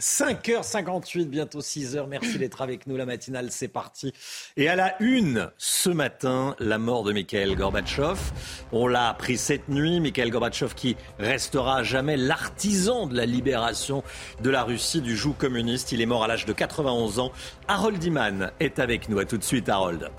5h58, bientôt 6h. Merci d'être avec nous. La matinale, c'est parti. Et à la une, ce matin, la mort de Mikhail Gorbatchev. On l'a appris cette nuit. Mikhail Gorbatchev qui restera à jamais l'artisan de la libération de la Russie du joug communiste. Il est mort à l'âge de 91 ans. Harold Iman est avec nous. À tout de suite, Harold.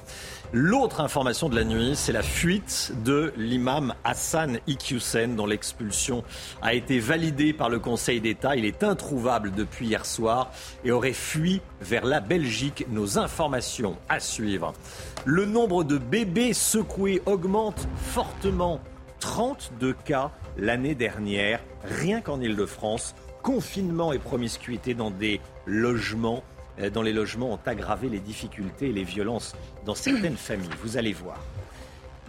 L'autre information de la nuit, c'est la fuite de l'imam Hassan Iqiyoussen, dont l'expulsion a été validée par le Conseil d'État. Il est introuvable depuis hier soir et aurait fui vers la Belgique. Nos informations à suivre. Le nombre de bébés secoués augmente fortement. 32 cas l'année dernière, rien qu'en Ile-de-France. Confinement et promiscuité dans des logements euh, dans les logements ont aggravé les difficultés et les violences dans certaines familles. Vous allez voir.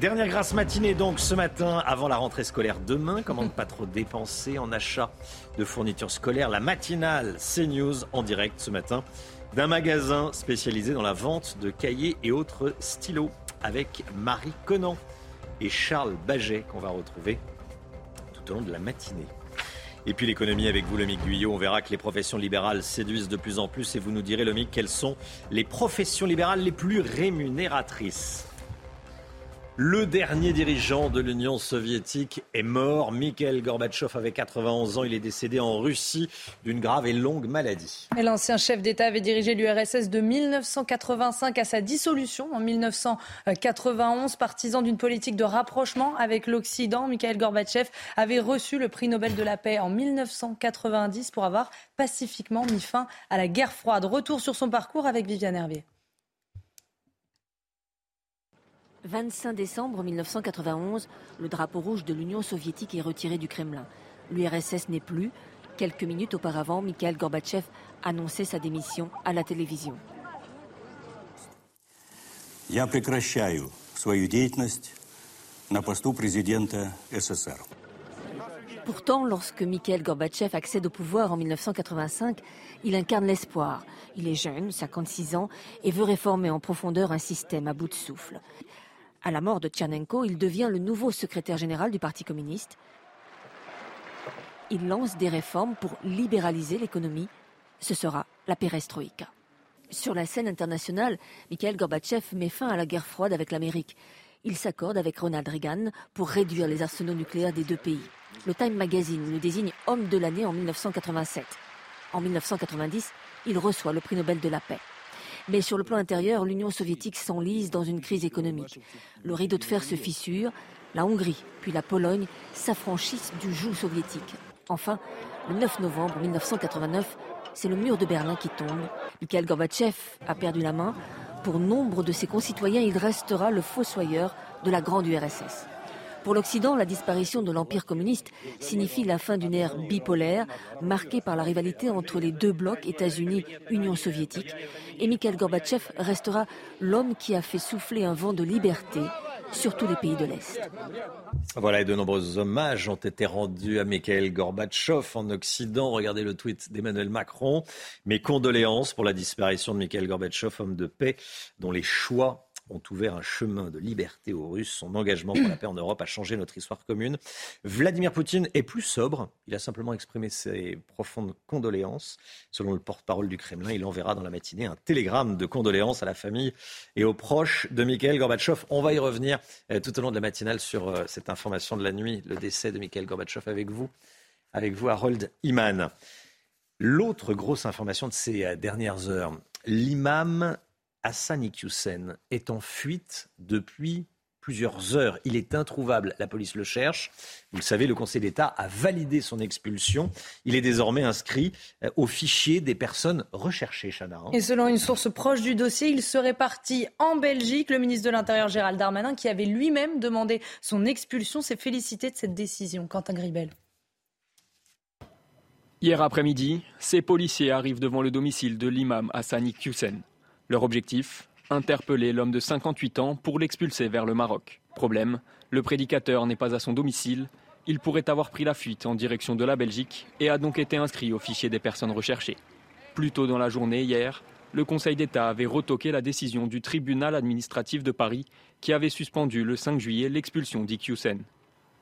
Dernière grâce matinée donc ce matin avant la rentrée scolaire demain. Comment ne pas trop dépenser en achat de fournitures scolaires La matinale CNews en direct ce matin d'un magasin spécialisé dans la vente de cahiers et autres stylos avec Marie Conan et Charles Baget qu'on va retrouver tout au long de la matinée. Et puis l'économie avec vous, Lomic Guyot. On verra que les professions libérales séduisent de plus en plus. Et vous nous direz, Lomic, quelles sont les professions libérales les plus rémunératrices? Le dernier dirigeant de l'Union soviétique est mort. Mikhail Gorbatchev avait 91 ans. Il est décédé en Russie d'une grave et longue maladie. L'ancien chef d'État avait dirigé l'URSS de 1985 à sa dissolution en 1991. Partisan d'une politique de rapprochement avec l'Occident, Mikhail Gorbatchev avait reçu le prix Nobel de la paix en 1990 pour avoir pacifiquement mis fin à la guerre froide. Retour sur son parcours avec Viviane Hervier. 25 décembre 1991, le drapeau rouge de l'Union soviétique est retiré du Kremlin. L'URSS n'est plus. Quelques minutes auparavant, Mikhail Gorbatchev annonçait sa démission à la télévision. Я прекращаю свою деятельность на посту президента СССР. Pourtant, lorsque Mikhail Gorbatchev accède au pouvoir en 1985, il incarne l'espoir. Il est jeune, 56 ans, et veut réformer en profondeur un système à bout de souffle. À la mort de Tchernenko, il devient le nouveau secrétaire général du Parti communiste. Il lance des réformes pour libéraliser l'économie. Ce sera la perestroïka. Sur la scène internationale, Mikhail Gorbatchev met fin à la guerre froide avec l'Amérique. Il s'accorde avec Ronald Reagan pour réduire les arsenaux nucléaires des deux pays. Le Time Magazine le désigne homme de l'année en 1987. En 1990, il reçoit le prix Nobel de la paix. Mais sur le plan intérieur, l'Union soviétique s'enlise dans une crise économique. Le rideau de fer se fissure, la Hongrie puis la Pologne s'affranchissent du joug soviétique. Enfin, le 9 novembre 1989, c'est le mur de Berlin qui tombe. Mikhail Gorbatchev a perdu la main. Pour nombre de ses concitoyens, il restera le fossoyeur de la grande URSS. Pour l'Occident, la disparition de l'Empire communiste signifie la fin d'une ère bipolaire marquée par la rivalité entre les deux blocs États-Unis-Union soviétique. Et Mikhail Gorbatchev restera l'homme qui a fait souffler un vent de liberté sur tous les pays de l'Est. Voilà, et de nombreux hommages ont été rendus à Mikhail Gorbatchev en Occident. Regardez le tweet d'Emmanuel Macron. Mes condoléances pour la disparition de Mikhail Gorbatchev, homme de paix, dont les choix ont ouvert un chemin de liberté aux Russes. Son engagement pour la paix en Europe a changé notre histoire commune. Vladimir Poutine est plus sobre. Il a simplement exprimé ses profondes condoléances. Selon le porte-parole du Kremlin, il enverra dans la matinée un télégramme de condoléances à la famille et aux proches de Mikhail Gorbatchev. On va y revenir euh, tout au long de la matinale sur euh, cette information de la nuit, le décès de Mikhail Gorbatchev avec vous, avec vous Harold Iman. L'autre grosse information de ces euh, dernières heures, l'imam Hassan Iqiyoussen est en fuite depuis plusieurs heures. Il est introuvable. La police le cherche. Vous le savez, le Conseil d'État a validé son expulsion. Il est désormais inscrit euh, au fichier des personnes recherchées, Chana. Et selon une source proche du dossier, il serait parti en Belgique. Le ministre de l'Intérieur, Gérald Darmanin, qui avait lui-même demandé son expulsion, s'est félicité de cette décision. Quentin Gribel. Hier après-midi, ces policiers arrivent devant le domicile de l'imam Hassani Hussein. Leur objectif Interpeller l'homme de 58 ans pour l'expulser vers le Maroc. Problème, le prédicateur n'est pas à son domicile. Il pourrait avoir pris la fuite en direction de la Belgique et a donc été inscrit au fichier des personnes recherchées. Plus tôt dans la journée, hier, le Conseil d'État avait retoqué la décision du tribunal administratif de Paris qui avait suspendu le 5 juillet l'expulsion d'Iqiyoussen.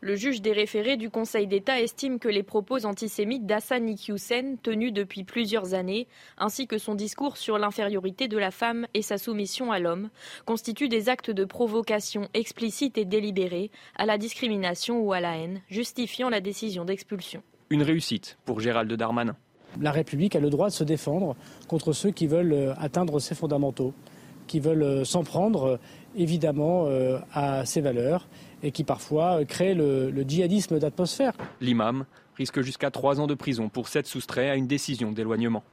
Le juge des référés du Conseil d'État estime que les propos antisémites d'Hassan Iqiyoussen, tenus depuis plusieurs années, ainsi que son discours sur l'infériorité de la femme et sa soumission à l'homme, constituent des actes de provocation explicites et délibérés à la discrimination ou à la haine, justifiant la décision d'expulsion. Une réussite pour Gérald Darmanin. La République a le droit de se défendre contre ceux qui veulent euh, atteindre ses fondamentaux, qui veulent euh, s'en prendre euh, évidemment à ses valeurs et qui parfois créent le, djihadisme d'atmosphère. L'imam risque jusqu'à trois ans de prison pour s'être soustrait à une décision d'éloignement.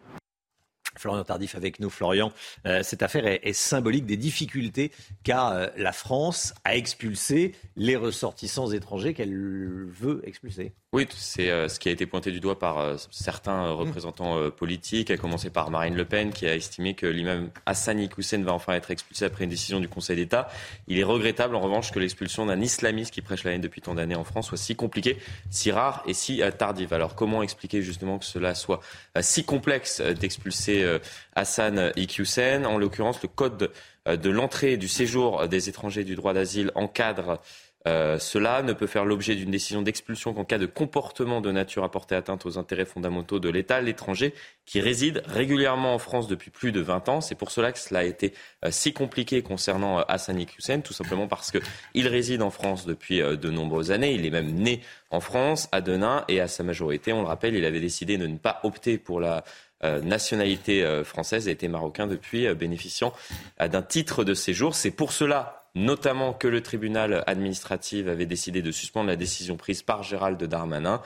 Florian Tardif avec nous. Florian, euh, cette affaire est, symbolique des difficultés qu'a euh, la France à expulser les ressortissants étrangers qu'elle veut expulser. Oui, c'est euh, ce qui a été pointé du doigt par certains mmh. représentants politiques, à commencer par Marine Le Pen, qui a estimé que l'imam Hassani Hussein va enfin être expulsé après une décision du Conseil d'État. Il est regrettable, en revanche, que l'expulsion d'un islamiste qui prêche la haine depuis tant d'années en France soit si compliquée, si rare et si tardive. Alors, comment expliquer justement que cela soit si complexe d'expulser euh, Hassan Iqiyoussen. En l'occurrence, le code euh, de l'entrée et du séjour des étrangers du droit d'asile encadre euh, cela ne peut faire l'objet d'une décision d'expulsion qu'en cas de comportement de nature à porter atteinte aux intérêts fondamentaux de l'État, l'étranger qui réside régulièrement en France depuis plus de 20 ans. C'est pour cela que cela a été si compliqué concernant Hassan Hussein, tout simplement parce qu'il réside en France depuis de nombreuses années. Il est même né en France, à Denain, et à sa majorité, on le rappelle, il avait décidé de ne pas opter pour la euh, nationalité euh, française et était marocain depuis, euh, bénéficiant d'un titre de séjour. C'est pour cela notamment que le tribunal administratif avait décidé de suspendre la décision prise par Gérald Darmanin.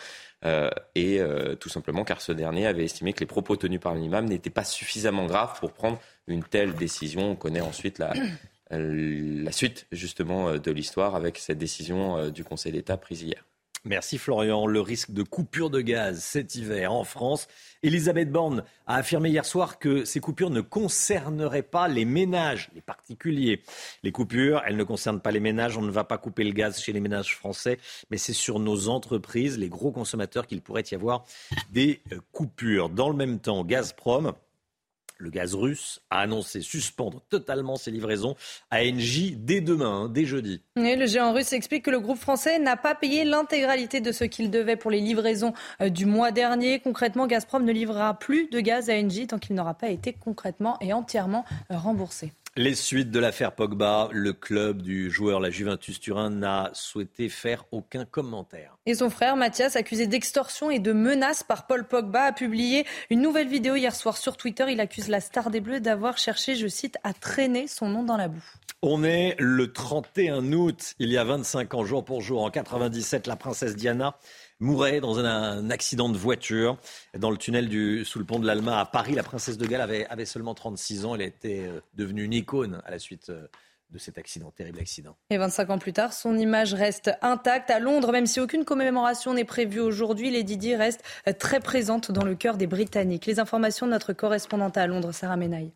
et tout simplement car ce dernier avait estimé que les propos tenus par l'imam n'étaient pas suffisamment graves pour prendre une telle décision. On connaît ensuite la, la suite justement de l'histoire avec cette décision du Conseil d'État prise hier. Merci Florian. Le risque de coupure de gaz cet hiver en France. Elisabeth Borne a affirmé hier soir que ces coupures ne concerneraient pas les ménages, les particuliers. Les coupures, elles ne concernent pas les ménages. On ne va pas couper le gaz chez les ménages français, mais c'est sur nos entreprises, les gros consommateurs, qu'il pourrait y avoir des euh, coupures. Dans le même temps, Gazprom le gaz russe a annoncé suspendre totalement ses livraisons à Engie dès demain, hein, dès jeudi. le géant russe explique que le groupe français n'a pas payé l'intégralité de ce qu'il devait pour les livraisons euh, du mois dernier. Concrètement, Gazprom ne livrera plus de gaz à Engie tant qu'il n'aura pas été concrètement et entièrement euh, remboursé. Les suites de l'affaire Pogba, le club du joueur, la Juventus Turin, n'a souhaité faire aucun commentaire. Et son frère Mathias, accusé d'extorsion et de menaces par Paul Pogba, a publié une nouvelle vidéo hier soir sur Twitter. Il accuse la star des Bleus d'avoir cherché, je cite, à traîner son nom dans la boue. On est le 31 août, il y a 25 ans, jour pour jour. En 97, la princesse Diana mourait dans un, accident de voiture dans le tunnel du, sous le pont de l'Alma à Paris. La princesse de Galles avait, seulement 36 ans. Elle était euh, devenue une icône à la suite euh, de cet accident, terrible accident. Et 25 ans plus tard, son image reste intacte. À Londres, même si aucune commémoration n'est prévue aujourd'hui, Lady Di reste euh, très présente dans le cœur des Britanniques. Les informations de notre correspondante à Londres, Sarah Menaille.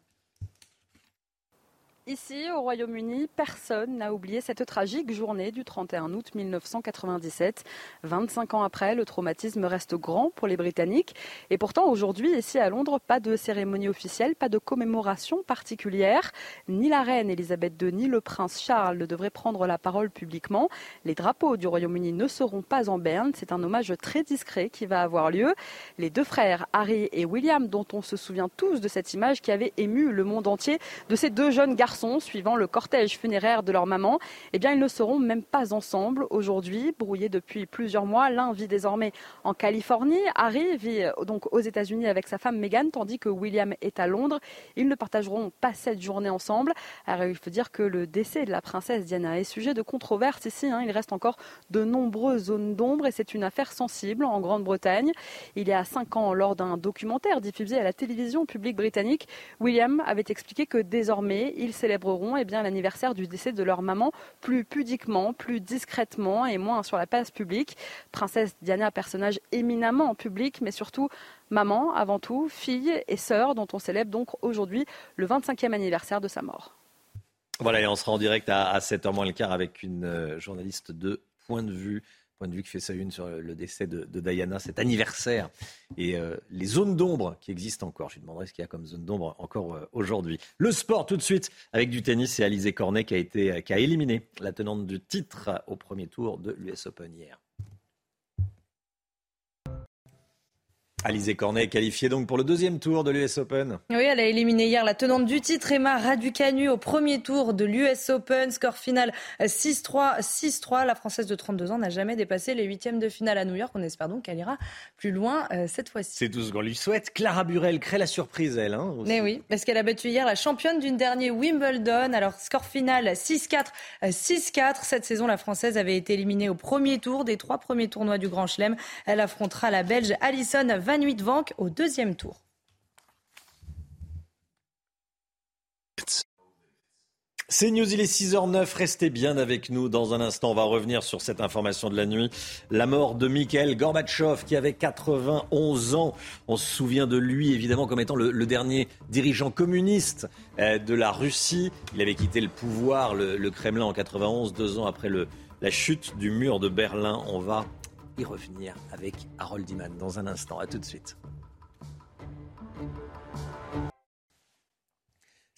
Ici, au Royaume-Uni, personne n'a oublié cette tragique journée du 31 août 1997. 25 ans après, le traumatisme reste grand pour les Britanniques. Et pourtant, aujourd'hui, ici à Londres, pas de cérémonie officielle, pas de commémoration particulière. Ni la reine Elisabeth II, ni le prince Charles ne devraient prendre la parole publiquement. Les drapeaux du Royaume-Uni ne seront pas en berne. C'est un hommage très discret qui va avoir lieu. Les deux frères, Harry et William, dont on se souvient tous de cette image qui avait ému le monde entier, de ces deux jeunes garçons garçons, suivant le cortège funéraire de leur maman, eh bien, ils ne seront même pas ensemble aujourd'hui. Brouillés depuis plusieurs mois, l'un vit désormais en Californie. Harry vit euh, donc aux États-Unis avec sa femme Meghan, tandis que William est à Londres. Ils ne partageront pas cette journée ensemble. Alors, il faut dire que le décès de la princesse Diana est sujet de controverse ici. Hein. Il reste encore de nombreuses zones d'ombre et c'est une affaire sensible en Grande-Bretagne. Il y a cinq ans, lors d'un documentaire diffusé à la télévision publique britannique, William avait expliqué que désormais, ils célébreront eh l'anniversaire du décès de leur maman plus pudiquement, plus discrètement et moins sur la place publique. Princesse Diana, personnage éminemment public, mais surtout maman avant tout, fille et sœur, dont on célèbre donc aujourd'hui le 25e anniversaire de sa mort. Voilà, et on sera en direct à, 7h moins le quart avec une euh, journaliste de Point de vue point de vue qui fait sa une sur le décès de, Diana, cet anniversaire et euh, les zones d'ombre qui existent encore. Je lui demanderai ce qu'il y a comme zone d'ombre encore euh, aujourd'hui. Le sport tout de suite avec du tennis et Alizé Cornet qui a, été, qui a éliminé la tenante du titre au premier tour de l'US Open hier. Alizé Cornet est qualifiée donc pour le deuxième tour de l'US Open. Oui, elle a éliminé hier la tenante du titre, Emma Raducanu, au premier tour de l'US Open. Score final 6-3, 6-3. La Française de 32 ans n'a jamais dépassé les huitièmes de finale à New York. On espère donc qu'elle ira plus loin euh, cette fois-ci. C'est tout ce qu'on lui souhaite. Clara Burel crée la surprise, elle. Hein, Mais oui, parce qu'elle a battu hier la championne d'une dernière Wimbledon. Alors, score final 6-4, 6-4. Cette saison, la Française avait été éliminée au premier tour des trois premiers tournois du Grand Chelem. Elle affrontera la Belge Alison Van de Vank au deuxième tour. C'est News, il est 6h09, restez bien avec nous. Dans un instant, on va revenir sur cette information de la nuit. La mort de Mikhail Gorbatchev, qui avait 91 ans. On se souvient de lui, évidemment, comme étant le, dernier dirigeant communiste euh, de la Russie. Il avait quitté le pouvoir, le, Kremlin, en 91, deux ans après la chute du mur de Berlin. On va y revenir avec Harold Iman dans un instant. À tout de suite.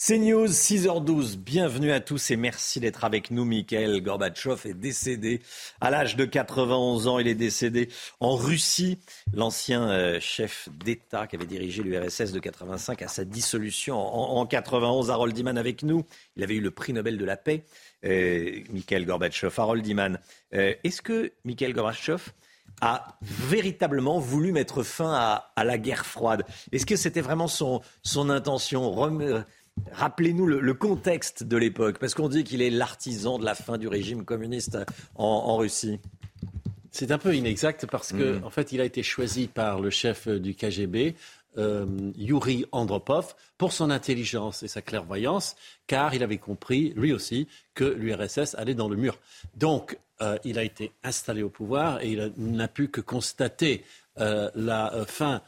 C'est News, 6h12. Bienvenue à tous et merci d'être avec nous. Mikhail Gorbatchev est décédé à l'âge de 91 ans. Il est décédé en Russie. L'ancien euh, chef d'État qui avait dirigé l'URSS de 85 à sa dissolution en, 91. Harold Iman avec nous. Il avait eu le prix Nobel de la paix. Euh, Mikhail Gorbatchev. Harold Iman, euh, est-ce que Mikhail Gorbatchev a véritablement voulu mettre fin à, la guerre froide. Est-ce que c'était vraiment son, son intention? Rappelez-nous le, contexte de l'époque, parce qu'on dit qu'il est l'artisan de la fin du régime communiste en, Russie. C'est un peu inexact parce que, mm. en fait, il a été choisi par le chef du KGB, euh, Yuri Andropov, pour son intelligence et sa clairvoyance, car il avait compris, lui aussi, que l'URSS allait dans le mur. Donc, euh, il a été installé au pouvoir et il n'a pu que constater euh, la euh, fin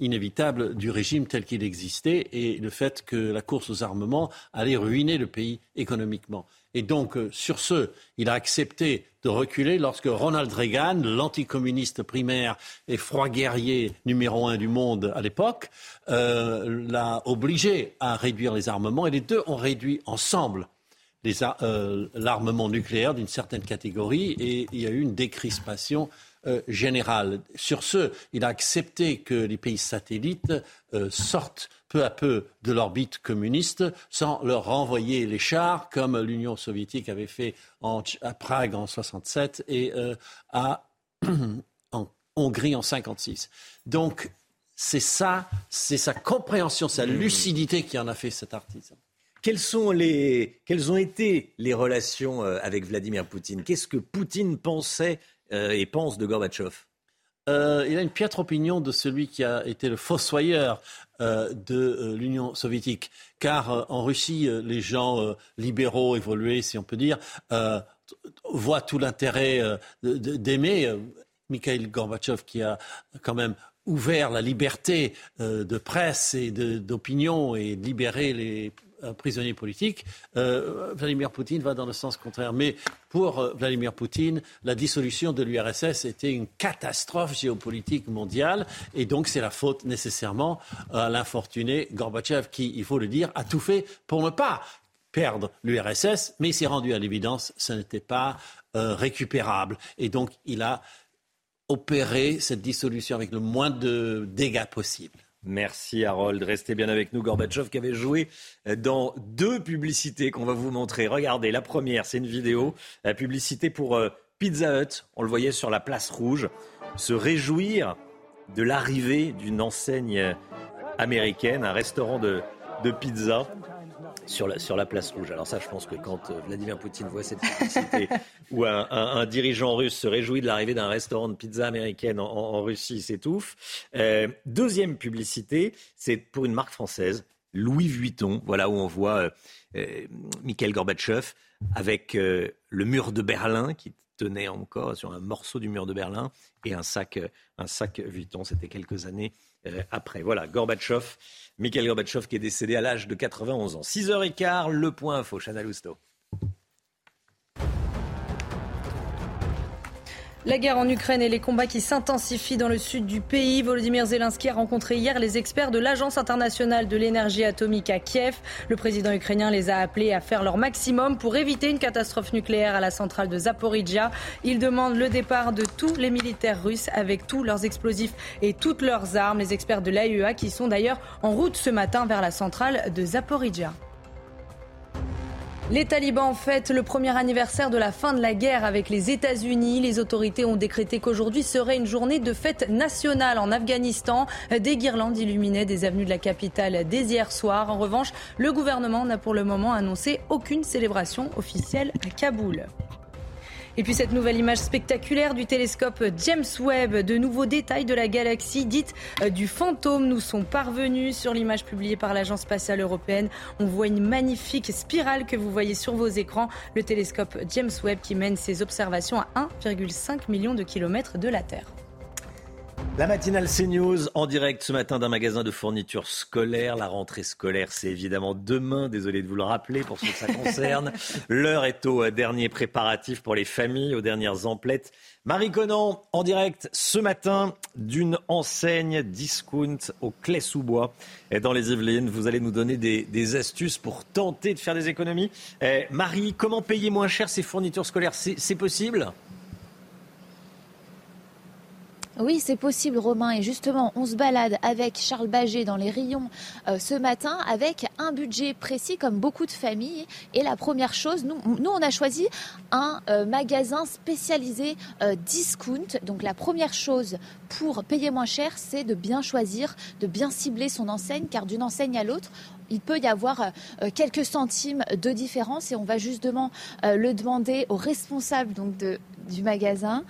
inévitable du régime tel qu'il existait et le fait que la course aux armements allait ruiner le pays économiquement. Et donc, sur ce, il a accepté de reculer lorsque Ronald Reagan, l'anticommuniste primaire et froid guerrier numéro un du monde à l'époque, l'a obligé à réduire les armements et les deux ont réduit ensemble euh, l'armement nucléaire d'une certaine catégorie et il y a eu une décrispation euh, générale. Sur ce, il a accepté que les pays satellites euh, sortent peu à peu de l'orbite communiste sans leur renvoyer les chars comme l'Union soviétique avait fait à Prague en 67 et à, en Hongrie en 56. Donc c'est ça, c'est sa compréhension, sa lucidité qui en a fait cet artisan. Quelles, sont les, quelles ont été les relations euh, avec Vladimir Poutine? Qu'est-ce que Poutine pensait euh, et pense de Gorbatchev? Euh, il a une piètre opinion de celui qui a été le fossoyeur de l'Union soviétique, car en Russie, les gens libéraux évolués, si on peut dire, voient tout l'intérêt d'aimer Mikhail Gorbatchev, qui a quand même ouvert la liberté de presse et d'opinion et libéré les prisonnier politique, euh, Vladimir Poutine va dans le sens contraire. Mais pour euh, Vladimir Poutine, la dissolution de l'URSS était une catastrophe géopolitique mondiale et donc c'est la faute nécessairement à l'infortuné Gorbatchev qui, il faut le dire, a tout fait pour ne pas perdre l'URSS, mais il s'est rendu à l'évidence, ce n'était pas euh, récupérable. Et donc il a opéré cette dissolution avec le moins de dégâts possible. Merci Harold. Restez bien avec nous. Gorbatchev qui avait joué dans deux publicités qu'on va vous montrer. Regardez, la première, c'est une vidéo, la publicité pour euh, Pizza Hut. On le voyait sur la place rouge. Se réjouir de l'arrivée d'une enseigne américaine, un restaurant de, de pizza sur la, place rouge. Alors ça, je pense que quand euh, Vladimir Poutine voit cette publicité où un, dirigeant russe se réjouit de l'arrivée d'un restaurant de pizza américaine en, Russie, il s'étouffe. Euh, deuxième publicité, c'est pour une marque française, Louis Vuitton, voilà où on voit euh Mikhail Gorbatchev avec le mur de Berlin qui tenait encore sur un morceau du mur de Berlin et un sac, un sac Vuitton. C'était quelques années après. Voilà, Gorbatchev Mikhail Gorbatchev qui est décédé à l'âge de 91 ans. 6h15, le point info, Chana Lousteau. La guerre en Ukraine et les combats qui s'intensifient dans le sud du pays. Volodymyr Zelensky a rencontré hier les experts de l'Agence internationale de l'énergie atomique à Kiev. Le président ukrainien les a appelés à faire leur maximum pour éviter une catastrophe nucléaire à la centrale de Zaporizhia. Il demande le départ de tous les militaires russes avec tous leurs explosifs et toutes leurs armes. Les experts de l'AEA qui sont d'ailleurs en route ce matin vers la centrale de Zaporizhia. Les talibans fêtent le premier anniversaire de la fin de la guerre avec les États-Unis. Les autorités ont décrété qu'aujourd'hui serait une journée de fête nationale en Afghanistan. Des guirlandes illuminaient des avenues de la capitale dès hier soir. En revanche, le gouvernement n'a pour le moment annoncé aucune célébration officielle à Kaboul. Et puis cette nouvelle image spectaculaire du télescope James Webb, de nouveaux détails de la galaxie dite euh, du fantôme nous sont parvenus sur l'image publiée par l'Agence spatiale européenne. On voit une magnifique spirale que vous voyez sur vos écrans, le télescope James Webb qui mène ses observations à 1,5 million de kilomètres de la Terre. La matinale CNews en direct ce matin d'un magasin de fournitures scolaires. La rentrée scolaire, c'est évidemment demain. Désolé de vous le rappeler pour ceux que ça concerne. L'heure est au dernier préparatif pour les familles, aux dernières emplettes. Marie Conan en direct ce matin d'une enseigne discount au Clé-sous-Bois dans les Yvelines. Vous allez nous donner des, astuces pour tenter de faire des économies. Eh, Marie, comment payer moins cher ces fournitures scolaires? C'est possible? Oui, c'est possible, Romain. Et justement, on se balade avec Charles Baget dans les rayons euh, ce matin avec un budget précis, comme beaucoup de familles. Et la première chose, nous, nous on a choisi un euh, magasin spécialisé euh, discount. Donc la première chose pour payer moins cher, c'est de bien choisir, de bien cibler son enseigne, car d'une enseigne à l'autre, il peut y avoir quelques centimes de différence et on va justement le demander au responsable donc de, du magasin.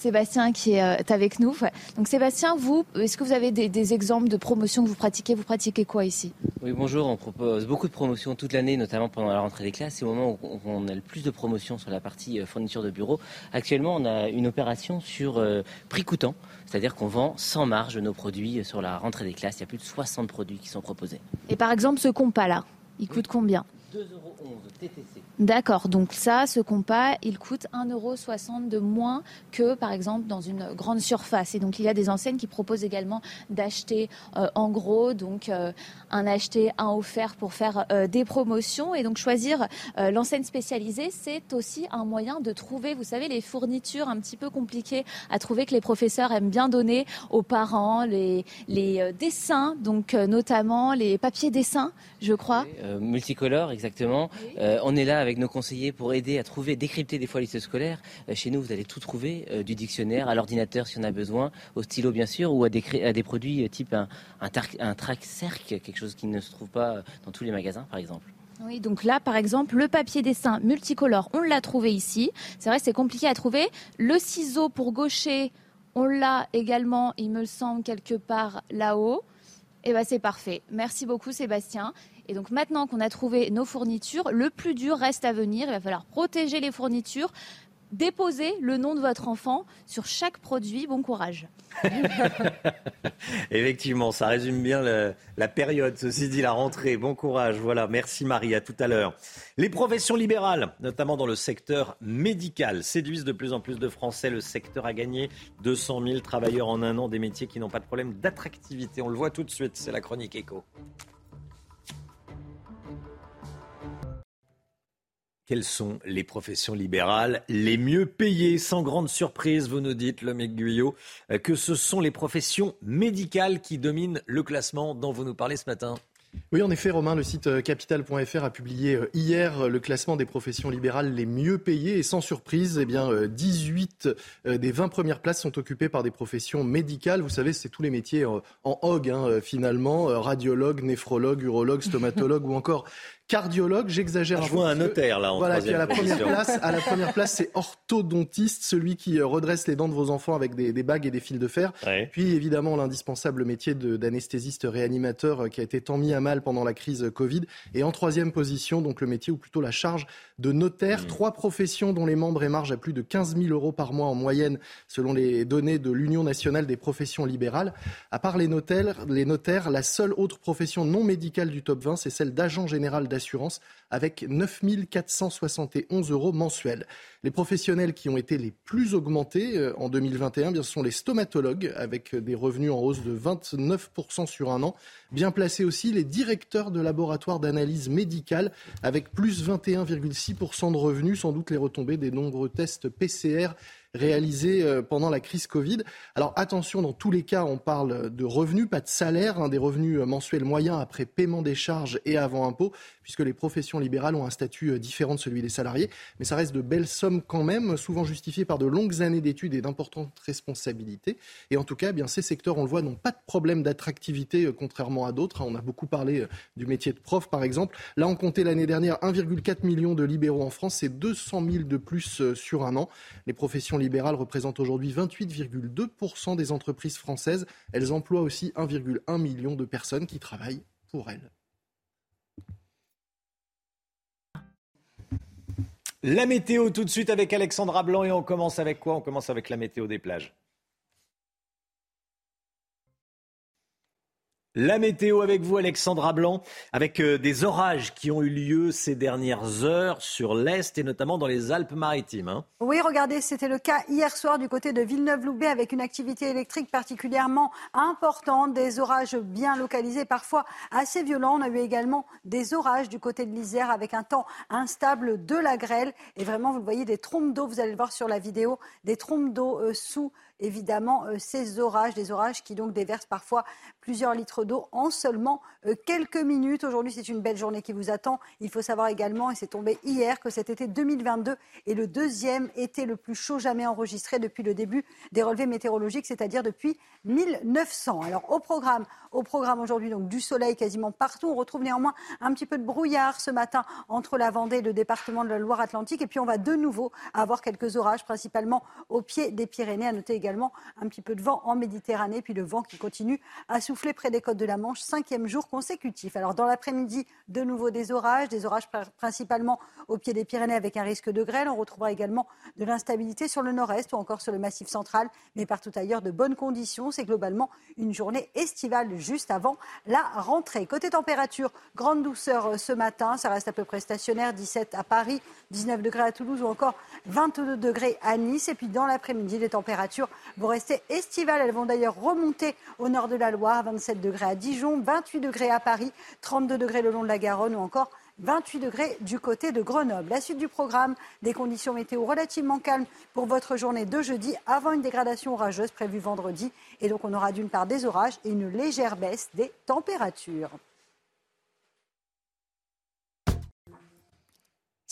Sébastien qui est euh, avec nous. Donc Sébastien, vous, est-ce que vous avez des, exemples de promotions que vous pratiquez? Vous pratiquez quoi ici? Oui, bonjour. On propose beaucoup de promotions toute l'année, notamment pendant la rentrée des classes. C'est au moment où on a le plus de promotions sur la partie euh, fourniture de bureau. Actuellement, on a une opération sur euh, prix coûtant, c'est-à-dire qu'on vend sans marge nos produits sur la rentrée des classes. Il y a plus de 60 produits qui sont proposés. Et par exemple, ce compas-là, il coûte combien? 2,11 euros TTC. D'accord, donc ça, ce compas, il coûte 1,60€ de moins que par exemple dans une grande surface. Et donc il y a des enseignes qui proposent également d'acheter euh, en gros, donc euh, un acheté, un offert pour faire euh, des promotions. Et donc choisir l'enseigne spécialisée, c'est aussi un moyen de trouver, vous savez, les fournitures un petit peu compliquées à trouver que les professeurs aiment bien donner aux parents, les, les dessins, donc notamment les papiers dessins, je crois. multicolores, exactement. on est là avec nos conseillers pour aider à trouver, décrypter des fois les listes scolaires. Euh, chez nous, vous allez tout trouver, euh, du dictionnaire à l'ordinateur si on a besoin, au stylo bien sûr, ou à des, à des produits euh, type un, un, trac cercle, quelque chose qui ne se trouve pas dans tous les magasins par exemple. Oui, donc là, par exemple, le papier dessin multicolore, on l'a trouvé ici. C'est vrai, c'est compliqué à trouver. Le ciseau pour gaucher, on l'a également, il me semble, quelque part là-haut. Eh bien, c'est parfait. Merci beaucoup, Sébastien. Et donc maintenant qu'on a trouvé nos fournitures, le plus dur reste à venir. Il va falloir protéger les fournitures, déposer le nom de votre enfant sur chaque produit. Bon courage. Effectivement, ça résume bien la, période. Ceci dit, la rentrée. Bon courage. Voilà. Merci Marie. À tout à l'heure. Les professions libérales, notamment dans le secteur médical, séduisent de plus en plus de Français. Le secteur a gagné 200 000 travailleurs en un an, des métiers qui n'ont pas de problème d'attractivité. On le voit tout de suite. C'est la chronique éco. Quelles sont les professions libérales les mieux payées? Sans grande surprise, vous nous dites, le Guyot, euh, que ce sont les professions médicales qui dominent le classement dont vous nous parlez ce matin. Oui, en effet, Romain, le site euh, capital.fr a publié euh, hier le classement des professions libérales les mieux payées et sans surprise, eh bien, 18 des 20 premières places sont occupées par des professions médicales. Vous savez, c'est tous les métiers en hog, hein, finalement, radiologue, néphrologue, urologue, stomatologue ou encore cardiologue, j'exagère ah, Je vois un notaire là en voilà, à la première place. À la première place, c'est orthodontiste, celui qui euh, redresse les dents de vos enfants avec des, bagues et des fils de fer. Puis évidemment l'indispensable métier d'anesthésiste réanimateur euh, qui a été tant mis à mal pendant la crise Covid. Et en troisième position, donc le métier ou plutôt la charge de notaire. Mmh. Trois professions dont les membres émargent à plus de 15 000 euros par mois en moyenne, selon les données de l'Union nationale des professions libérales. À part les notaires, les notaires, la seule autre profession non médicale du top 20, c'est celle d'agent général d'assurance avec 9 471 euros mensuels. Les professionnels qui ont été les plus augmentés euh, en 2021, bien, ce sont les stomatologues avec des revenus en hausse de 29% sur un an. Bien placés aussi les directeurs de laboratoires d'analyse médicale avec plus 21,6% de revenus, sans doute les retombées des nombreux tests PCR réalisés euh, pendant la crise Covid. Alors attention, dans tous les cas, on parle de revenus, pas de salaire, hein, des revenus euh, mensuels moyens après paiement des charges et avant impôt, puisque les professions libérales ont un statut euh, différent de celui des salariés. Mais ça reste de belles sommes quand même, souvent justifiées par de longues années d'études et d'importantes responsabilités. Et en tout cas, eh bien, ces secteurs, on le voit, n'ont pas de problème d'attractivité, contrairement à d'autres. Hein. On a beaucoup parlé du métier de prof, par exemple. Là, on comptait l'année dernière 1,4 million de libéraux en France, c'est 200 000 de plus sur un an. Les professions libérales représentent aujourd'hui 28,2% des entreprises françaises. Elles emploient aussi 1,1 million de personnes qui travaillent pour elles. La météo tout de suite avec Alexandra Blanc et on commence avec quoi? On commence avec la météo des plages. La météo avec vous, Alexandra Blanc, avec euh, des orages qui ont eu lieu ces dernières heures sur l'Est et notamment dans les Alpes-Maritimes. Hein. Oui, regardez, c'était le cas hier soir du côté de Villeneuve-Loubet avec une activité électrique particulièrement importante, des orages bien localisés, parfois assez violents. On a eu également des orages du côté de l'Isère avec un temps instable, de la grêle et vraiment, vous voyez, des trompes d'eau, vous allez le voir sur la vidéo, des trompes d'eau euh, sous évidemment euh, ces orages, des orages qui donc déversent parfois plusieurs litres d'eau en seulement euh, quelques minutes. Aujourd'hui, c'est une belle journée qui vous attend. Il faut savoir également, et c'est tombé hier, que cet été 2022 est le deuxième été le plus chaud jamais enregistré depuis le début des relevés météorologiques, c'est-à-dire depuis 1900. Alors au programme, au programme aujourd'hui donc du soleil quasiment partout. On retrouve néanmoins un petit peu de brouillard ce matin entre la Vendée et le département de la Loire-Atlantique. Et puis on va de nouveau avoir quelques orages, principalement au pied des Pyrénées. À noter également un petit peu de vent en Méditerranée, puis le vent qui continue à souffler près des côtes de la Manche, cinquième jour consécutif. Alors dans l'après-midi, de nouveau des orages, des orages principalement au pied des Pyrénées avec un risque de grêle. On retrouvera également de l'instabilité sur le nord-est ou encore sur le massif central, mais partout ailleurs de bonnes conditions. C'est globalement une journée estivale juste avant la rentrée. Côté température, grande douceur euh, ce matin, ça reste à peu près stationnaire, 17 à Paris, 19 degrés à Toulouse ou encore 22 degrés à Nice. Et puis dans l'après-midi, les températures vont rester estivales. Elles vont d'ailleurs remonter au nord de la Loire, 27 degrés à Dijon, 28 degrés à Paris, 32 degrés le long de la Garonne ou encore 28 degrés du côté de Grenoble. La suite du programme, des conditions météo relativement calmes pour votre journée de jeudi avant une dégradation orageuse prévue vendredi. Et donc on aura d'une part des orages et une légère baisse des températures.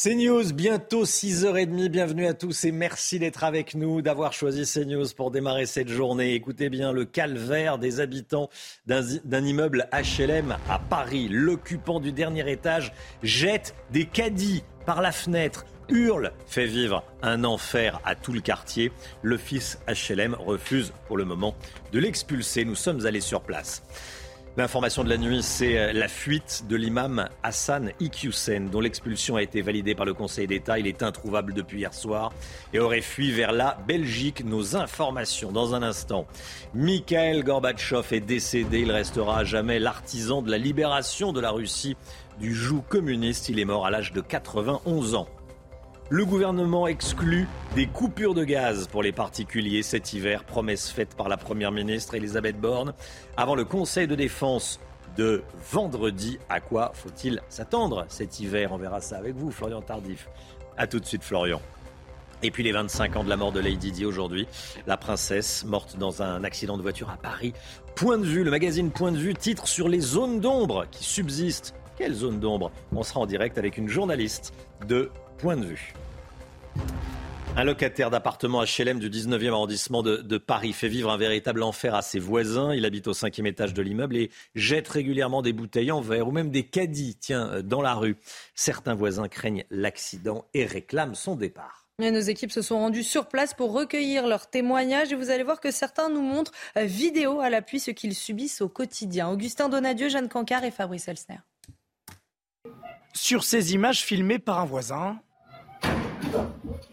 CNews, bientôt 6h30. Bienvenue à tous et merci d'être avec nous, d'avoir choisi CNews pour démarrer cette journée. Écoutez bien le calvaire des habitants d'un immeuble HLM à Paris. L'occupant du dernier étage jette des caddies par la fenêtre hurle, fait vivre un enfer à tout le quartier. Fils HLM refuse pour le moment de l'expulser. Nous sommes allés sur place. L'information de la nuit, c'est euh, la fuite de l'imam Hassan Iqiyoussen, dont l'expulsion a été validée par le Conseil d'État. Il est introuvable depuis hier soir et aurait fui vers la Belgique. Nos informations dans un instant. Mikhail Gorbatchev est décédé. Il restera à jamais l'artisan de la libération de la Russie du joug communiste. Il est mort à l'âge de 91 ans. Le gouvernement exclut des coupures de gaz pour les particuliers cet hiver, promesse faite par la Première ministre Elisabeth Borne avant le Conseil de défense de vendredi. À quoi faut-il s'attendre cet hiver? On verra ça avec vous, Florian Tardif. A tout de suite, Florian. Et puis les 25 ans de la mort de Lady Di aujourd'hui. La princesse morte dans un accident de voiture à Paris. Point de vue, le magazine Point de vue titre sur les zones d'ombre qui subsistent. Quelle zone d'ombre? On sera en direct avec une journaliste de Point de vue. Un locataire d'appartement HLM du 19e arrondissement de, de, Paris fait vivre un véritable enfer à ses voisins. Il habite au cinquième étage de l'immeuble et jette régulièrement des bouteilles en verre ou même des caddies, tiens, dans la rue. Certains voisins craignent l'accident et réclament son départ. Et nos équipes se sont rendues sur place pour recueillir leurs témoignages et vous allez voir que certains nous montrent euh, vidéo à l'appui ce qu'ils subissent au quotidien. Augustin Donadieu, Jeanne Cancard et Fabrice Elsner. Sur ces images filmées par un voisin,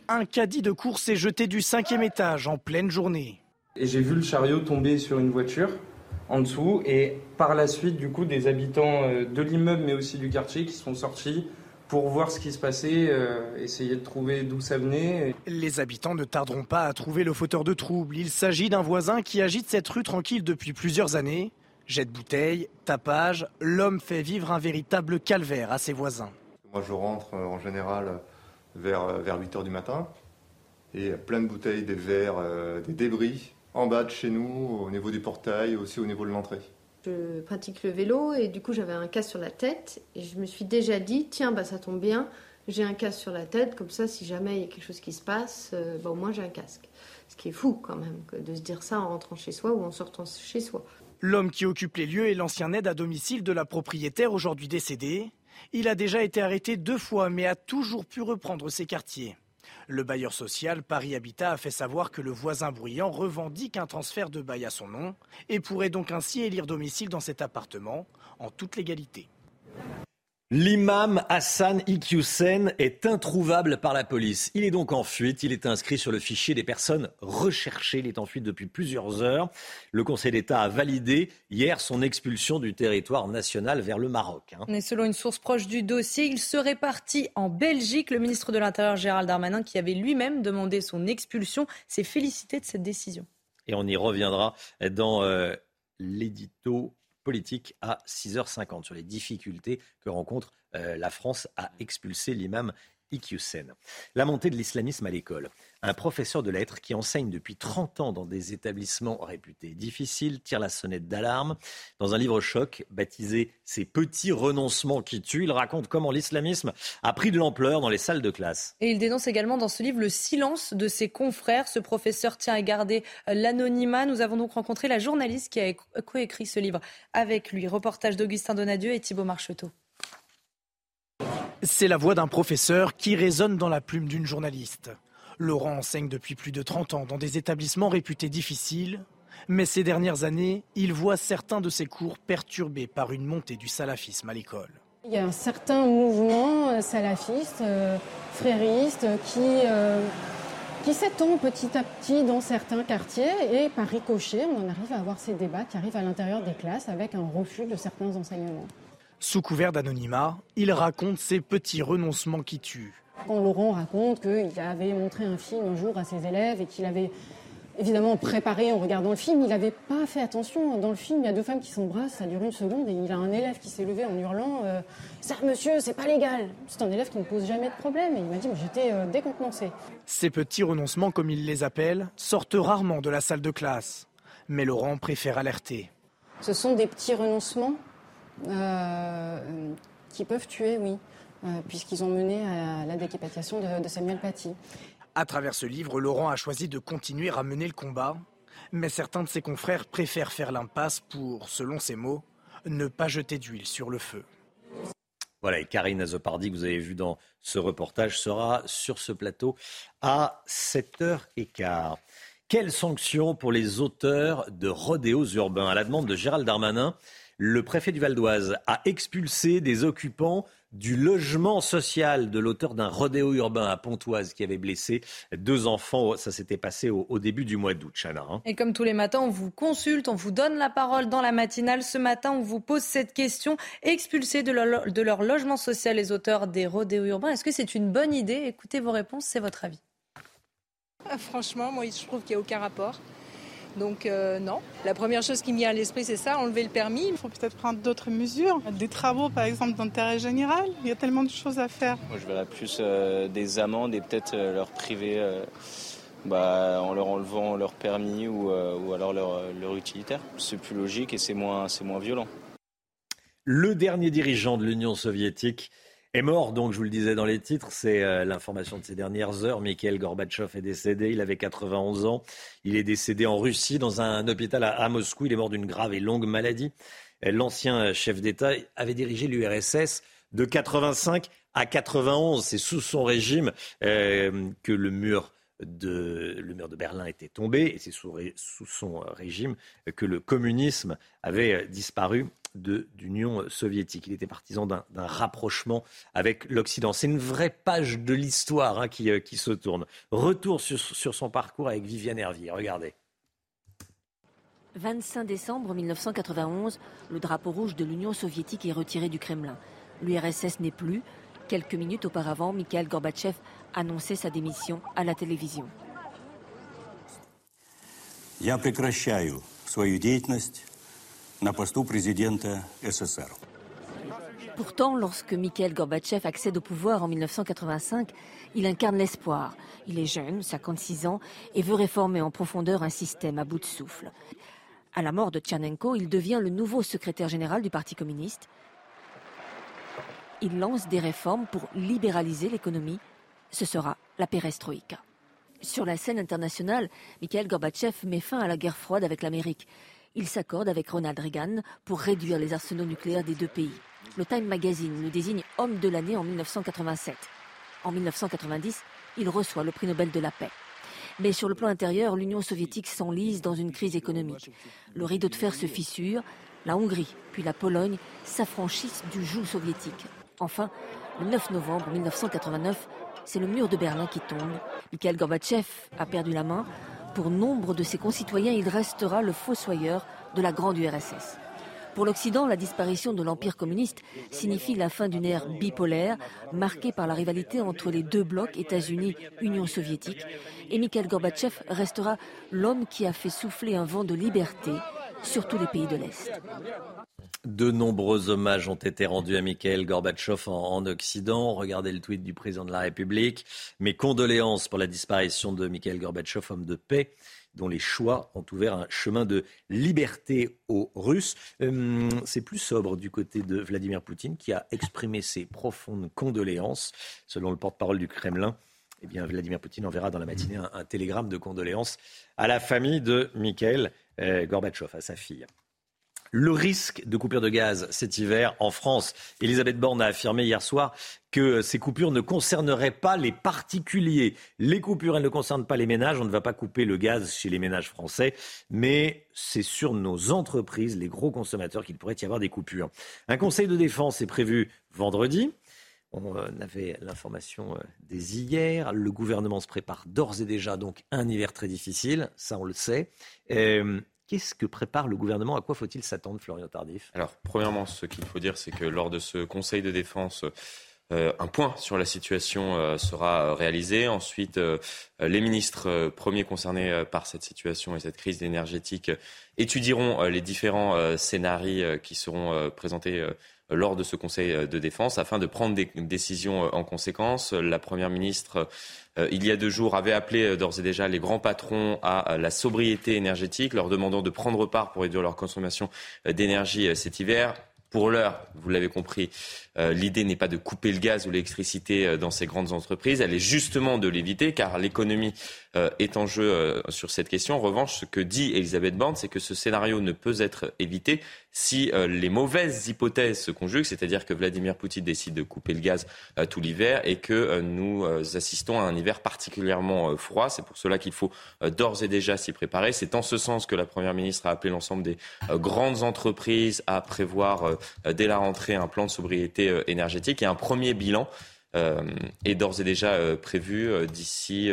un caddie de course est jeté du cinquième étage en pleine journée. Et j'ai vu le chariot tomber sur une voiture en dessous et par la suite du coup des habitants euh, de l'immeuble mais aussi du quartier qui sont sortis pour voir ce qui se passait, euh, essayer de trouver d'où ça venait. Les habitants ne tarderont pas à trouver le fauteur de troubles. Il s'agit d'un voisin qui agite cette rue tranquille depuis plusieurs années. Jette bouteille, tapage, l'homme fait vivre un véritable calvaire à ses voisins. Moi je rentre euh, en général vers, euh, vers 8 h du matin. Et plein de bouteilles, des verres, des débris en bas de chez nous, au niveau du portail, aussi au niveau de l'entrée. Je pratique le vélo et du coup j'avais un casque sur la tête et je me suis déjà dit tiens bah ça tombe bien j'ai un casque sur la tête comme ça si jamais il y a quelque chose qui se passe euh, bah, au moins j'ai un casque. Ce qui est fou quand même de se dire ça en rentrant chez soi ou en sortant chez soi. L'homme qui occupe les lieux est l'ancien aide à domicile de la propriétaire aujourd'hui décédée il a déjà été arrêté deux fois mais a toujours pu reprendre ses quartiers le bailleur social Paris Habitat a fait savoir que le voisin bruyant revendique un transfert de bail à son nom et pourrait donc ainsi élire domicile dans cet appartement en toute légalité. L'imam Hassan Iqiyoussen est introuvable par la police. Il est donc en fuite. Il est inscrit sur le fichier des personnes recherchées. Il est en fuite depuis plusieurs heures. Le Conseil d'État a validé hier son expulsion du territoire national vers le Maroc. Mais hein. selon une source proche du dossier, il serait parti en Belgique. Le ministre de l'Intérieur Gérald Darmanin, qui avait lui-même demandé son expulsion, s'est félicité de cette décision. Et on y reviendra dans euh, l'édito politique à 6h50 sur les difficultés que rencontre euh, la France à expulser l'imam Iqiyoussen. La montée de l'islamisme à l'école. Un professeur de lettres qui enseigne depuis 30 ans dans des établissements réputés difficiles tire la sonnette d'alarme. Dans un livre choc baptisé Ces petits renoncements qui tuent, il raconte comment l'islamisme a pris de l'ampleur dans les salles de classe. Et il dénonce également dans ce livre le silence de ses confrères. Ce professeur tient à garder l'anonymat. Nous avons donc rencontré la journaliste qui a coécrit ce livre avec lui. Reportage d'Augustin Donadieu et Thibault Marcheteau. C'est la voix d'un professeur qui résonne dans la plume d'une journaliste. Laurent enseigne depuis plus de 30 ans dans des établissements réputés difficiles, mais ces dernières années, il voit certains de ses cours perturbés par une montée du salafisme à l'école. Il y a un certain mouvement euh, salafiste, euh, frériste, qui, euh, qui s'étend petit à petit dans certains quartiers et par ricochet, on en arrive à avoir ces débats qui arrivent à l'intérieur des classes avec un refus de certains enseignements. Sous couvert d'anonymat, il raconte ses petits renoncements qui tuent. Quand Laurent raconte qu'il avait montré un film un jour à ses élèves et qu'il avait évidemment préparé en regardant le film, il n'avait pas fait attention. Dans le film, il y a deux femmes qui s'embrassent, ça dure une seconde, et il a un élève qui s'est levé en hurlant euh, Ça, monsieur, c'est pas légal C'est un élève qui ne pose jamais de problème, et il m'a dit J'étais euh, décontenancé. Ces petits renoncements, comme il les appelle, sortent rarement de la salle de classe. Mais Laurent préfère alerter. Ce sont des petits renoncements euh, qui peuvent tuer, oui, euh, puisqu'ils ont mené à la décapitation de, Samuel Paty. À travers ce livre, Laurent a choisi de continuer à mener le combat, mais certains de ses confrères préfèrent faire l'impasse pour, selon ses mots, ne pas jeter d'huile sur le feu. Voilà, et Karine Azopardi, que vous avez vu dans ce reportage, sera sur ce plateau à 7h15. Quelles sanctions pour les auteurs de rodéos urbains? À la demande de Gérald Darmanin, le préfet du Val d'Oise a expulsé des occupants du logement social de l'auteur d'un rodéo urbain à Pontoise qui avait blessé deux enfants. Ça s'était passé au, début du mois d'août, Chana. Hein. Et comme tous les matins, on vous consulte, on vous donne la parole dans la matinale. Ce matin, on vous pose cette question. Expulser de leur, de leur logement social les auteurs des rodéos urbains, est-ce que c'est une bonne idée? Écoutez vos réponses, c'est votre avis. Ah, franchement, moi, je trouve qu'il n'y a aucun rapport Donc euh, non, la première chose qui me vient à l'esprit, c'est ça, enlever le permis. Il faut peut-être prendre d'autres mesures, des travaux par exemple d'intérêt général. Il y a tellement de choses à faire. Moi, je verrais plus euh, des amendes et peut-être euh, leur priver bah, en leur enlevant leur permis ou, ou alors leur, leur utilitaire. C'est plus logique et c'est moins, c'est moins violent. Le dernier dirigeant de l'Union soviétique est mort, donc je vous le disais dans les titres, c'est euh, l'information de ces dernières heures. Mikhail Gorbatchev est décédé, il avait 91 ans. Il est décédé en Russie dans un hôpital à, Moscou. Il est mort d'une grave et longue maladie. Euh, l'ancien chef d'État avait dirigé l'URSS de 85 à 91. C'est sous son régime euh, que le mur de, le mur de Berlin était tombé et c'est sous, sous, son régime que le communisme avait disparu d'Union soviétique. Il était partisan d'un rapprochement avec l'Occident. C'est une vraie page de l'histoire hein, qui, euh, qui, se tourne. Retour sur, sur son parcours avec Viviane Hervier. Regardez. 25 décembre 1991, le drapeau rouge de l'Union soviétique est retiré du Kremlin. L'URSS n'est plus. Quelques minutes auparavant, Mikhail Gorbatchev annonçait sa démission à la télévision. Я прекращаю свою деятельность Pourtant, lorsque Mikhail Gorbatchev accède au pouvoir en 1985, il incarne l'espoir. Il est jeune, 56 ans, et veut réformer en profondeur un système à bout de souffle. À la mort de Tchernenko, il devient le nouveau secrétaire général du Parti communiste. Il lance des réformes pour libéraliser l'économie. Ce sera la perestroïka. Sur la scène internationale, Mikhail Gorbatchev met fin à la guerre froide avec l'Amérique. Il s'accorde avec Ronald Reagan pour réduire les arsenaux nucléaires des deux pays. Le Time Magazine le désigne homme de l'année en 1987. En 1990, il reçoit le prix Nobel de la paix. Mais sur le plan intérieur, l'Union soviétique s'enlise dans une crise économique. Le rideau de fer se fissure, la Hongrie puis la Pologne s'affranchissent du joug soviétique. Enfin, le 9 novembre 1989, c'est le mur de Berlin qui tombe. Mikhail Gorbatchev a perdu la main. Pour nombre de ses concitoyens, il restera le fossoyeur de la grande URSS. Pour l'Occident, la disparition de l'Empire communiste signifie la fin d'une ère bipolaire marquée par la rivalité entre les deux blocs États-Unis-Union soviétique. Et Mikhail Gorbatchev restera l'homme qui a fait souffler un vent de liberté sur tous les pays de l'Est. De nombreux hommages ont été rendus à Mikhail Gorbatchev en, Occident. Regardez le tweet du président de la République. Mes condoléances pour la disparition de Mikhail Gorbatchev, homme de paix, dont les choix ont ouvert un chemin de liberté aux Russes. Hum, c'est plus sobre du côté de Vladimir Poutine qui a exprimé ses profondes condoléances. Selon le porte-parole du Kremlin, eh bien, Vladimir Poutine enverra dans la matinée un, télégramme de condoléances à la famille de Mikhail Gorbatchev, à sa fille le risque de coupure de gaz cet hiver en France. Elisabeth Borne a affirmé hier soir que ces coupures ne concerneraient pas les particuliers. Les coupures, elles ne concernent pas les ménages. On ne va pas couper le gaz chez les ménages français, mais c'est sur nos entreprises, les gros consommateurs, qu'il pourrait y avoir des coupures. Un conseil de défense est prévu vendredi. On euh, avait l'information euh, dès hier. Le gouvernement se prépare d'ores et déjà donc un hiver très difficile, ça on le sait. Qu'est-ce que prépare le gouvernement? À quoi faut-il s'attendre, Florian Tardif? Alors, premièrement, ce qu'il faut dire, c'est que lors de ce Conseil de défense, euh, un point sur la situation sera réalisé. Ensuite, les ministres premiers concernés par cette situation et cette crise énergétique étudieront les différents scénarios qui seront présentés lors de ce Conseil de défense afin de prendre des décisions en conséquence. La Première ministre euh, il y a deux jours, avait appelé euh, d'ores et déjà les grands patrons à la sobriété énergétique, leur demandant de prendre part pour réduire leur consommation euh, d'énergie cet hiver. Pour l'heure, vous l'avez compris, euh, l'idée n'est pas de couper le gaz ou l'électricité euh, dans ces grandes entreprises, elle est justement de l'éviter, car l'économie euh, est en jeu sur cette question. En revanche, ce que dit Elisabeth Borne, c'est que ce scénario ne peut être évité si les mauvaises hypothèses se conjuguent, c'est-à-dire que Vladimir Poutine décide de couper le gaz tout l'hiver et que nous assistons à un hiver particulièrement froid. C'est pour cela qu'il faut d'ores et déjà s'y préparer. C'est en ce sens que la Première ministre a appelé l'ensemble des grandes entreprises à prévoir dès la rentrée un plan de sobriété euh, énergétique. Et un premier bilan euh, est d'ores et déjà euh, prévu d'ici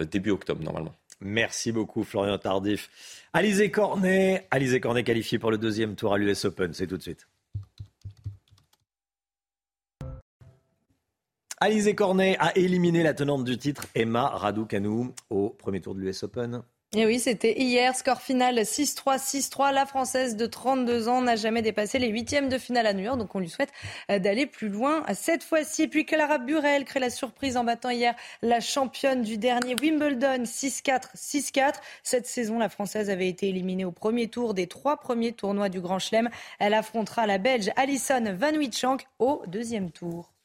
début octobre, normalement. Merci beaucoup, Florian Tardif. Alizé Cornet, Alizé Cornet qualifié pour le deuxième tour à l'US Open. C'est tout de suite. Alizé Cornet a éliminé la tenante du titre, Emma Raducanu, au premier tour de l'US Open. Et oui, c'était hier, score final 6-3, 6-3. La Française de 32 ans n'a jamais dépassé les huitièmes de finale à New York, donc on lui souhaite euh, d'aller plus loin cette fois-ci. Puis Clara Burel crée la surprise en battant hier la championne du dernier Wimbledon 6-4, 6-4. Cette saison, la Française avait été éliminée au premier tour des trois premiers tournois du Grand Chelem. Elle affrontera la Belge Alison Van Witschank au deuxième tour.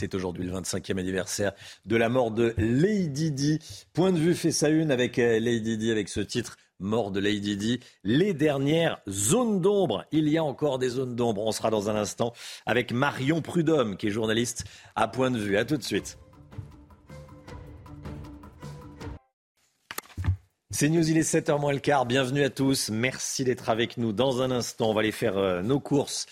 C'est aujourd'hui le 25e anniversaire de la mort de Lady Di. Point de vue fait sa une avec euh, Lady Di, avec ce titre Mort de Lady Di. Les dernières zones d'ombre. Il y a encore des zones d'ombre. On sera dans un instant avec Marion Prudhomme, qui est journaliste à Point de vue. À tout de suite. C'est News, il est 7h moins le quart. Bienvenue à tous. Merci d'être avec nous. Dans un instant, on va aller faire euh, nos courses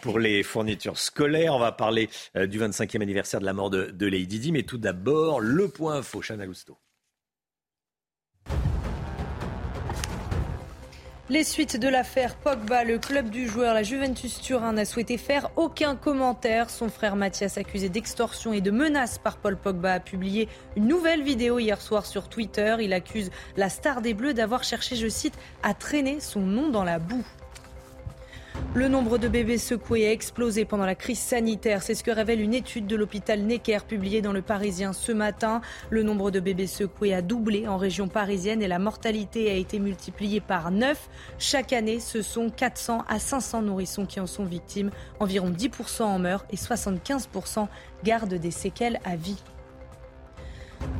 pour les fournitures scolaires. On va parler euh, du 25e anniversaire de la mort de, Lady Di. Mais tout d'abord, le point info, Chana Lousteau. Les suites de l'affaire Pogba, le club du joueur, la Juventus Turin, n'a souhaité faire aucun commentaire. Son frère Mathias, accusé d'extorsion et de menaces par Paul Pogba, a publié une nouvelle vidéo hier soir sur Twitter. Il accuse la star des Bleus d'avoir cherché, je cite, à traîner son nom dans la boue. Le nombre de bébés secoués a explosé pendant la crise sanitaire. C'est ce que révèle une étude de l'hôpital Necker publiée dans le Parisien ce matin. Le nombre de bébés secoués a doublé en région parisienne et la mortalité a été multipliée par 9. Chaque année, ce sont 400 à 500 nourrissons qui en sont victimes. Environ 10% en meurent et 75% gardent des séquelles à vie.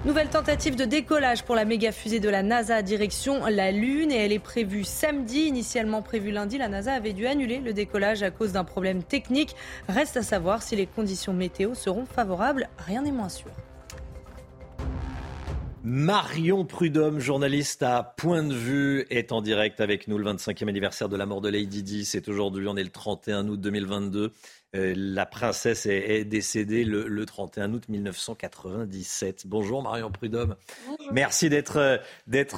Nouvelle tentative de décollage pour la méga fusée de la NASA direction la Lune et elle est prévue samedi. Initialement prévue lundi, la NASA avait dû annuler le décollage à cause d'un problème technique. Reste à savoir si les conditions météo seront favorables. Rien n'est moins sûr. Marion Prudhomme, journaliste à Point de Vue, est en direct avec nous. Le 25e anniversaire de la mort de Lady Di, c'est aujourd'hui, on est le 31 août 2022. Euh, la princesse est, décédée le, 31 août 1997. Bonjour Marion Prudhomme. Merci d'être euh,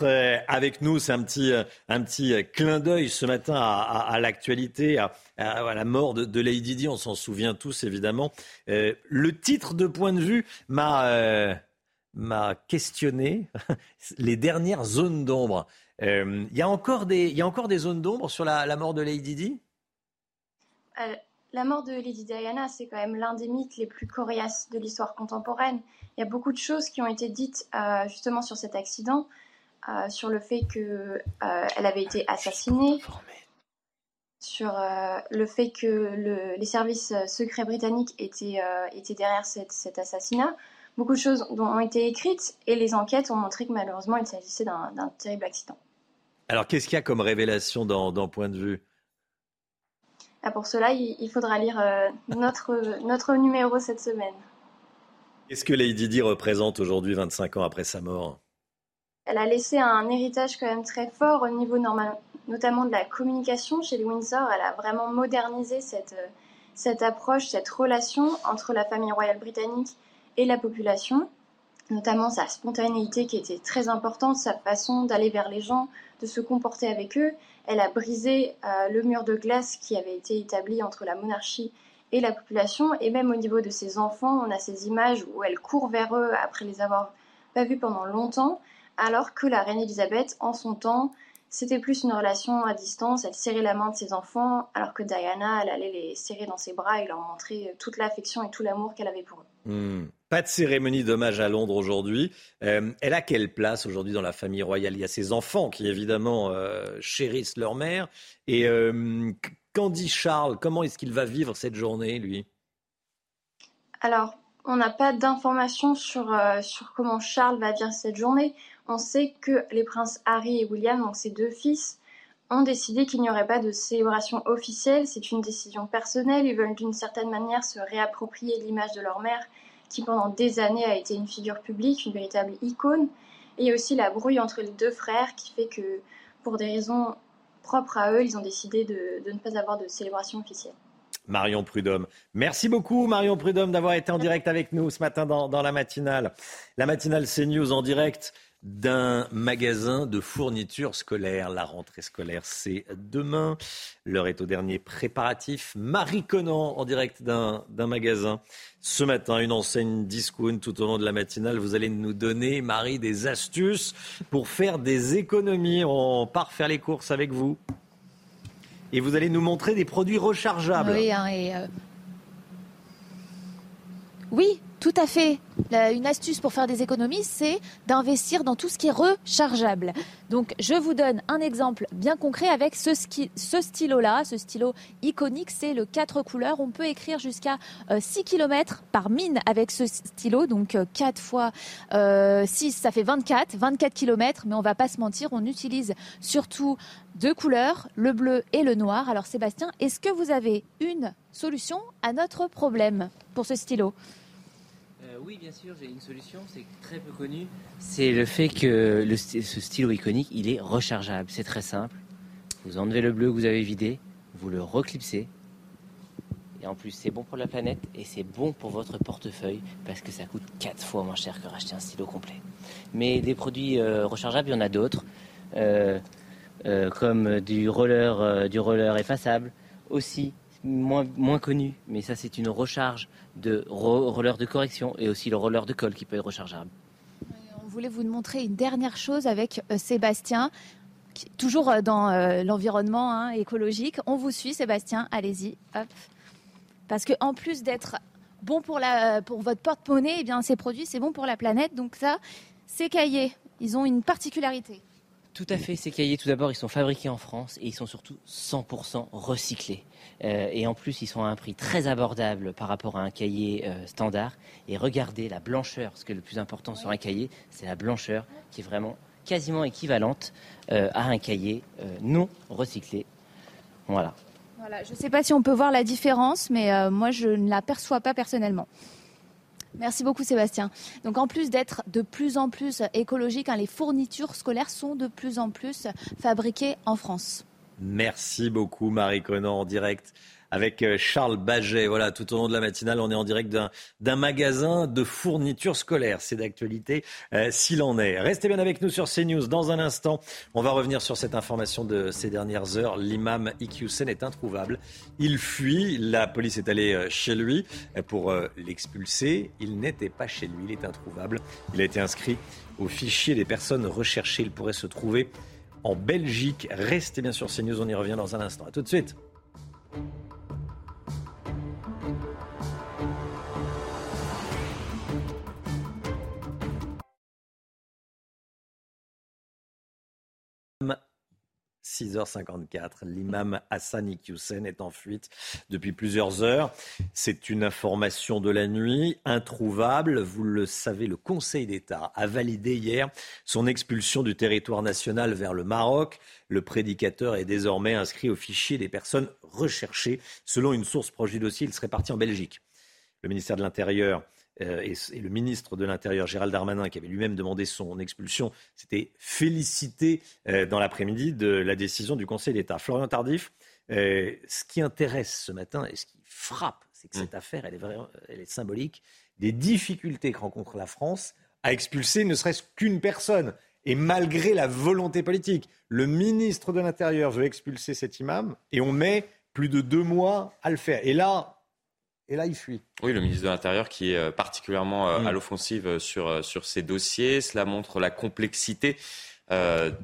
euh, avec nous. C'est un petit, un petit clin d'œil ce matin à, l'actualité, à, la mort de, Lady Di. On s'en souvient tous évidemment. le titre de point de vue m'a m'a questionné les dernières zones d'ombre. Il y, a encore des, y a encore des zones d'ombre sur la, la, mort de Lady Di? La mort de Lady Diana, c'est quand même l'un des mythes les plus coriaces de l'histoire contemporaine. Il y a beaucoup de choses qui ont été dites euh, justement sur cet accident, euh, sur le fait qu'elle euh, avait été assassinée, sur le fait que les services secrets britanniques étaient, derrière cet assassinat. Beaucoup de choses ont été écrites et les enquêtes ont montré que malheureusement il s'agissait d'un terrible accident. Alors qu'est-ce qu'il y a comme révélation dans Point de vue? Ah, pour cela, il, faudra lire euh, notre, notre numéro cette semaine. Qu'est-ce que Lady Di représente aujourd'hui, 25 ans après sa mort? Elle a laissé un héritage quand même très fort au niveau normal, notamment de la communication chez les Windsor. Elle a vraiment modernisé cette, euh, cette approche, cette relation entre la famille royale britannique et la population, notamment sa spontanéité qui était très importante, sa façon d'aller vers les gens, de se comporter avec eux. Elle a brisé euh, le mur de glace qui avait été établi entre la monarchie et la population. Et même au niveau de ses enfants, on a ces images où elle court vers eux après les avoir pas vus pendant longtemps, alors que la reine Elisabeth, en son temps, c'était plus une relation à distance. Elle serrait la main de ses enfants, alors que Diana, elle allait les serrer dans ses bras et leur montrer toute l'affection et tout l'amour qu'elle avait pour eux. Hmm. Pas de cérémonie d'hommage à Londres aujourd'hui. Euh, elle a quelle place aujourd'hui dans la famille royale? Il y a ses enfants qui évidemment euh, chérissent leur mère. Et euh, qu'en dit Charles? Comment est-ce qu'il va vivre cette journée, lui? Alors, on n'a pas d'informations sur, sur comment Charles va vivre cette journée. On sait que les princes Harry et William, donc ses deux fils, ont décidé qu'il n'y aurait pas de célébration officielle. C'est une décision personnelle. Ils veulent d'une certaine manière se réapproprier l'image de leur mère qui pendant des années a été une figure publique, une véritable icône. Et il y a aussi la brouille entre les deux frères qui fait que, pour des raisons propres à eux, ils ont décidé de, ne pas avoir de célébration officielle. Marion Prudhomme. Merci beaucoup Marion Prudhomme d'avoir été en direct avec nous ce matin dans, la matinale. La matinale CNews en direct d'un magasin de fournitures scolaires. La rentrée scolaire, c'est demain. L'heure est au dernier préparatif. Marie Conan, en direct d'un magasin. Ce matin, une enseigne discount tout au long de la matinale. Vous allez nous donner, Marie, des astuces pour faire des économies. On part faire les courses avec vous. Et vous allez nous montrer des produits rechargeables. Oui, hein, et euh, oui, tout à fait. une astuce pour faire des économies, c'est d'investir dans tout ce qui est rechargeable. Donc, je vous donne un exemple bien concret avec ce, stylo-là, ce stylo iconique, c'est le 4 couleurs. On peut écrire jusqu'à 6 euh, km par mine avec ce stylo. Donc, 4 euh, fois 6, euh, ça fait 24, 24 km. Mais on va pas se mentir, on utilise surtout deux couleurs, le bleu et le noir. Alors, Sébastien, est-ce que vous avez une solution à notre problème pour ce stylo? Oui, bien sûr, j'ai une solution, c'est très peu connu. C'est le fait que ce stylo iconique, il est rechargeable. C'est très simple. Vous enlevez le bleu que vous avez vidé, vous le reclipsez. Et en plus, c'est bon pour la planète et c'est bon pour votre portefeuille parce que ça coûte 4 fois moins cher que racheter un stylo complet. Mais des produits euh, rechargeables, il y en a d'autres, euh, comme du roller, du roller effaçable. Aussi, moins, moins connu, mais ça c'est une recharge de roller de correction et aussi le roller de colle qui peut être rechargeable. On voulait vous montrer une dernière chose avec euh, Sébastien, toujours euh, dans euh, l'environnement hein, écologique. On vous suit Sébastien, allez-y. Parce qu'en plus d'être bon pour, la, pour votre porte-monnaie, eh ces produits c'est bon pour la planète. Donc ça, ces cahiers, ils ont une particularité. Tout à fait, ces cahiers, tout d'abord, ils sont fabriqués en France et ils sont surtout 100% recyclés. Euh, et en plus, ils sont à un prix très abordable par rapport à un cahier euh, standard. Et regardez la blancheur, ce qui est le plus important sur un cahier, c'est la blancheur qui est vraiment quasiment équivalente euh, à un cahier non recyclé. Voilà. Voilà, je ne sais pas si on peut voir la différence, mais moi, je ne la perçois pas personnellement. Merci beaucoup Sébastien. Donc en plus d'être de plus en plus écologiques, hein, les fournitures scolaires sont de plus en plus fabriquées en France. Merci beaucoup Marie Conan en direct avec euh, Charles Baget. Voilà, tout au long de la matinale, on est en direct d'un magasin de fournitures scolaires. C'est d'actualité euh, s'il en est. Restez bien avec nous sur CNews. Dans un instant, on va revenir sur cette information de ces dernières heures. L'imam Iqiyoussen est introuvable. Il fuit. La police est allée euh, chez lui pour l'expulser. Il n'était pas chez lui. Il est introuvable. Il a été inscrit au fichier des personnes recherchées. Il pourrait se trouver en Belgique. Restez bien sur CNews. On y revient dans un instant. À tout de suite. 6h54. L'imam Hassan Iqiyoussen est en fuite depuis plusieurs heures. C'est une information de la nuit, introuvable. Vous le savez, le Conseil d'État a validé hier son expulsion du territoire national vers le Maroc. Le prédicateur est désormais inscrit au fichier des personnes recherchées. Selon une source proche du dossier, il serait parti en Belgique. Le ministère de l'Intérieur et, le ministre de l'Intérieur, Gérald Darmanin, qui avait lui-même demandé son expulsion, s'était félicité euh, dans l'après-midi de la décision du Conseil d'État. Florian Tardif, euh, ce qui intéresse ce matin et ce qui frappe, c'est que cette mmh. affaire, elle est, elle est symbolique des difficultés que rencontre la France à expulser ne serait-ce qu'une personne. Et malgré la volonté politique, le ministre de l'Intérieur veut expulser cet imam et on met plus de deux mois à le faire. Et là, et là, il fuit. Oui, le ministre de l'Intérieur qui est euh, particulièrement euh, à mm. l'offensive euh, sur, sur ces dossiers. Cela montre la complexité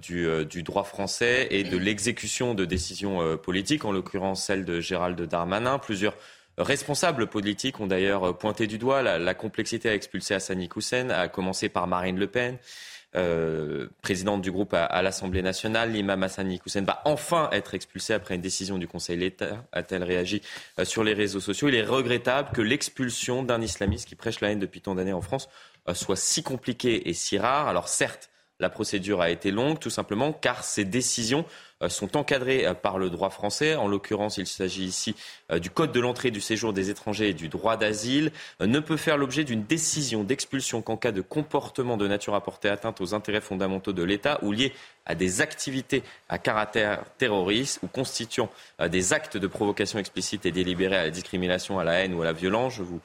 du, du, droit français et de l'exécution de décisions politiques, en l'occurrence celle de Gérald Darmanin. Plusieurs responsables politiques ont d'ailleurs pointé du doigt la, la complexité à expulser Hassani Hussein, à commencer par Marine Le Pen. Euh, présidente du groupe à, l'Assemblée nationale. L'imam Hassani Hussein va enfin être expulsé après une décision du Conseil d'État, a-t-elle réagi euh, sur les réseaux sociaux? Il est regrettable que l'expulsion d'un islamiste qui prêche la haine depuis tant d'années en France euh, soit si compliquée et si rare. Alors certes, la procédure a été longue, tout simplement car ces décisions sont encadrées euh, par le droit français. En l'occurrence, il s'agit ici euh, du Code de l'entrée du séjour des étrangers et du droit d'asile. Ne peut faire l'objet d'une décision d'expulsion qu'en cas de comportement de nature à porter atteinte aux intérêts fondamentaux de l'État ou lié à des activités à caractère terroriste ou constituant des actes de provocation explicite et délibérée à la discrimination, à la haine ou à la violence. Je vous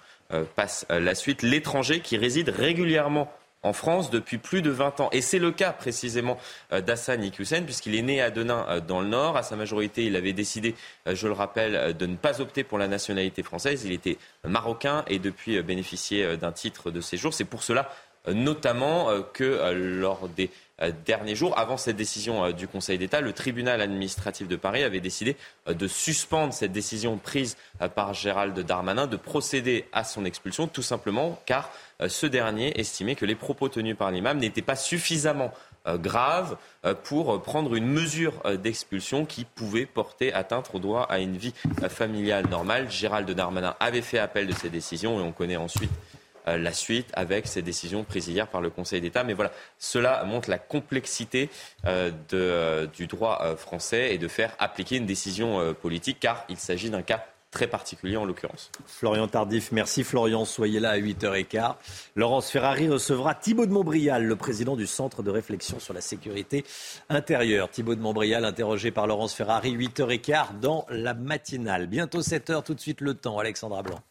passe la suite. L'étranger qui réside régulièrement en France depuis plus de 20 ans. Et c'est le cas précisément d'Hassan Iqiyoussen, puisqu'il est né à Denain dans le Nord. À sa majorité, il avait décidé, je le rappelle, de ne pas opter pour la nationalité française. Il était marocain et depuis bénéficiait d'un titre de séjour. C'est pour cela notamment que lors des euh, derniers jours. Avant cette décision euh, du Conseil d'État, le tribunal administratif de Paris avait décidé euh, de suspendre cette décision prise par Gérald Darmanin de procéder à son expulsion, tout simplement car ce dernier estimait que les propos tenus par l'imam n'étaient pas suffisamment graves pour prendre une mesure d'expulsion qui pouvait porter atteinte au droit à une vie familiale normale. Gérald Darmanin avait fait appel de ces décisions et on connaît ensuite euh, la suite avec ces décisions prises hier par le Conseil d'État. Mais voilà, cela montre la complexité euh, euh, du droit français et de faire appliquer une décision politique, car il s'agit d'un cas très particulier en l'occurrence. Florian Tardif, merci Florian, soyez là à 8h15. Laurence Ferrari recevra Thibault de Montbrial, le président du Centre de réflexion sur la sécurité intérieure. Thibault de Montbrial, interrogé par Laurence Ferrari, 8h15 dans la matinale. Bientôt 7h, tout de suite le temps, Alexandra Blanc.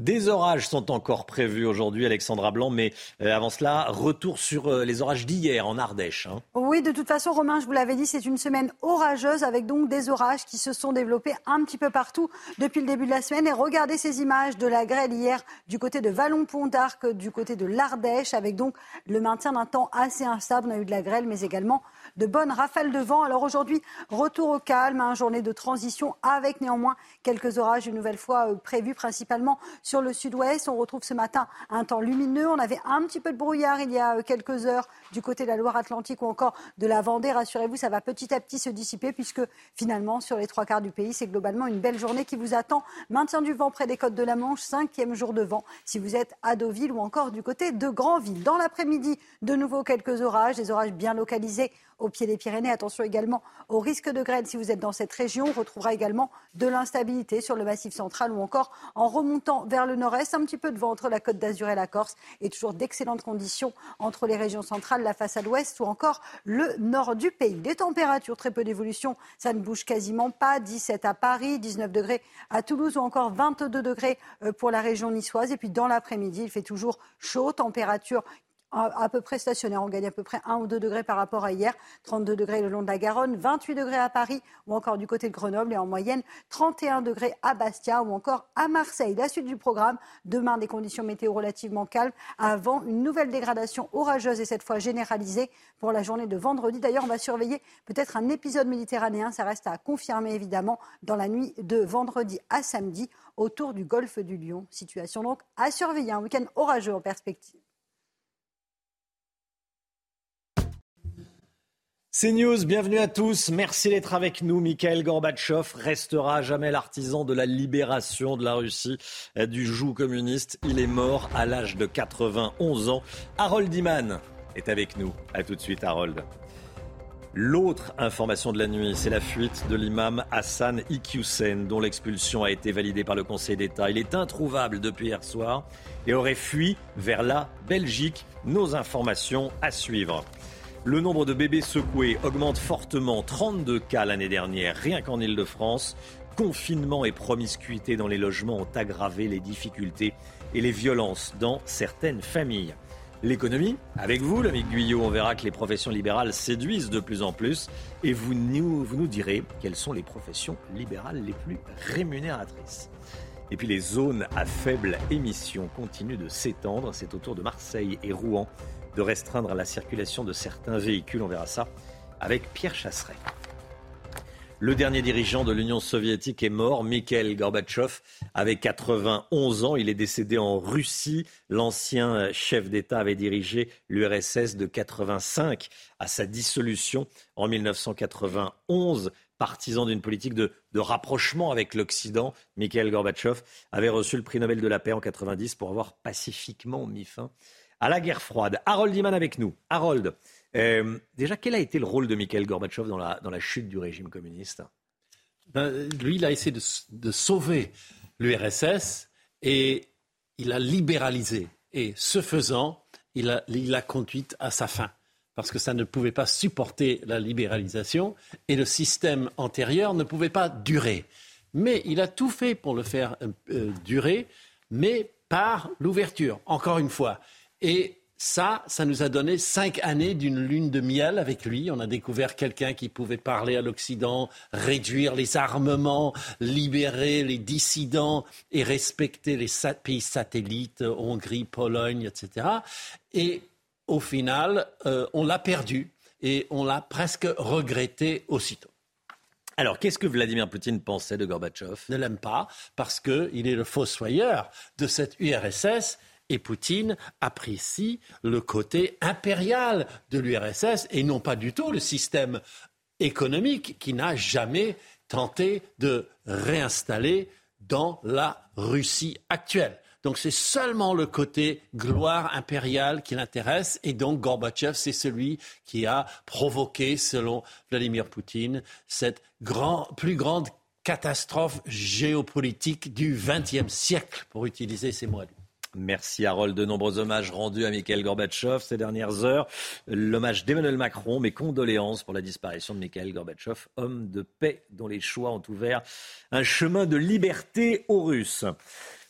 Des orages sont encore prévus aujourd'hui, Alexandra Blanc, mais euh, avant cela, retour sur euh, les orages d'hier en Ardèche. Hein. Oui, de toute façon, Romain, je vous l'avais dit, c'est une semaine orageuse avec donc des orages qui se sont développés un petit peu partout depuis le début de la semaine. Et regardez ces images de la grêle hier du côté de Vallon-Pont d'Arc, du côté de l'Ardèche, avec donc le maintien d'un temps assez instable. On a eu de la grêle, mais également de bonnes rafales de vent. Alors aujourd'hui, retour au calme, hein, journée de transition avec néanmoins quelques orages une nouvelle fois euh, prévus principalement sur le sud-ouest. On retrouve ce matin un temps lumineux. On avait un petit peu de brouillard il y a euh, quelques heures du côté de la Loire-Atlantique ou encore de la Vendée. Rassurez-vous, ça va petit à petit se dissiper puisque finalement, sur les trois quarts du pays, c'est globalement une belle journée qui vous attend. Maintien du vent près des côtes de la Manche, cinquième jour de vent si vous êtes à Deauville ou encore du côté de Granville. Dans l'après-midi, de nouveau quelques orages, des orages bien localisés au pied des Pyrénées. Attention également au risque de grêle si vous êtes dans cette région. On retrouvera également de l'instabilité sur le massif central ou encore en remontant vers le nord-est, un petit peu de vent entre la côte d'Azur et la Corse et toujours d'excellentes conditions entre les régions centrales, la façade ouest ou encore le nord du pays. Des températures, très peu d'évolution, ça ne bouge quasiment pas. 17 à Paris, 19 degrés à Toulouse ou encore 22 degrés euh, pour la région niçoise. Et puis dans l'après-midi, il fait toujours chaud, température à, peu près stationnaire. On gagne à peu près 1 ou 2 degrés par rapport à hier. 32 degrés le long de la Garonne, 28 degrés à Paris ou encore du côté de Grenoble et en moyenne 31 degrés à Bastia ou encore à Marseille. La suite du programme, demain des conditions météo relativement calmes avant une nouvelle dégradation orageuse et cette fois généralisée pour la journée de vendredi. D'ailleurs, on va surveiller peut-être un épisode méditerranéen. Ça reste à confirmer évidemment dans la nuit de vendredi à samedi autour du golfe du Lion. Situation donc à surveiller. Un week-end orageux en perspective. C'est News, bienvenue à tous. Merci d'être avec nous. Mikhail Gorbatchev restera jamais l'artisan de la libération de la Russie euh, du joug communiste. Il est mort à l'âge de 91 ans. Harold Iman est avec nous. A tout de suite, Harold. L'autre information de la nuit, c'est la fuite de l'imam Hassan Iqiyoussen, dont l'expulsion a été validée par le Conseil d'État. Il est introuvable depuis hier soir et aurait fui vers la Belgique. Nos informations à suivre. Le nombre de bébés secoués augmente fortement, 32 cas l'année dernière, rien qu'en Ile-de-France. Confinement et promiscuité dans les logements ont aggravé les difficultés et les violences dans certaines familles. L'économie, avec vous, l'ami Guyot, on verra que les professions libérales séduisent de plus en plus et vous nous, direz quelles sont les professions libérales les plus rémunératrices. Et puis les zones à faible émission continuent de s'étendre. C'est autour de Marseille et Rouen de restreindre la circulation de certains véhicules. On verra ça avec Pierre Chasseret. Le dernier dirigeant de l'Union soviétique est mort, Mikhail Gorbatchev, avait 91 ans. Il est décédé en Russie. L'ancien chef d'État avait dirigé l'URSS de 85 à sa dissolution en 1991. Partisan d'une politique de, rapprochement avec l'Occident, Mikhail Gorbatchev avait reçu le prix Nobel de la paix en 90 pour avoir pacifiquement mis fin la guerre froide. Harold Iman avec nous. Harold, euh, déjà, quel a été le rôle de Mikhail Gorbatchev dans la, dans la chute du régime communiste? Ben, Lui, il a essayé de, sauver l'URSS et il a libéralisé. Et ce faisant, il l'a il a conduite à sa fin. Parce que ça ne pouvait pas supporter la libéralisation et le système antérieur ne pouvait pas durer. Mais il a tout fait pour le faire euh, durer, mais par l'ouverture, encore une fois. Et ça, ça nous a donné cinq années d'une lune de miel avec lui. On a découvert quelqu'un qui pouvait parler à l'Occident, réduire les armements, libérer les dissidents et respecter les pays satellites, Hongrie, Pologne, etc. Et au final, euh, on l'a perdu et on l'a presque regretté aussitôt. Alors, qu'est-ce que Vladimir Poutine pensait de Gorbatchev? Ne l'aime pas parce qu'il est le fossoyeur de cette URSS et Poutine apprécie le côté impérial de l'URSS et non pas du tout le système économique qui n'a jamais tenté de réinstaller dans la Russie actuelle. Donc c'est seulement le côté gloire impériale qui l'intéresse. Et donc Gorbatchev, c'est celui qui a provoqué, selon Vladimir Poutine, cette plus grande catastrophe géopolitique du XXe siècle, pour utiliser ces mots. Merci Harold. De nombreux hommages rendus à Mikhail Gorbatchev ces dernières heures. L'hommage d'Emmanuel Macron, mes condoléances pour la disparition de Mikhail Gorbatchev, homme de paix dont les choix ont ouvert un chemin de liberté aux Russes.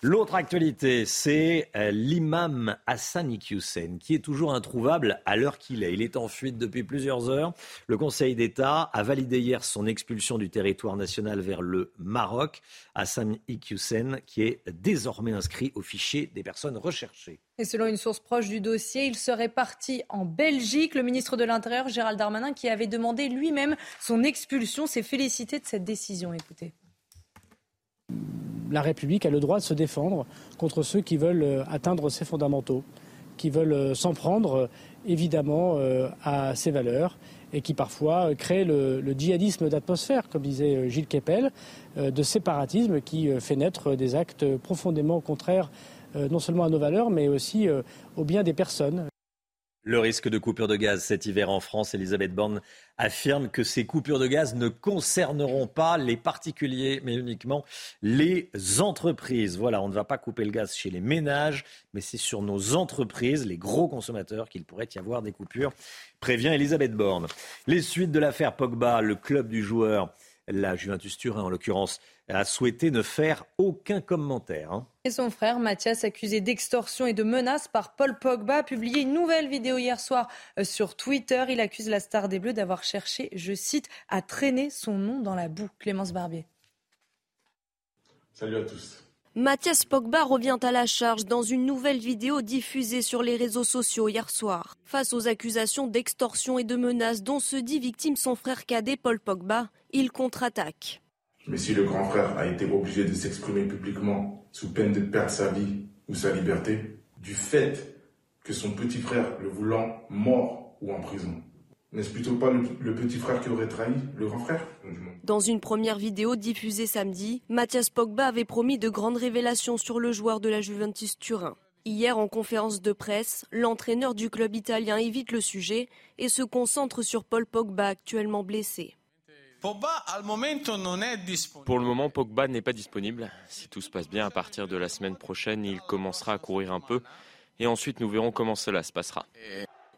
L'autre actualité, c'est euh, l'imam Hassan Iqiyoussen, qui est toujours introuvable à l'heure qu'il est. Il est en fuite depuis plusieurs heures. Le Conseil d'État a validé hier son expulsion du territoire national vers le Maroc. Hassan Iqiyoussen, qui est désormais inscrit au fichier des personnes recherchées. Et selon une source proche du dossier, il serait parti en Belgique. Le ministre de l'Intérieur, Gérald Darmanin, qui avait demandé lui-même son expulsion, s'est félicité de cette décision. Écoutez la République a le droit de se défendre contre ceux qui veulent euh, atteindre ses fondamentaux, qui veulent euh, s'en prendre euh, évidemment à ses valeurs et qui parfois créent le, djihadisme d'atmosphère, comme disait Gilles Kepel, de séparatisme qui fait naître des actes profondément contraires non seulement à nos valeurs, mais aussi au bien des personnes. Le risque de coupure de gaz cet hiver en France, Elisabeth Borne affirme que ces coupures de gaz ne concerneront pas les particuliers, mais uniquement les entreprises. Voilà, on ne va pas couper le gaz chez les ménages, mais c'est sur nos entreprises, les gros consommateurs, qu'il pourrait y avoir des coupures, prévient Elisabeth Borne. Les suites de l'affaire Pogba, le club du joueur la Juventus Turin, en l'occurrence, a souhaité ne faire aucun commentaire. Hein. Et son frère Mathias, accusé d'extorsion et de menaces par Paul Pogba, a publié une nouvelle vidéo hier soir euh, sur Twitter. Il accuse la star des Bleus d'avoir cherché, je cite, à traîner son nom dans la boue. Clémence Barbier. Salut à tous. Mathias Pogba revient à la charge dans une nouvelle vidéo diffusée sur les réseaux sociaux hier soir. Face aux accusations d'extorsion et de menaces dont se dit victime son frère cadet Paul Pogba, il contre-attaque. Mais si le grand frère a été obligé de s'exprimer publiquement sous peine de perdre sa vie ou sa liberté, du fait que son petit frère le voulant mort ou en prison, n'est-ce plutôt pas le, petit frère qui aurait trahi le grand frère Dans une première vidéo diffusée samedi, Mathias Pogba avait promis de grandes révélations sur le joueur de la Juventus Turin. Hier, en conférence de presse, l'entraîneur du club italien évite le sujet et se concentre sur Paul Pogba, actuellement blessé. Pour le moment, Pogba n'est pas disponible. Si tout se passe bien, à partir de la semaine prochaine, il commencera à courir un peu. Et ensuite, nous verrons comment cela se passera.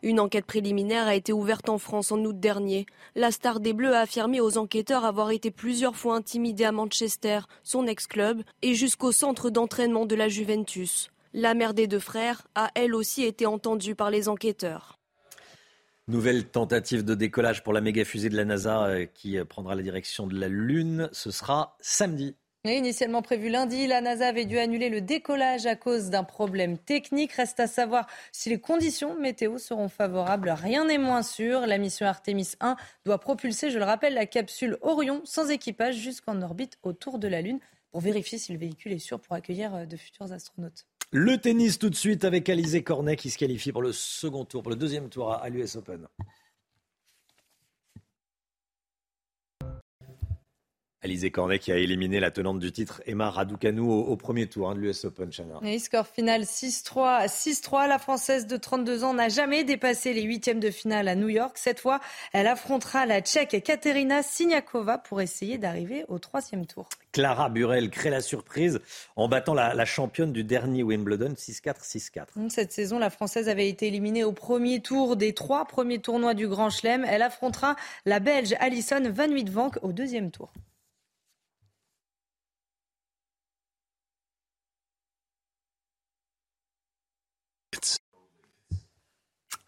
Une enquête préliminaire a été ouverte en France en août dernier. La star des Bleus a affirmé aux enquêteurs avoir été plusieurs fois intimidée à Manchester, son ex-club, et jusqu'au centre d'entraînement de la Juventus. La mère des deux frères a elle aussi été entendue par les enquêteurs. Nouvelle tentative de décollage pour la méga fusée de la NASA euh, qui euh, prendra la direction de la Lune. Ce sera samedi initialement prévu lundi, la NASA avait dû annuler le décollage à cause d'un problème technique. Reste à savoir si les conditions météo seront favorables. Rien n'est moins sûr. La mission Artemis 1 doit propulser, je le rappelle, la capsule Orion sans équipage jusqu'en orbite autour de la Lune pour vérifier si le véhicule est sûr pour accueillir euh, de futurs astronautes. Le tennis tout de suite avec Alizé Cornet qui se qualifie pour le second tour, pour le deuxième tour à l'US Open. Alizé Cornet qui a éliminé la tenante du titre Emma Raducanu au, premier tour hein, de l'US Open. Chana. Et score final 6-3. 6-3. La Française de 32 ans n'a jamais dépassé les huitièmes de finale à New York. Cette fois, elle affrontera la Tchèque Katerina Siniakova pour essayer d'arriver au troisième tour. Clara Burel crée la surprise en battant la, la championne du dernier Wimbledon 6-4, 6-4. Cette saison, la Française avait été éliminée au premier tour des trois premiers tournois du Grand Chelem. Elle affrontera la Belge Alison Van Uytvanck au deuxième tour.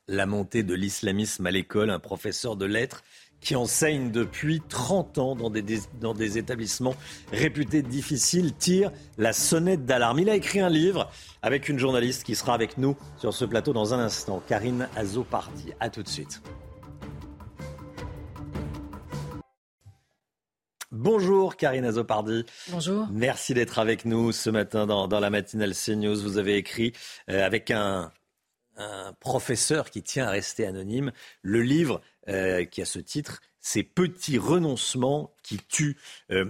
La montée de l'islamisme à l'école, un professeur de lettres qui enseigne depuis 30 ans dans des, dans des établissements réputés difficiles, tire la sonnette d'alarme. Il a écrit un livre avec une journaliste qui sera avec nous sur ce plateau dans un instant, Karine Azopardi. A tout de suite. Bonjour Karine Azopardi. Bonjour. Merci d'être avec nous ce matin dans, la matinale CNews. Vous avez écrit euh, avec un, un professeur qui tient à rester anonyme le livre euh, qui a ce titre, Ces petits renoncements qui tuent. Euh,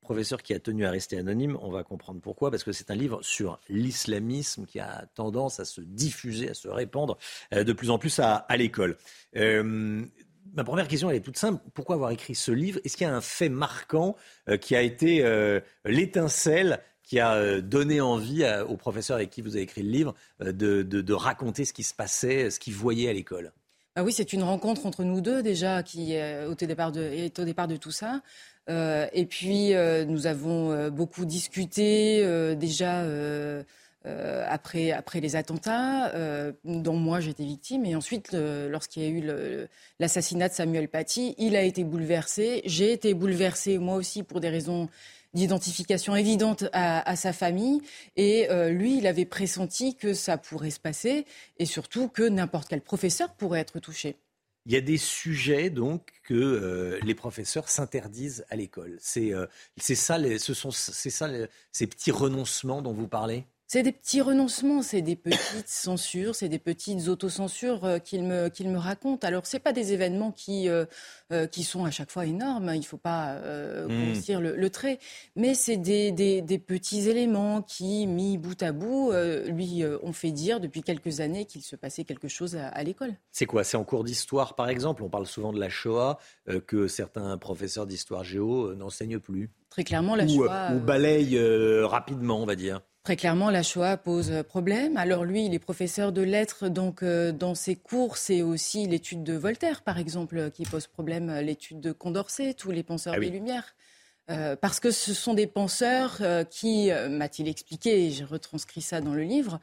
professeur qui a tenu à rester anonyme, on va comprendre pourquoi, parce que c'est un livre sur l'islamisme qui a tendance à se diffuser, à se répandre euh, de plus en plus à, l'école. ma première question, elle est toute simple. Pourquoi avoir écrit ce livre? Est-ce qu'il y a un fait marquant qui a été l'étincelle qui a donné envie aux professeurs avec qui vous avez écrit le livre de, de raconter ce qui se passait, ce qu'ils voyaient à l'école ah oui, c'est une rencontre entre nous deux déjà qui au départ de, est au départ de tout ça. Euh, et puis euh, nous avons euh, beaucoup discuté déjà après, après les attentats, dont moi j'étais victime. Et ensuite, lorsqu'il y a eu l'assassinat de Samuel Paty, il a été bouleversé. J'ai été bouleversée moi aussi pour des raisons d'identification évidente à, sa famille. Et euh, lui, il avait pressenti que ça pourrait se passer et surtout que n'importe quel professeur pourrait être touché. Il y a des sujets donc que euh, les professeurs s'interdisent à l'école. C'est euh, ça, ce sont c'est ça ces petits renoncements dont vous parlez? C'est des petits renoncements, c'est des petites censures, c'est des petites autocensures euh, qu'il me, qu'il me raconte. Alors, ce pas des événements qui, euh, euh, qui sont à chaque fois énormes, il ne faut pas euh, mmh. le, trait, mais c'est des, des, des, petits éléments qui, mis bout à bout, lui ont fait dire depuis quelques années qu'il se passait quelque chose à, l'école. C'est quoi? C'est en cours d'histoire, par exemple? On parle souvent de la Shoah, que certains professeurs d'histoire géo n'enseignent plus. Très clairement, la Shoah... Ou balayent rapidement, on va dire. Très clairement, la Shoah pose problème. Alors lui, il est professeur de lettres, donc euh, dans ses cours, c'est aussi l'étude de Voltaire, par exemple, qui pose problème, l'étude de Condorcet, tous les penseurs ah des Lumières. Euh, parce que ce sont des penseurs euh, qui, m'a-t-il expliqué, et j'ai retranscrit ça dans le livre,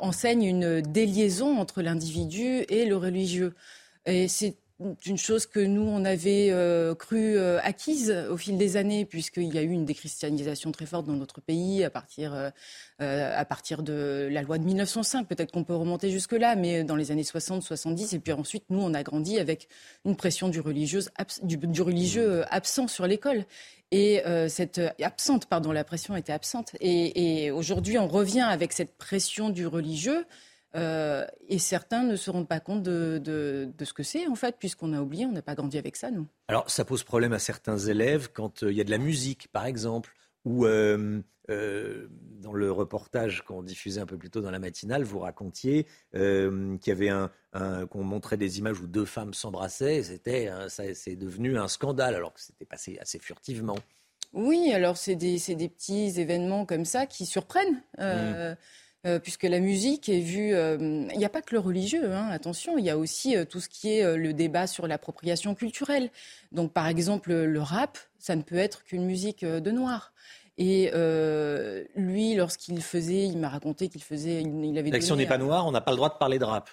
enseignent une déliaison entre l'individu et le religieux. Et c'est une chose que nous, on avait euh, cru euh, acquise au fil des années, puisqu'il y a eu une déchristianisation très forte dans notre pays à partir, euh, à partir de la loi de 1905. Peut-être qu'on peut remonter jusque-là, mais dans les années 60, 70. Et puis ensuite, nous, on a grandi avec une pression du, du, religieux absent sur l'école. Et cette absente, pardon, la pression était absente. Et, et aujourd'hui, on revient avec cette pression du religieux. Euh, et certains ne se rendent pas compte de, ce que c'est, en fait, puisqu'on a oublié, on n'a pas grandi avec ça, nous. Alors, ça pose problème à certains élèves quand euh, il y a de la musique, par exemple, ou euh, dans le reportage qu'on diffusait un peu plus tôt dans la matinale, vous racontiez qu'il y avait un, qu'on montrait des images où deux femmes s'embrassaient, c'était, c'est devenu un scandale, alors que c'était passé assez furtivement. Oui, alors c'est des, des, petits événements comme ça qui surprennent. Mmh. Euh, puisque la musique est vue. Euh, il n'y a pas que le religieux, hein, attention, il y a aussi euh, tout ce qui est le débat sur l'appropriation culturelle. Donc, par exemple, le rap, ça ne peut être qu'une musique de noir. Et lui, lorsqu'il faisait, il m'a raconté qu'il faisait. Il, avait. L'action n'est pas noire, on n'a pas le droit de parler de rap.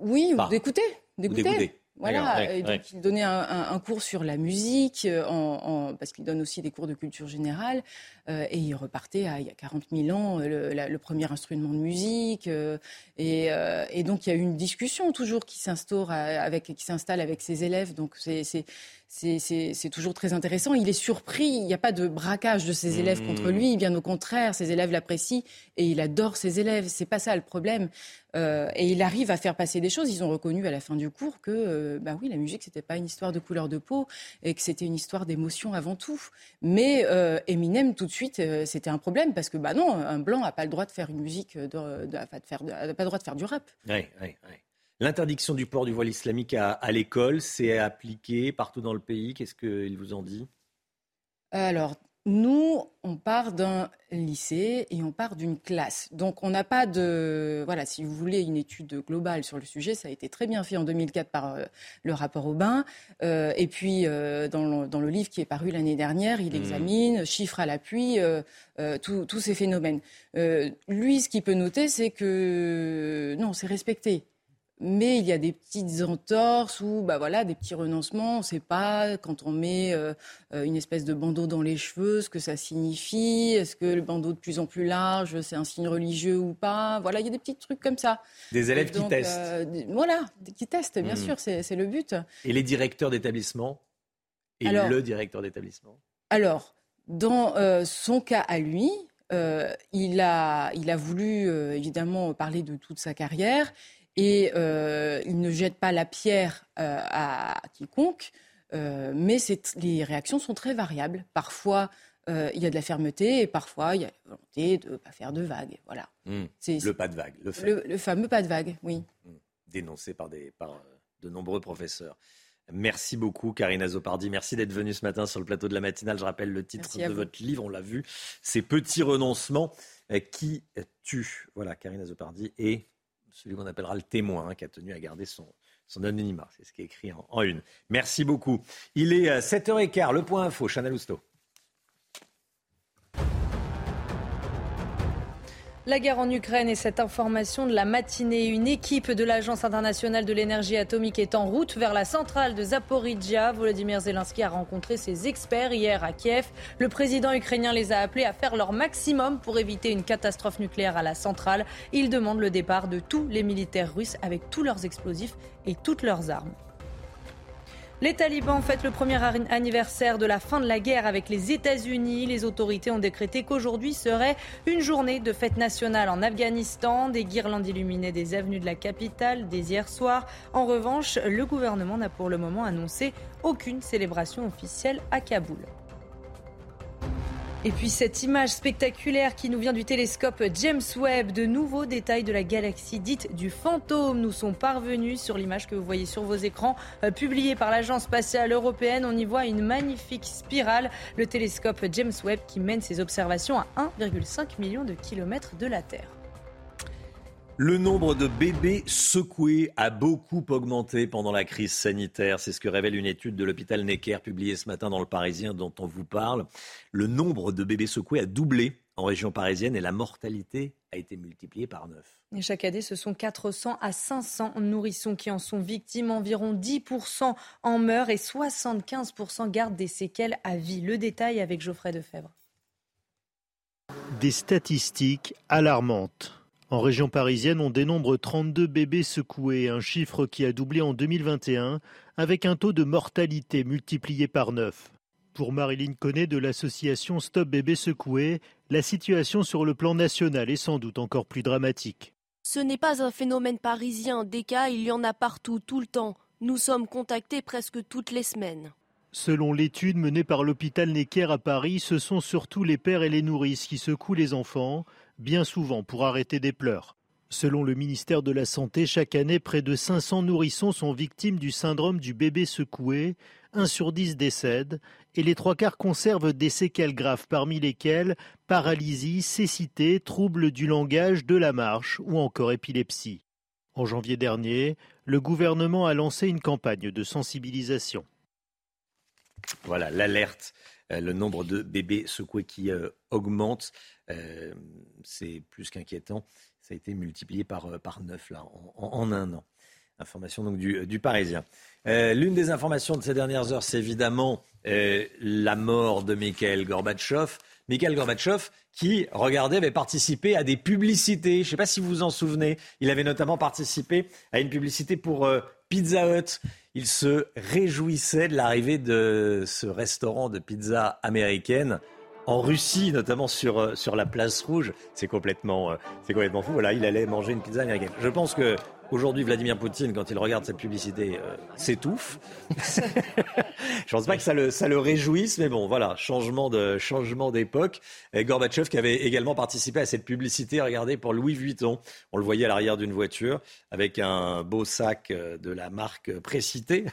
oui, d'écouter. D'écouter. Voilà, et donc il donnait un, cours sur la musique, euh, en, parce qu'il donne aussi des cours de culture générale, euh, et il repartait à il y a 40 000 ans, le, premier instrument de musique, euh, et, donc il y a eu une discussion toujours qui s'instaure avec, qui s'installe avec ses élèves, donc c'est c'est toujours très intéressant. Il est surpris, il n'y a pas de braquage de ses élèves contre mmh. lui, bien au contraire, ses élèves l'apprécient et il adore ses élèves. C'est pas ça le problème. Euh, et il arrive à faire passer des choses. Ils ont reconnu à la fin du cours que, euh, bah oui, la musique c'était pas une histoire de couleur de peau et que c'était une histoire d'émotion avant tout. Mais euh, Eminem tout de suite, c'était un problème parce que bah non, un blanc n'a pas le droit de faire une musique, de, de, faire, pas le droit de faire du rap. Oui, oui, oui. L'interdiction du port du voile islamique à, l'école, c'est appliqué partout dans le pays? Qu'est-ce qu'il vous en dit? Alors, nous, on part d'un lycée et on part d'une classe. Donc, on n'a pas de. Voilà, si vous voulez une étude globale sur le sujet, ça a été très bien fait en 2004 par euh, le rapport Aubin. Euh, et puis, euh, dans, le, dans, le, livre qui est paru l'année dernière, il mmh. examine, chiffre à l'appui, tous ces phénomènes. lui, ce qu'il peut noter, c'est que. Non, c'est respecté mais il y a des petites entorses ou bah voilà, des petits renoncements. On ne sait pas quand on met euh, euh, une espèce de bandeau dans les cheveux, ce que ça signifie. Est-ce que le bandeau de plus en plus large, c'est un signe religieux ou pas? Voilà, il y a des petits trucs comme ça. Des élèves qui testent. Euh, voilà, qui testent, bien hmm. sûr, c'est le but. Et les directeurs d'établissement Et le directeur d'établissement? Alors, dans son cas à lui, il, a, il a voulu évidemment parler de toute sa carrière et euh, il ne jette pas la pierre euh, à quiconque, euh, mais les réactions sont très variables. Parfois, il y a de la fermeté et parfois, il y a la volonté de ne pas faire de vagues. Voilà. Mmh. le pas de vague, le, fameux pas de vague, oui. Mmh. Dénoncé par, des, par de nombreux professeurs. Merci beaucoup, Karina Zopardi. Merci d'être venue ce matin sur le plateau de la matinale. Je rappelle le titre de votre livre, on l'a vu. Ces petits renoncements qui tuent. Voilà, Karina Zopardi et celui qu'on appellera le témoin, hein, qui a tenu à garder son, son anonymat. C'est ce qui est écrit en, une. Merci beaucoup. Il est 7h15, le point info, Chanel Housteau. La guerre en Ukraine et cette information de la matinée. Une équipe de l'Agence internationale de l'énergie atomique est en route vers la centrale de Zaporizhia. Volodymyr Zelensky a rencontré ses experts hier à Kiev. Le président ukrainien les a appelés à faire leur maximum pour éviter une catastrophe nucléaire à la centrale. Il demande le départ de tous les militaires russes avec tous leurs explosifs et toutes leurs armes. Les talibans fêtent le premier anniversaire de la fin de la guerre avec les États-Unis. Les autorités ont décrété qu'aujourd'hui serait une journée de fête nationale en Afghanistan. Des guirlandes illuminaient des avenues de la capitale dès hier soir. En revanche, le gouvernement n'a pour le moment annoncé aucune célébration officielle à Kaboul. Et puis cette image spectaculaire qui nous vient du télescope James Webb, de nouveaux détails de la galaxie dite du fantôme nous sont parvenus sur l'image que vous voyez sur vos écrans, euh, publiée par l'Agence spatiale européenne. On y voit une magnifique spirale, le télescope James Webb qui mène ses observations à 1,5 million de kilomètres de la Terre. Le nombre de bébés secoués a beaucoup augmenté pendant la crise sanitaire. C'est ce que révèle une étude de l'hôpital Necker publiée ce matin dans le Parisien dont on vous parle. Le nombre de bébés secoués a doublé en région parisienne et la mortalité a été multipliée par neuf. Et chaque année, ce sont 400 à 500 nourrissons qui en sont victimes. Environ 10% en meurent et 75% gardent des séquelles à vie. Le détail avec Geoffrey Defebvre. Des statistiques alarmantes. En région parisienne, on dénombre 32 bébés secoués, un chiffre qui a doublé en 2021, avec un taux de mortalité multiplié par 9. Pour Marilyn Connet de l'association Stop Bébés Secoués, la situation sur le plan national est sans doute encore plus dramatique. Ce n'est pas un phénomène parisien, des cas, il y en a partout, tout le temps. Nous sommes contactés presque toutes les semaines. Selon l'étude menée par l'hôpital Necker à Paris, ce sont surtout les pères et les nourrices qui secouent les enfants, bien souvent pour arrêter des pleurs. Selon le ministère de la Santé, chaque année, près de 500 nourrissons sont victimes du syndrome du bébé secoué. Un sur dix décède et les trois quarts conservent des séquelles graves, parmi lesquelles paralysie, cécité, troubles du langage, de la marche ou encore épilepsie. En janvier dernier, le gouvernement a lancé une campagne de sensibilisation. Voilà l'alerte, le nombre de bébés secoués qui euh, augmente. Euh, c'est plus qu'inquiétant. Ça a été multiplié par, euh, par 9 là, en, un an. Information donc du, du Parisien. Euh, l'une des informations de ces dernières heures, c'est évidemment la mort de Mikhail Gorbatchev. Mikhail Gorbatchev, qui, regardez, avait participé à des publicités. Je ne sais pas si vous vous en souvenez. Il avait notamment participé à une publicité pour Pizza Hut. Il se réjouissait de l'arrivée de ce restaurant de pizza américaine en Russie, notamment sur, euh, la place rouge. C'est complètement, euh, fou. Il allait manger une pizza américaine. Je pense que Aujourd'hui, Vladimir Poutine, quand il regarde cette publicité, euh, s'étouffe. Je pense pas que ça le, ça le réjouisse, mais bon, voilà, changement de changement d'époque. Gorbatchev qui avait également participé à cette publicité, regardez, pour Louis Vuitton. On le voyait à l'arrière d'une voiture avec un beau sac de la marque précitée.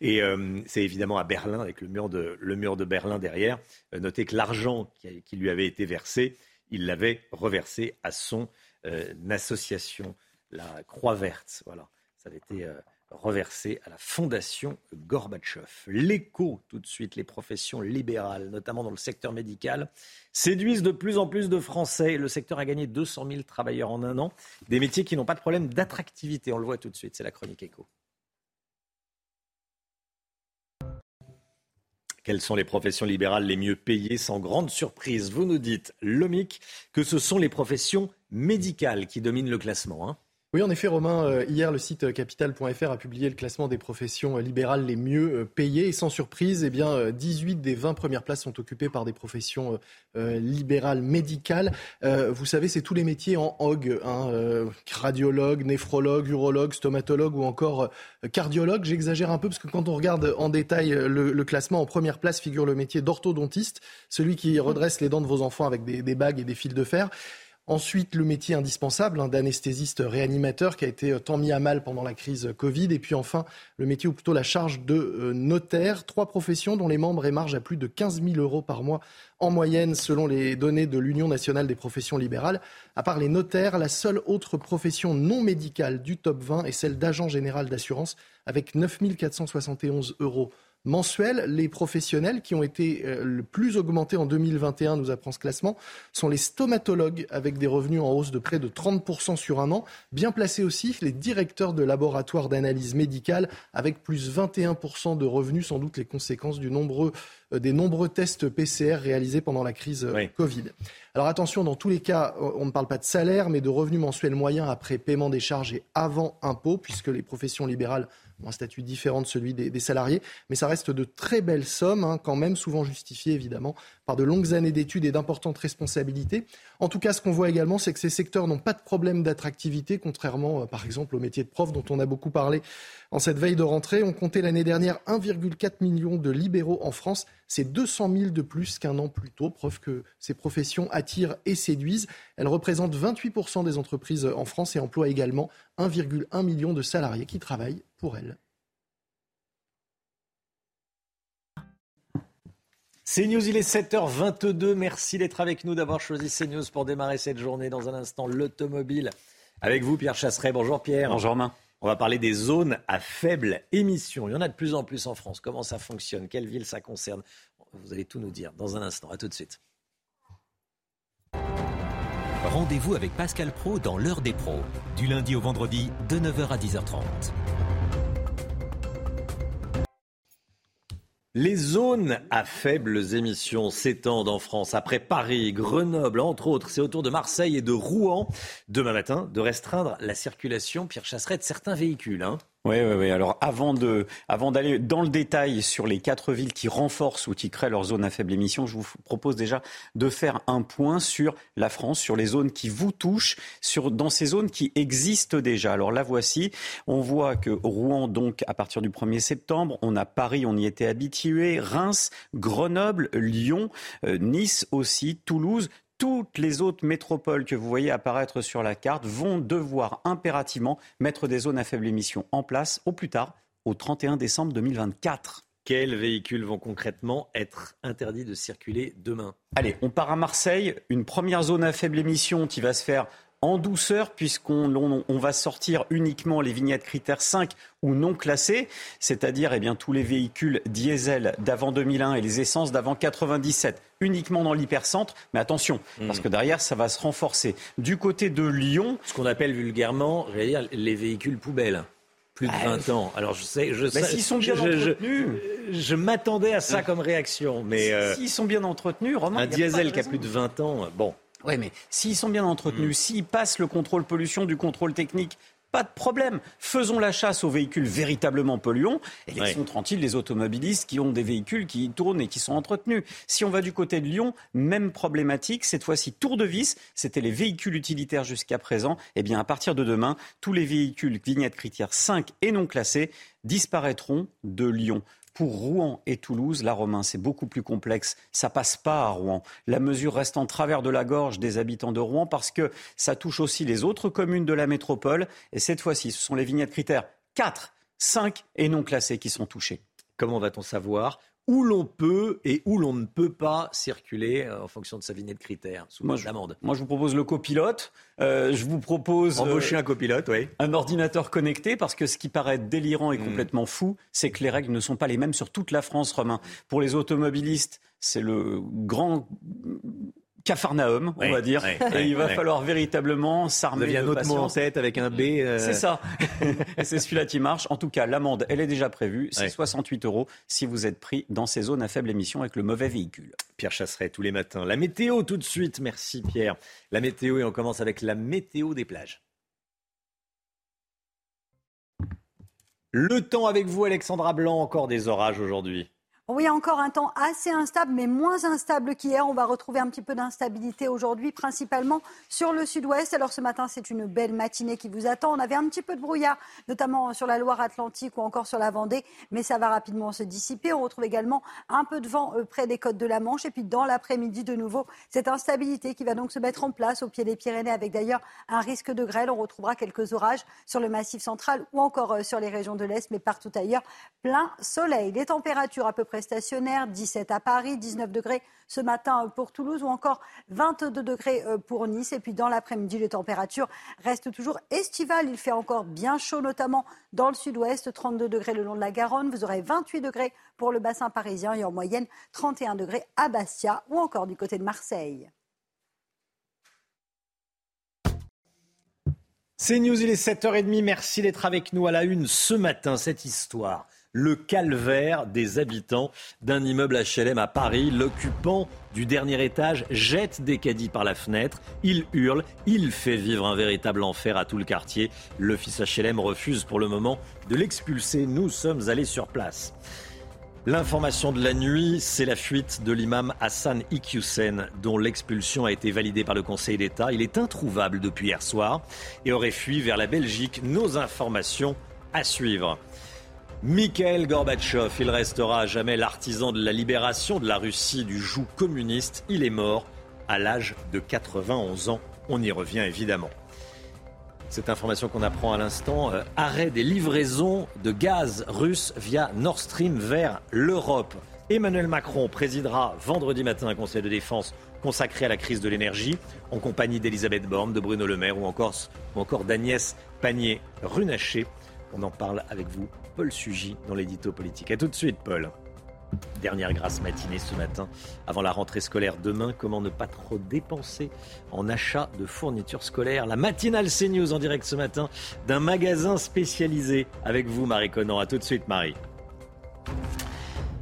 Et c'est évidemment à Berlin, avec le mur de, le mur de Berlin derrière. notez que l'argent qui, lui avait été versé, il l'avait reversé à son euh, association, la Croix Verte. Voilà, ça avait été euh, reversé à la Fondation Gorbatchev. L'écho, tout de suite, les professions libérales, notamment dans le secteur médical, séduisent de plus en plus de Français. Le secteur a gagné 200 000 travailleurs en un an, des métiers qui n'ont pas de problème d'attractivité. On le voit tout de suite, c'est la chronique écho. Quelles sont les professions libérales les mieux payées Sans grande surprise, vous nous dites, Lomic, que ce sont les professions médicales qui dominent le classement. Hein. Oui, en effet, Romain, euh, hier, le site capital.fr a publié le classement des professions euh, libérales les mieux euh, payées. Et sans surprise, eh bien, 18 des 20 premières places sont occupées par des professions libérales médicales. Vous savez, c'est tous les métiers en HOG, hein, radiologue, néphrologue, urologue, stomatologue ou encore cardiologue. J'exagère un peu parce que quand on regarde en détail le, classement, en première place figure le métier d'orthodontiste, celui qui redresse les dents de vos enfants avec des, des bagues et des fils de fer. Ensuite, le métier indispensable hein, d'anesthésiste réanimateur qui a été euh, tant mis à mal pendant la crise Covid. Et puis enfin, le métier ou plutôt la charge de euh, notaire. Trois professions dont les membres émargent à plus de 15 000 euros par mois en moyenne selon les données de l'Union nationale des professions libérales. À part les notaires, la seule autre profession non médicale du top 20 est celle d'agent général d'assurance avec 9 471 euros mensuels. Les professionnels qui ont été euh, le plus augmentés en 2021, nous apprend ce classement, sont les stomatologues avec des revenus en hausse de près de 30% sur un an. Bien placés aussi, les directeurs de laboratoires d'analyse médicale avec plus 21% de revenus, sans doute les conséquences du nombreux, euh, des nombreux tests PCR réalisés pendant la crise euh, Covid. Alors attention, dans tous les cas, on ne parle pas de salaire, mais de revenus mensuels moyens après paiement des charges et avant impôt, puisque les professions libérales un statut différent de celui des, salariés, mais ça reste de très belles sommes, hein, quand même, souvent justifiées évidemment par de longues années d'études et d'importantes responsabilités. En tout cas, ce qu'on voit également, c'est que ces secteurs n'ont pas de problème d'attractivité, contrairement euh, par exemple au métier de prof dont on a beaucoup parlé en cette veille de rentrée. On comptait l'année dernière 1,4 million de libéraux en France. C'est 200 000 de plus qu'un an plus tôt, preuve que ces professions attirent et séduisent. Elles représentent 28% des entreprises en France et emploient également 1,1 million de salariés qui travaillent pour elles. CNews, il est 7h22. Merci d'être avec nous, d'avoir choisi CNews pour démarrer cette journée. Dans un instant, l'automobile. Avec vous, Pierre Chasseret. Bonjour Pierre. Bonjour Romain. On va parler des zones à faible émission. Il y en a de plus en plus en France. Comment ça fonctionne? Quelle ville ça concerne? Vous allez tout nous dire dans un instant. À tout de suite. Rendez-vous avec Pascal Pro dans l'heure des pros, du lundi au vendredi de 9h à 10h30. Les zones à faibles émissions s'étendent en France. Après Paris, Grenoble, entre autres, c'est au tour de Marseille et de Rouen, demain matin, de restreindre la circulation, Pierre Chasseret, de certains véhicules. Hein. Oui, oui, oui. Alors avant de, avant d'aller dans le détail sur les quatre villes qui renforcent ou qui créent leur zone à faible émission, je vous propose déjà de faire un point sur la France, sur les zones qui vous touchent, sur dans ces zones qui existent déjà. Alors là, voici. On voit que Rouen, donc à partir du 1er septembre, on a Paris, on y était habitué, Reims, Grenoble, Lyon, euh, Nice aussi, Toulouse toutes les autres métropoles que vous voyez apparaître sur la carte vont devoir impérativement mettre des zones à faible émission en place au plus tard au 31 décembre 2024. Quels véhicules vont concrètement être interdits de circuler demain? Allez, on part à Marseille. Une première zone à faible émission qui va se faire en douceur puisqu'on on, va sortir uniquement les vignettes critères 5 ou non classées, c'est-à-dire eh bien tous les véhicules diesel d'avant 2001 et les essences d'avant 97, uniquement dans l'hypercentre. Mais attention, hmm. parce que derrière ça va se renforcer. Du côté de Lyon, ce qu'on appelle vulgairement, dire, les véhicules poubelles plus de 20 ah, ans. Alors je sais, je sais. S'ils sont bien entretenus. Je, m'attendais à ça hein. comme réaction, mais euh, s'ils sont bien entretenus, Romain, un diesel qui a plus de 20 ans, bon. Oui, mais s'ils sont bien entretenus, mm. s'ils passent le contrôle pollution du contrôle technique, pas de problème. Faisons la chasse aux véhicules véritablement polluants et laissons tranquilles les automobilistes qui ont des véhicules qui tournent et qui sont entretenus. Si on va du côté de Lyon, même problématique. Cette fois-ci, tour de vis, c'était les véhicules utilitaires jusqu'à présent. Eh bien, à partir de demain, tous les véhicules vignettes critères 5 et non classés disparaîtront de Lyon. Pour Rouen et Toulouse, la Romain, c'est beaucoup plus complexe. Ça passe pas à Rouen. La mesure reste en travers de la gorge des habitants de Rouen parce que ça touche aussi les autres communes de la métropole. Et cette fois-ci, ce sont les vignettes critères 4, 5 et non classées qui sont touchées. Comment va-t-on savoir où l'on peut et où l'on ne peut pas circuler euh, en fonction de sa vignette critère sous moi, l'amende. Moi, je vous propose le copilote. Euh, je vous propose embaucher un copilote, oui. Un ordinateur connecté, parce que ce qui paraît délirant et Hmm. complètement fou, c'est que les règles ne sont pas les mêmes sur toute la France, Romain. Pour les automobilistes, c'est le grand Cafarnaum, on Oui, va dire. oui, et oui, il va falloir véritablement s'armer de un autre mot en tête avec un B. euh, C'est ça. Et c'est celui-là qui marche. En tout cas, l'amende, elle est déjà prévue. C'est Ouais. 68 euros si vous êtes pris dans ces zones à faible émission avec le mauvais véhicule. Pierre Chasseret tous les matins. La météo tout de suite, merci Pierre. La météo et on commence avec la météo des plages. Le temps avec vous Alexandra Blanc, encore des orages aujourd'hui. Oui, encore un temps assez instable, mais moins instable qu'hier. On va retrouver un petit peu d'instabilité aujourd'hui, principalement sur le sud-ouest. Alors ce matin, c'est une belle matinée qui vous attend. On avait un petit peu de brouillard, notamment sur la Loire-Atlantique ou encore sur la Vendée, mais ça va rapidement se dissiper. On retrouve également un peu de vent euh, près des côtes de la Manche. Et puis dans l'après-midi, de nouveau, cette instabilité qui va donc se mettre en place au pied des Pyrénées, avec d'ailleurs un risque de grêle. On retrouvera quelques orages sur le massif central ou encore euh, sur les régions de l'Est, mais partout ailleurs, plein soleil. Les températures à peu près stationnaires, 17 à Paris, 19 degrés ce matin pour Toulouse ou encore 22 degrés euh, pour Nice. Et puis dans l'après-midi, les températures restent toujours estivales. Il fait encore bien chaud, notamment dans le sud-ouest, 32 degrés le long de la Garonne. Vous aurez 28 degrés pour le bassin parisien et en moyenne 31 degrés à Bastia ou encore du côté de Marseille. C'est News, il est 7h30. Merci d'être avec nous à la une ce matin. Cette histoire, le calvaire des habitants d'un immeuble HLM à Paris. L'occupant du dernier étage jette des caddies par la fenêtre. Il hurle, il fait vivre un véritable enfer à tout le quartier. L'office HLM refuse pour le moment de l'expulser. Nous sommes allés sur place. L'information de la nuit, c'est la fuite de l'imam Hassan Iqiyoussen, dont l'expulsion a été validée par le Conseil d'État. Il est introuvable depuis hier soir et aurait fui vers la Belgique. Nos informations à suivre. Mikhail Gorbatchev, il restera à jamais l'artisan de la libération de la Russie du joug communiste. Il est mort à l'âge de 91 ans. On y revient évidemment. Cette information qu'on apprend à l'instant, euh, arrêt des livraisons de gaz russe via Nord Stream vers l'Europe. Emmanuel Macron présidera vendredi matin un conseil de défense consacré à la crise de l'énergie, en compagnie d'Elisabeth Borne, de Bruno Le Maire ou encore, ou encore d'Agnès Pannier-Runacher. On en parle avec vous, Paul Sugy, dans l'édito politique. A tout de suite, Paul. Dernière grasse matinée ce matin, avant la rentrée scolaire demain. Comment ne pas trop dépenser en achat de fournitures scolaires? La matinale CNews en direct ce matin d'un magasin spécialisé. Avec vous, Marie Conan. A tout de suite, Marie.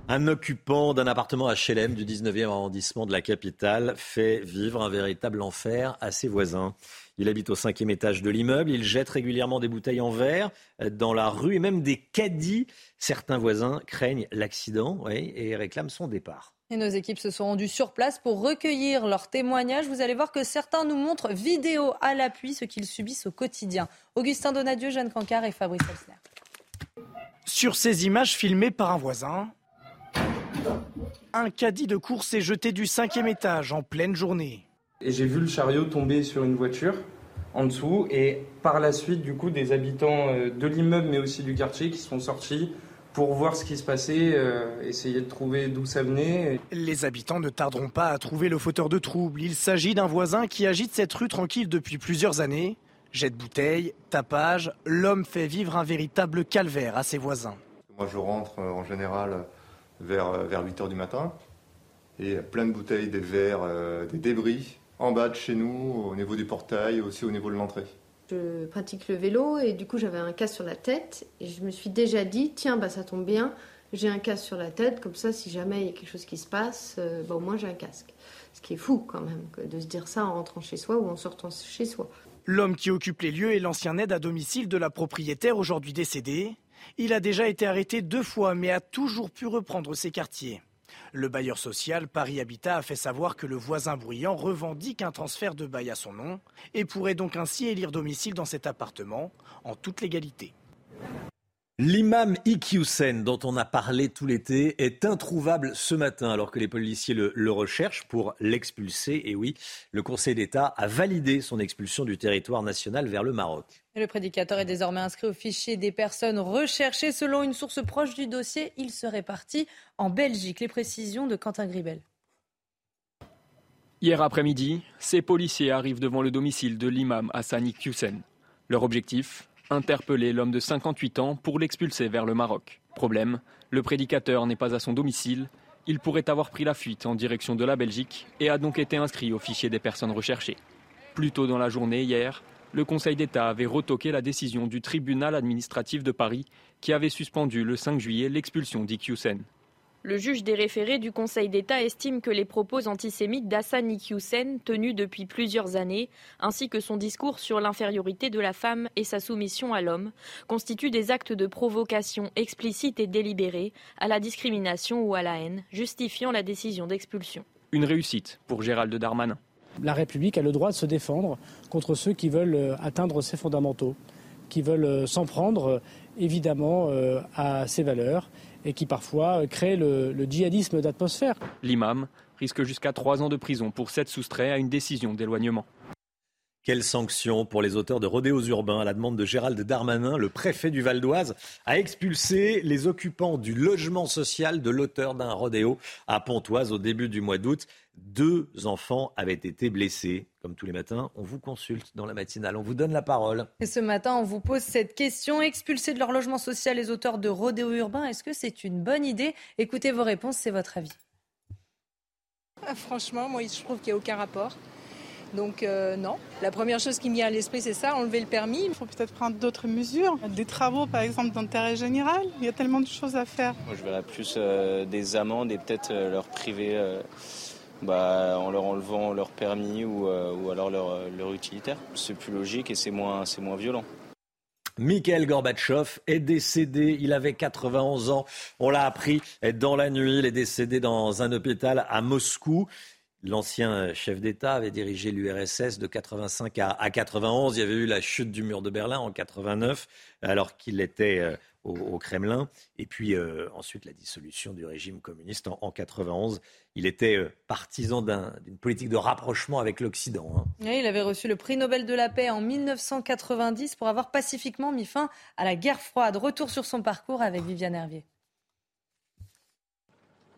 Un occupant d'un appartement HLM du 19e arrondissement de la capitale fait vivre un véritable enfer à ses voisins. Il habite au cinquième étage de l'immeuble. Il jette régulièrement des bouteilles en verre dans la rue et même des caddies. Certains voisins craignent l'accident oui, et réclament son départ. Et nos équipes se sont rendues sur place pour recueillir leurs témoignages. Vous allez voir que certains nous montrent vidéo à l'appui ce qu'ils subissent au quotidien. Augustin Donadieu, Jeanne Cancard et Fabrice Elsner. Sur ces images filmées par un voisin, un caddie de course est jeté du cinquième étage en pleine journée. Et j'ai vu le chariot tomber sur une voiture en dessous et par la suite du coup des habitants euh, de l'immeuble mais aussi du quartier qui sont sortis pour voir ce qui se passait, euh, essayer de trouver d'où ça venait. Les habitants ne tarderont pas à trouver le fauteur de troubles. Il s'agit d'un voisin qui agite cette rue tranquille depuis plusieurs années. Jette bouteilles, tapage, l'homme fait vivre un véritable calvaire à ses voisins. Moi je rentre euh, en général vers, vers 8h du matin et plein de bouteilles, des verres, euh, des débris en bas de chez nous, au niveau du portail aussi au niveau de l'entrée. Je pratique le vélo et du coup j'avais un casque sur la tête et je me suis déjà dit tiens bah ça tombe bien, j'ai un casque sur la tête comme ça si jamais il y a quelque chose qui se passe, euh, bah, au moins j'ai un casque. Ce qui est fou quand même de se dire ça en rentrant chez soi ou en sortant chez soi. L'homme qui occupe les lieux est l'ancien aide à domicile de la propriétaire aujourd'hui décédée. Il a déjà été arrêté deux fois mais a toujours pu reprendre ses quartiers. Le bailleur social Paris Habitat a fait savoir que le voisin bruyant revendique un transfert de bail à son nom et pourrait donc ainsi élire domicile dans cet appartement en toute légalité. L'imam Iqiyoussen, dont on a parlé tout l'été, est introuvable ce matin alors que les policiers le, le recherchent pour l'expulser. Et oui, le Conseil d'État a validé son expulsion du territoire national vers le Maroc. Le prédicateur est désormais inscrit au fichier des personnes recherchées. Selon une source proche du dossier, il serait parti en Belgique. Les précisions de Quentin Gribel. Hier après-midi, ces policiers arrivent devant le domicile de l'imam Hassani Iqiyoussen. Leur objectif interpeller l'homme de 58 ans pour l'expulser vers le Maroc. Problème, le prédicateur n'est pas à son domicile. Il pourrait avoir pris la fuite en direction de la Belgique et a donc été inscrit au fichier des personnes recherchées. Plus tôt dans la journée, hier, le Conseil d'État avait retoqué la décision du tribunal administratif de Paris qui avait suspendu le 5 juillet l'expulsion d'Iqiyoussen. Le juge des référés du Conseil d'État estime que les propos antisémites d'Hassan Iqiyoussen, tenus depuis plusieurs années, ainsi que son discours sur l'infériorité de la femme et sa soumission à l'homme, constituent des actes de provocation explicites et délibérés à la discrimination ou à la haine, justifiant la décision d'expulsion. Une réussite pour Gérald Darmanin. La République a le droit de se défendre contre ceux qui veulent euh, atteindre ses fondamentaux, qui veulent euh, s'en prendre euh, évidemment à ses valeurs et qui parfois créent le, le djihadisme d'atmosphère. L'imam risque jusqu'à trois ans de prison pour s'être soustrait à une décision d'éloignement. Quelle sanction pour les auteurs de rodéos urbains À la demande de Gérald Darmanin, le préfet du Val d'Oise a expulsé les occupants du logement social de l'auteur d'un rodéo à Pontoise au début du mois d'août. Deux enfants avaient été blessés. Comme tous les matins, on vous consulte dans la matinale, on vous donne la parole. Et ce matin, on vous pose cette question. Expulser de leur logement social les auteurs de rodéos urbains, est-ce que c'est une bonne idée? Écoutez vos réponses, c'est votre avis. Ah, franchement, moi, je trouve qu'il n'y a aucun rapport. Donc euh, non. La première chose qui me vient à l'esprit, c'est ça, enlever le permis. Il faut peut-être prendre d'autres mesures, des travaux par exemple d'intérêt général. Il y a tellement de choses à faire. Moi, je verrais plus euh, des amendes et peut-être euh, leur priver euh, bah, en leur enlevant leur permis ou, euh, ou alors leur, leur utilitaire. C'est plus logique et c'est moins, c'est moins violent. Mikhail Gorbatchev est décédé. Il avait 91 ans. On l'a appris dans la nuit. Il est décédé dans un hôpital à Moscou. L'ancien chef d'État avait dirigé l'URSS de 85 à, à 91. Il y avait eu la chute du mur de Berlin en 89, alors qu'il était euh, au, Kremlin. Et puis euh, ensuite la dissolution du régime communiste en, en 91. Il était euh, partisan d'un- d'une politique de rapprochement avec l'Occident. hein. Il avait reçu le prix Nobel de la paix en 1990 pour avoir pacifiquement mis fin à la guerre froide. Retour sur son parcours avec Viviane Hervier.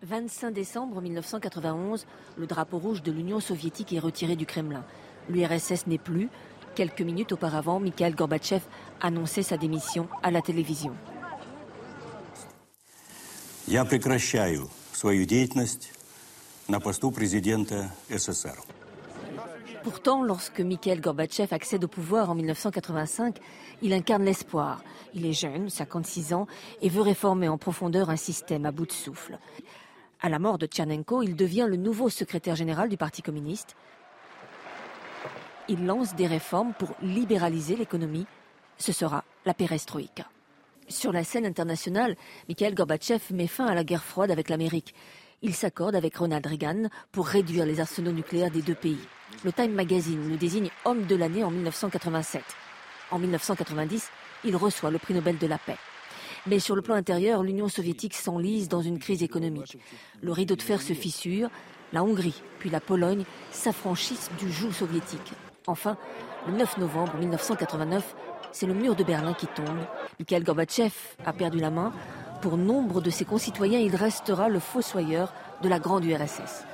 25 décembre 1991, le drapeau rouge de l'Union soviétique est retiré du Kremlin. L'URSS n'est plus. Quelques minutes auparavant, Mikhail Gorbatchev annonçait sa démission à la télévision. Я прекращаю свою деятельность на посту президента СССР. Pourtant, lorsque Mikhail Gorbatchev accède au pouvoir en 1985, il incarne l'espoir. Il est jeune, 56 ans, et veut réformer en profondeur un système à bout de souffle. À la mort de Tchernenko, il devient le nouveau secrétaire général du Parti communiste. Il lance des réformes pour libéraliser l'économie. Ce sera la perestroïka. Sur la scène internationale, Mikhail Gorbatchev met fin à la guerre froide avec l'Amérique. Il s'accorde avec Ronald Reagan pour réduire les arsenaux nucléaires des deux pays. Le Time Magazine le désigne homme de l'année en 1987. En 1990, il reçoit le prix Nobel de la paix. Mais sur le plan intérieur, l'Union soviétique s'enlise dans une crise économique. Le rideau de fer se fissure, la Hongrie puis la Pologne s'affranchissent du joug soviétique. Enfin, le 9 novembre 1989, c'est le mur de Berlin qui tombe. Mikhail Gorbatchev a perdu la main. Pour nombre de ses concitoyens, il restera le fossoyeur de la grande URSS.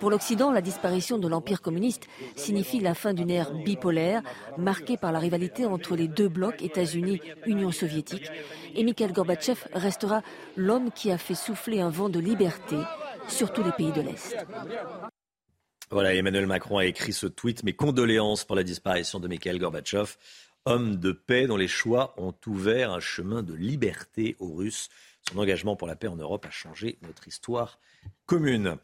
Pour l'Occident, la disparition de l'Empire communiste signifie la fin d'une ère bipolaire marquée par la rivalité entre les deux blocs États-Unis-Union soviétique. Et Mikhail Gorbatchev restera l'homme qui a fait souffler un vent de liberté sur tous les pays de l'Est. Voilà, Emmanuel Macron a écrit ce tweet. Mes condoléances pour la disparition de Mikhail Gorbatchev, homme de paix dont les choix ont ouvert un chemin de liberté aux Russes. Son engagement pour la paix en Europe a changé notre histoire commune.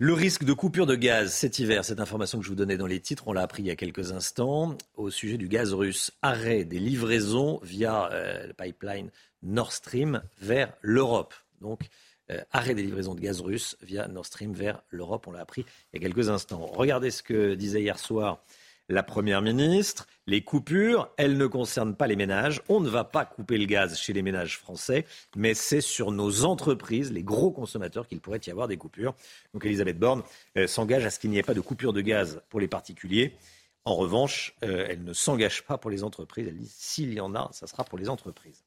Le risque de coupure de gaz cet hiver, cette information que je vous donnais dans les titres, on l'a appris il y a quelques instants au sujet du gaz russe. Arrêt des livraisons via euh, le pipeline Nord Stream vers l'Europe. Donc, euh, arrêt des livraisons de gaz russe via Nord Stream vers l'Europe. On l'a appris il y a quelques instants. Regardez ce que disait hier soir la Première ministre. Les coupures, elles ne concernent pas les ménages. On ne va pas couper le gaz chez les ménages français, mais c'est sur nos entreprises, les gros consommateurs, qu'il pourrait y avoir des coupures. Donc Elisabeth Borne euh, s'engage à ce qu'il n'y ait pas de coupure de gaz pour les particuliers. En revanche, euh, elle ne s'engage pas pour les entreprises. Elle dit s'il y en a, ça sera pour les entreprises.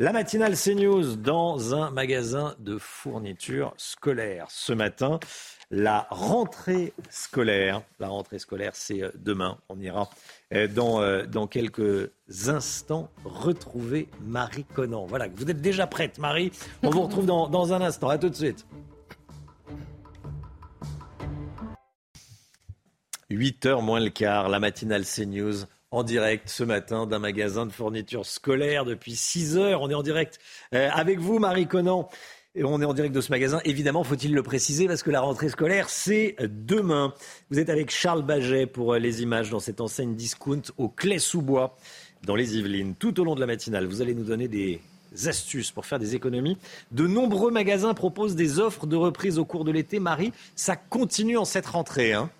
La matinale CNews dans un magasin de fournitures scolaires. Ce matin, la rentrée scolaire. La rentrée scolaire, c'est euh, demain. On ira euh, dans, euh, dans quelques instants retrouver Marie Conan. Voilà, vous êtes déjà prête, Marie. On vous retrouve dans, dans un instant. À tout de suite. 8h moins le quart, la matinale CNews en direct ce matin d'un magasin de fournitures scolaires depuis 6 heures. On est en direct euh, avec vous, Marie Conan. Et on est en direct de ce magasin. Évidemment, faut-il le préciser, parce que la rentrée scolaire, c'est demain. Vous êtes avec Charles Baget pour euh, les images dans cette enseigne discount au Clé-sous-Bois, dans les Yvelines. Tout au long de la matinale, vous allez nous donner des astuces pour faire des économies. De nombreux magasins proposent des offres de reprise au cours de l'été. Marie, ça continue en cette rentrée. Hein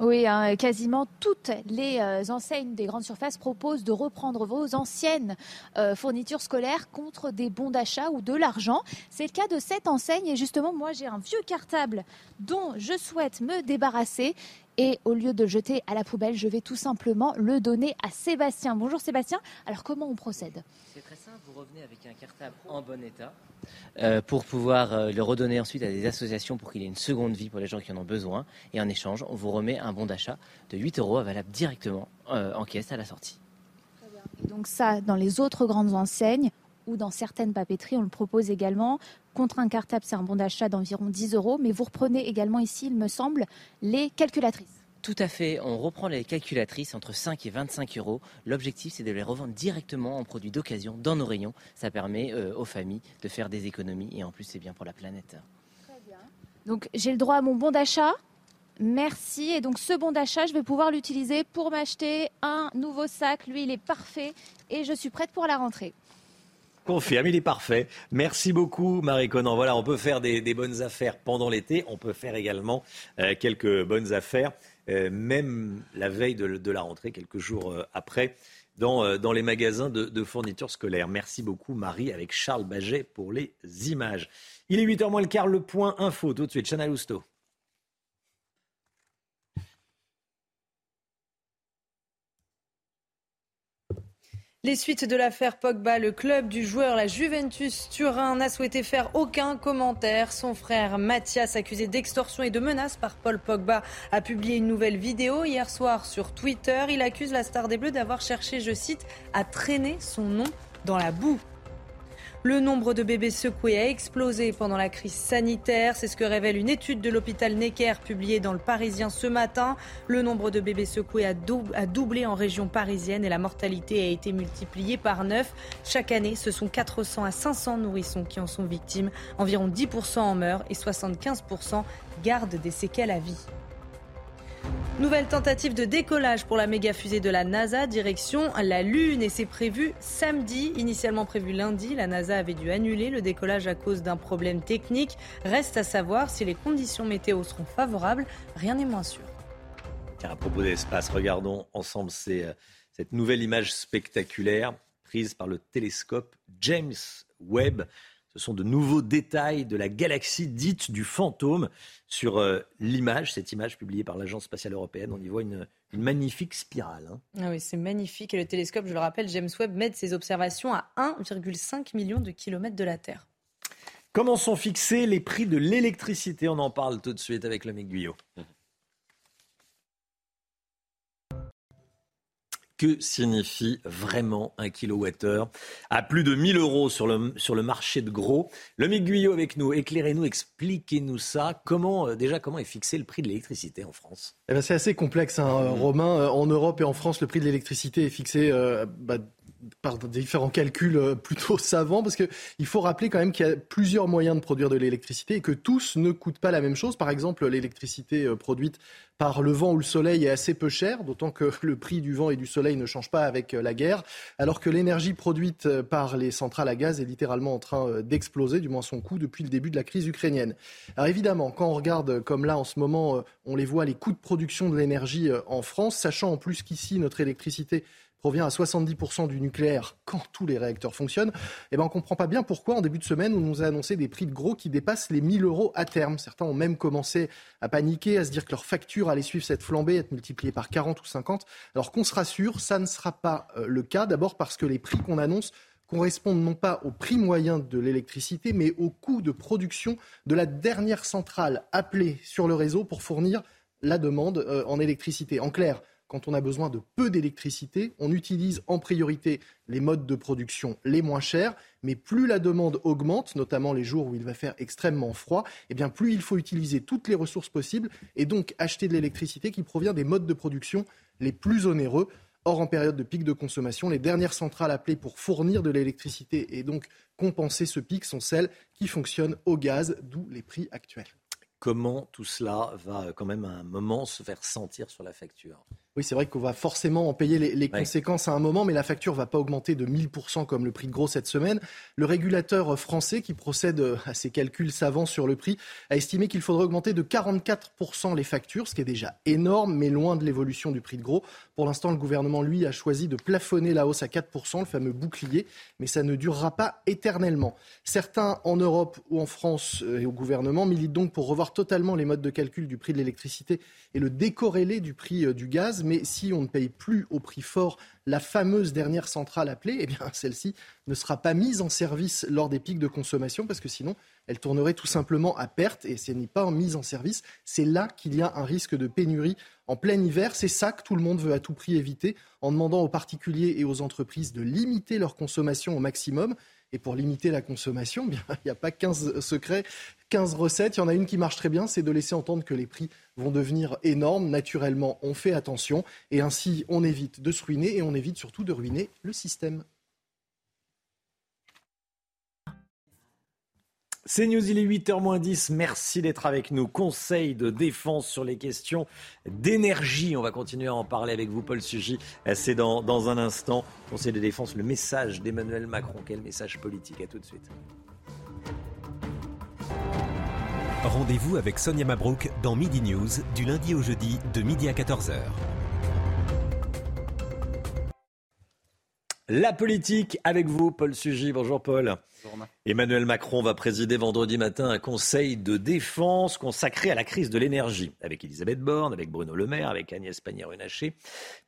oui, hein, quasiment toutes les euh, enseignes des grandes surfaces proposent de reprendre vos anciennes euh, fournitures scolaires contre des bons d'achat ou de l'argent. C'est le cas de cette enseigne et justement, moi j'ai un vieux cartable dont je souhaite me débarrasser. Et au lieu de le jeter à la poubelle, je vais tout simplement le donner à Sébastien. Bonjour Sébastien. Alors comment on procède? Vous revenez avec un cartable en bon état euh, pour pouvoir euh, le redonner ensuite à des associations pour qu'il ait une seconde vie pour les gens qui en ont besoin. Et en échange, on vous remet un bon d'achat de 8 euros valable directement euh, en caisse à la sortie. Et donc ça, dans les autres grandes enseignes ou dans certaines papeteries, on le propose également. Contre un cartable, c'est un bon d'achat d'environ 10 euros, mais vous reprenez également ici, il me semble, les calculatrices. Tout à fait, on reprend les calculatrices entre 5 et 25 euros. L'objectif, c'est de les revendre directement en produits d'occasion dans nos rayons. Ça permet euh, aux familles de faire des économies et en plus, c'est bien pour la planète. Très bien. Donc, j'ai le droit à mon bon d'achat. Merci. Et donc, ce bon d'achat, je vais pouvoir l'utiliser pour m'acheter un nouveau sac. Lui, il est parfait et je suis prête pour la rentrée. Confirme, il est parfait. Merci beaucoup, Marie Conan. Voilà, on peut faire des, bonnes affaires pendant l'été. On peut faire également euh, quelques bonnes affaires, même la veille de, la rentrée, quelques jours euh, après, dans, dans, les magasins de, fournitures scolaires. Merci beaucoup, Marie, avec Charles Baget pour les images. Il est 8h moins le quart, le point info. Tout de suite. Les suites de l'affaire Pogba, le club du joueur, la Juventus Turin, n'a souhaité faire aucun commentaire. Son frère Mathias, accusé d'extorsion et de menaces par Paul Pogba, a publié une nouvelle vidéo hier soir sur Twitter. Il accuse la star des Bleus d'avoir cherché, je cite, à traîner son nom dans la boue. Le nombre de bébés secoués a explosé pendant la crise sanitaire. C'est ce que révèle une étude de l'hôpital Necker publiée dans le Parisien ce matin. Le nombre de bébés secoués a, doublé en région parisienne et la mortalité a été multipliée par 9. Chaque année, ce sont 400 à 500 nourrissons qui en sont victimes. Environ 10% en meurent et 75% gardent des séquelles à vie. Nouvelle tentative de décollage pour la méga fusée de la NASA, direction la Lune. Et c'est prévu samedi, initialement prévu lundi. La NASA avait dû annuler le décollage à cause d'un problème technique. Reste à savoir si les conditions météo seront favorables. Rien n'est moins sûr. à propos d'espace, regardons ensemble euh, cette nouvelle image spectaculaire prise par le télescope James Webb. Ce sont de nouveaux détails de la galaxie dite du fantôme sur euh, l'image, cette image publiée par l'Agence spatiale européenne. On y voit une, magnifique spirale. Hein. Ah oui, c'est magnifique. Et le télescope, je le rappelle, James Webb met ses observations à 1,5 million de kilomètres de la Terre. Comment sont fixés les prix de l'électricité? On en parle tout de suite avec le Guyot. Que signifie vraiment un kilowattheure à plus de 1000 euros sur le, sur le marché de gros. Le Guyot avec nous, éclairez-nous, expliquez-nous ça. Comment, euh, déjà, comment est fixé le prix de l'électricité en France? Eh ben, C'est assez complexe, hein, mmh. Romain. Euh, en Europe et en France, le prix de l'électricité est fixé euh, bah, par différents calculs euh, plutôt savants, parce qu'il faut rappeler quand même qu'il y a plusieurs moyens de produire de l'électricité et que tous ne coûtent pas la même chose. Par exemple, l'électricité euh, produite par le vent ou le soleil est assez peu chère, d'autant que le prix du vent et du soleil ne change pas avec euh, la guerre, alors que l'énergie produite par les centrales à gaz est littéralement en train d'exploser, du moins son coût, depuis le début de la crise ukrainienne. Alors évidemment, quand on regarde comme là en ce moment, on les voit, les coûts de production de l'énergie en France, sachant en plus qu'ici, notre électricité provient à 70% du nucléaire quand tous les réacteurs fonctionnent, eh ben on ne comprend pas bien pourquoi en début de semaine on nous a annoncé des prix de gros qui dépassent les 1000 euros à terme. Certains ont même commencé à paniquer, à se dire que leur facture allait suivre cette flambée, être multipliée par 40 ou 50. Alors qu'on se rassure, ça ne sera pas euh, le cas. D'abord parce que les prix qu'on annonce correspondent non pas au prix moyen de l'électricité, mais au coût de production de la dernière centrale appelée sur le réseau pour fournir la demande euh, en électricité. En clair, quand on a besoin de peu d'électricité, on utilise en priorité les modes de production les moins chers, mais plus la demande augmente, notamment les jours où il va faire extrêmement froid, eh bien plus il faut utiliser toutes les ressources possibles et donc acheter de l'électricité qui provient des modes de production les plus onéreux. Or, en période de pic de consommation, les dernières centrales appelées pour fournir de l'électricité et donc compenser ce pic sont celles qui fonctionnent au gaz, d'où les prix actuels. Comment tout cela va quand même à un moment se faire sentir sur la facture? Oui, c'est vrai qu'on va forcément en payer les, conséquences à un moment, mais la facture ne va pas augmenter de 1000% comme le prix de gros cette semaine. Le régulateur français, qui procède à ses calculs savants sur le prix, a estimé qu'il faudrait augmenter de 44% les factures, ce qui est déjà énorme, mais loin de l'évolution du prix de gros. Pour l'instant, le gouvernement, lui, a choisi de plafonner la hausse à 4%, le fameux bouclier, mais ça ne durera pas éternellement. Certains en Europe ou en France et au gouvernement militent donc pour revoir totalement les modes de calcul du prix de l'électricité et le décorréler du prix euh, du gaz mais si on ne paye plus au prix fort la fameuse dernière centrale appelée, eh bien celle-ci ne sera pas mise en service lors des pics de consommation parce que sinon elle tournerait tout simplement à perte et elle n'est pas mise en service, c'est là qu'il y a un risque de pénurie en plein hiver. C'est ça que tout le monde veut à tout prix éviter en demandant aux particuliers et aux entreprises de limiter leur consommation au maximum. Et pour limiter la consommation, il n'y a pas 15 secrets, 15 recettes. Il y en a une qui marche très bien, c'est de laisser entendre que les prix vont devenir énormes. Naturellement, on fait attention et ainsi on évite de se ruiner et on évite surtout de ruiner le système. C'est News, il est 8h10. Merci d'être avec nous. Conseil de défense sur les questions d'énergie. On va continuer à en parler avec vous, Paul Sugy. C'est dans, dans un instant. Conseil de défense, le message d'Emmanuel Macron. Quel message politique? À tout de suite. Rendez-vous avec Sonia Mabrouk dans Midi News du lundi au jeudi de midi à 14h. La politique avec vous, Paul Sugy. Bonjour Paul. Emmanuel Macron va présider vendredi matin un conseil de défense consacré à la crise de l'énergie, avec Elisabeth Borne, avec Bruno Le Maire, avec Agnès Pannier-Runacher.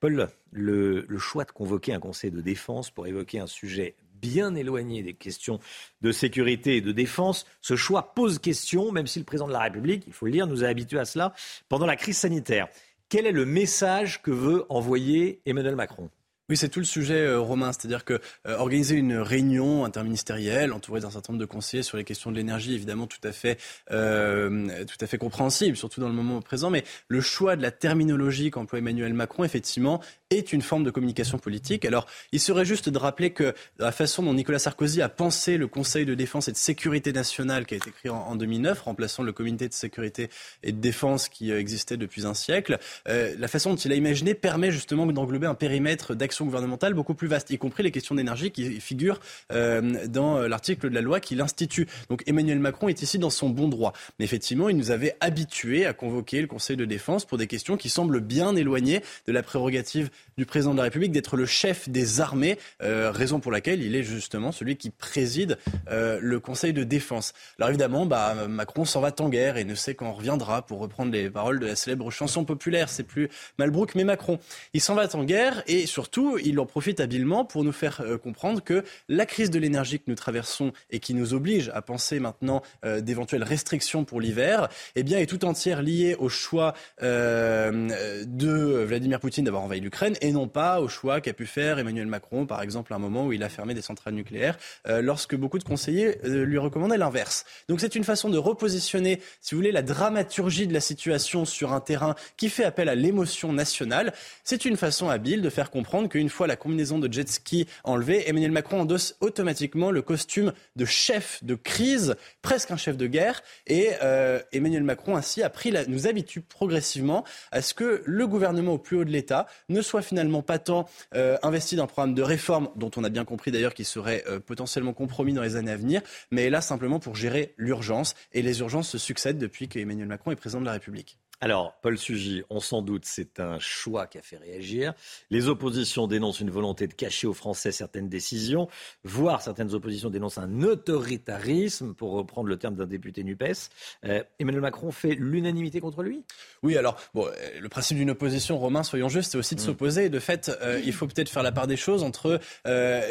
Paul, le, le choix de convoquer un conseil de défense pour évoquer un sujet bien éloigné des questions de sécurité et de défense, ce choix pose question, même si le président de la République, il faut le dire, nous a habitués à cela pendant la crise sanitaire. Quel est le message que veut envoyer Emmanuel Macron? Oui, c'est tout le sujet, euh, Romain. C'est-à-dire que euh, organiser une réunion interministérielle entourée d'un certain nombre de conseillers sur les questions de l'énergie, évidemment, tout à fait, euh, tout à fait compréhensible, surtout dans le moment présent. Mais le choix de la terminologie qu'emploie Emmanuel Macron, effectivement, est une forme de communication politique. Alors, il serait juste de rappeler que la façon dont Nicolas Sarkozy a pensé le Conseil de défense et de sécurité nationale qui a été créé en, 2009, remplaçant le comité de sécurité et de défense qui euh, existait depuis un siècle, euh, la façon dont il a imaginé permet justement d'englober un périmètre d'action gouvernementale beaucoup plus vaste, y compris les questions d'énergie qui figurent euh, dans l'article de la loi qui l'institue. Donc Emmanuel Macron est ici dans son bon droit. Mais effectivement, il nous avait habitués à convoquer le Conseil de défense pour des questions qui semblent bien éloignées de la prérogative du président de la République d'être le chef des armées, euh, raison pour laquelle il est justement celui qui préside euh, le Conseil de défense. Alors évidemment, bah, Macron s'en va en guerre et ne sait quand reviendra, pour reprendre les paroles de la célèbre chanson populaire, c'est plus Malbrook mais Macron. Il s'en va en guerre et surtout, il en profite habilement pour nous faire euh, comprendre que la crise de l'énergie que nous traversons et qui nous oblige à penser maintenant d'éventuelles restrictions pour l'hiver, eh bien, est tout entière liée au choix de Vladimir Poutine d'avoir envahi l'Ukraine et non pas au choix qu'a pu faire Emmanuel Macron, par exemple, à un moment où il a fermé des centrales nucléaires, euh, lorsque beaucoup de conseillers euh, lui recommandaient l'inverse. Donc c'est une façon de repositionner, si vous voulez, la dramaturgie de la situation sur un terrain qui fait appel à l'émotion nationale. C'est une façon habile de faire comprendre qu'une fois la combinaison de jet ski enlevée, Emmanuel Macron endosse automatiquement le costume de chef de crise, presque un chef de guerre. Et euh, Emmanuel Macron ainsi a pris nous habitue progressivement à ce que le gouvernement au plus haut de l'État ne soit finalement pas tant euh, investi d'un programme de réforme dont on a bien compris d'ailleurs qu'il serait euh, potentiellement compromis dans les années à venir, mais là simplement pour gérer l'urgence. Et les urgences se succèdent depuis qu'Emmanuel Macron est président de la République. Alors, Paul Sugy, on s'en doute, c'est un choix qui a fait réagir. Les oppositions dénoncent une volonté de cacher aux Français certaines décisions, voire certaines oppositions dénoncent un autoritarisme, pour reprendre le terme d'un député NUPES. Euh, Emmanuel Macron fait l'unanimité contre lui? Oui, alors, bon, euh, le principe d'une opposition, Romain, soyons justes, c'est aussi de mm. s'opposer. De fait, euh, il faut peut-être faire la part des choses entre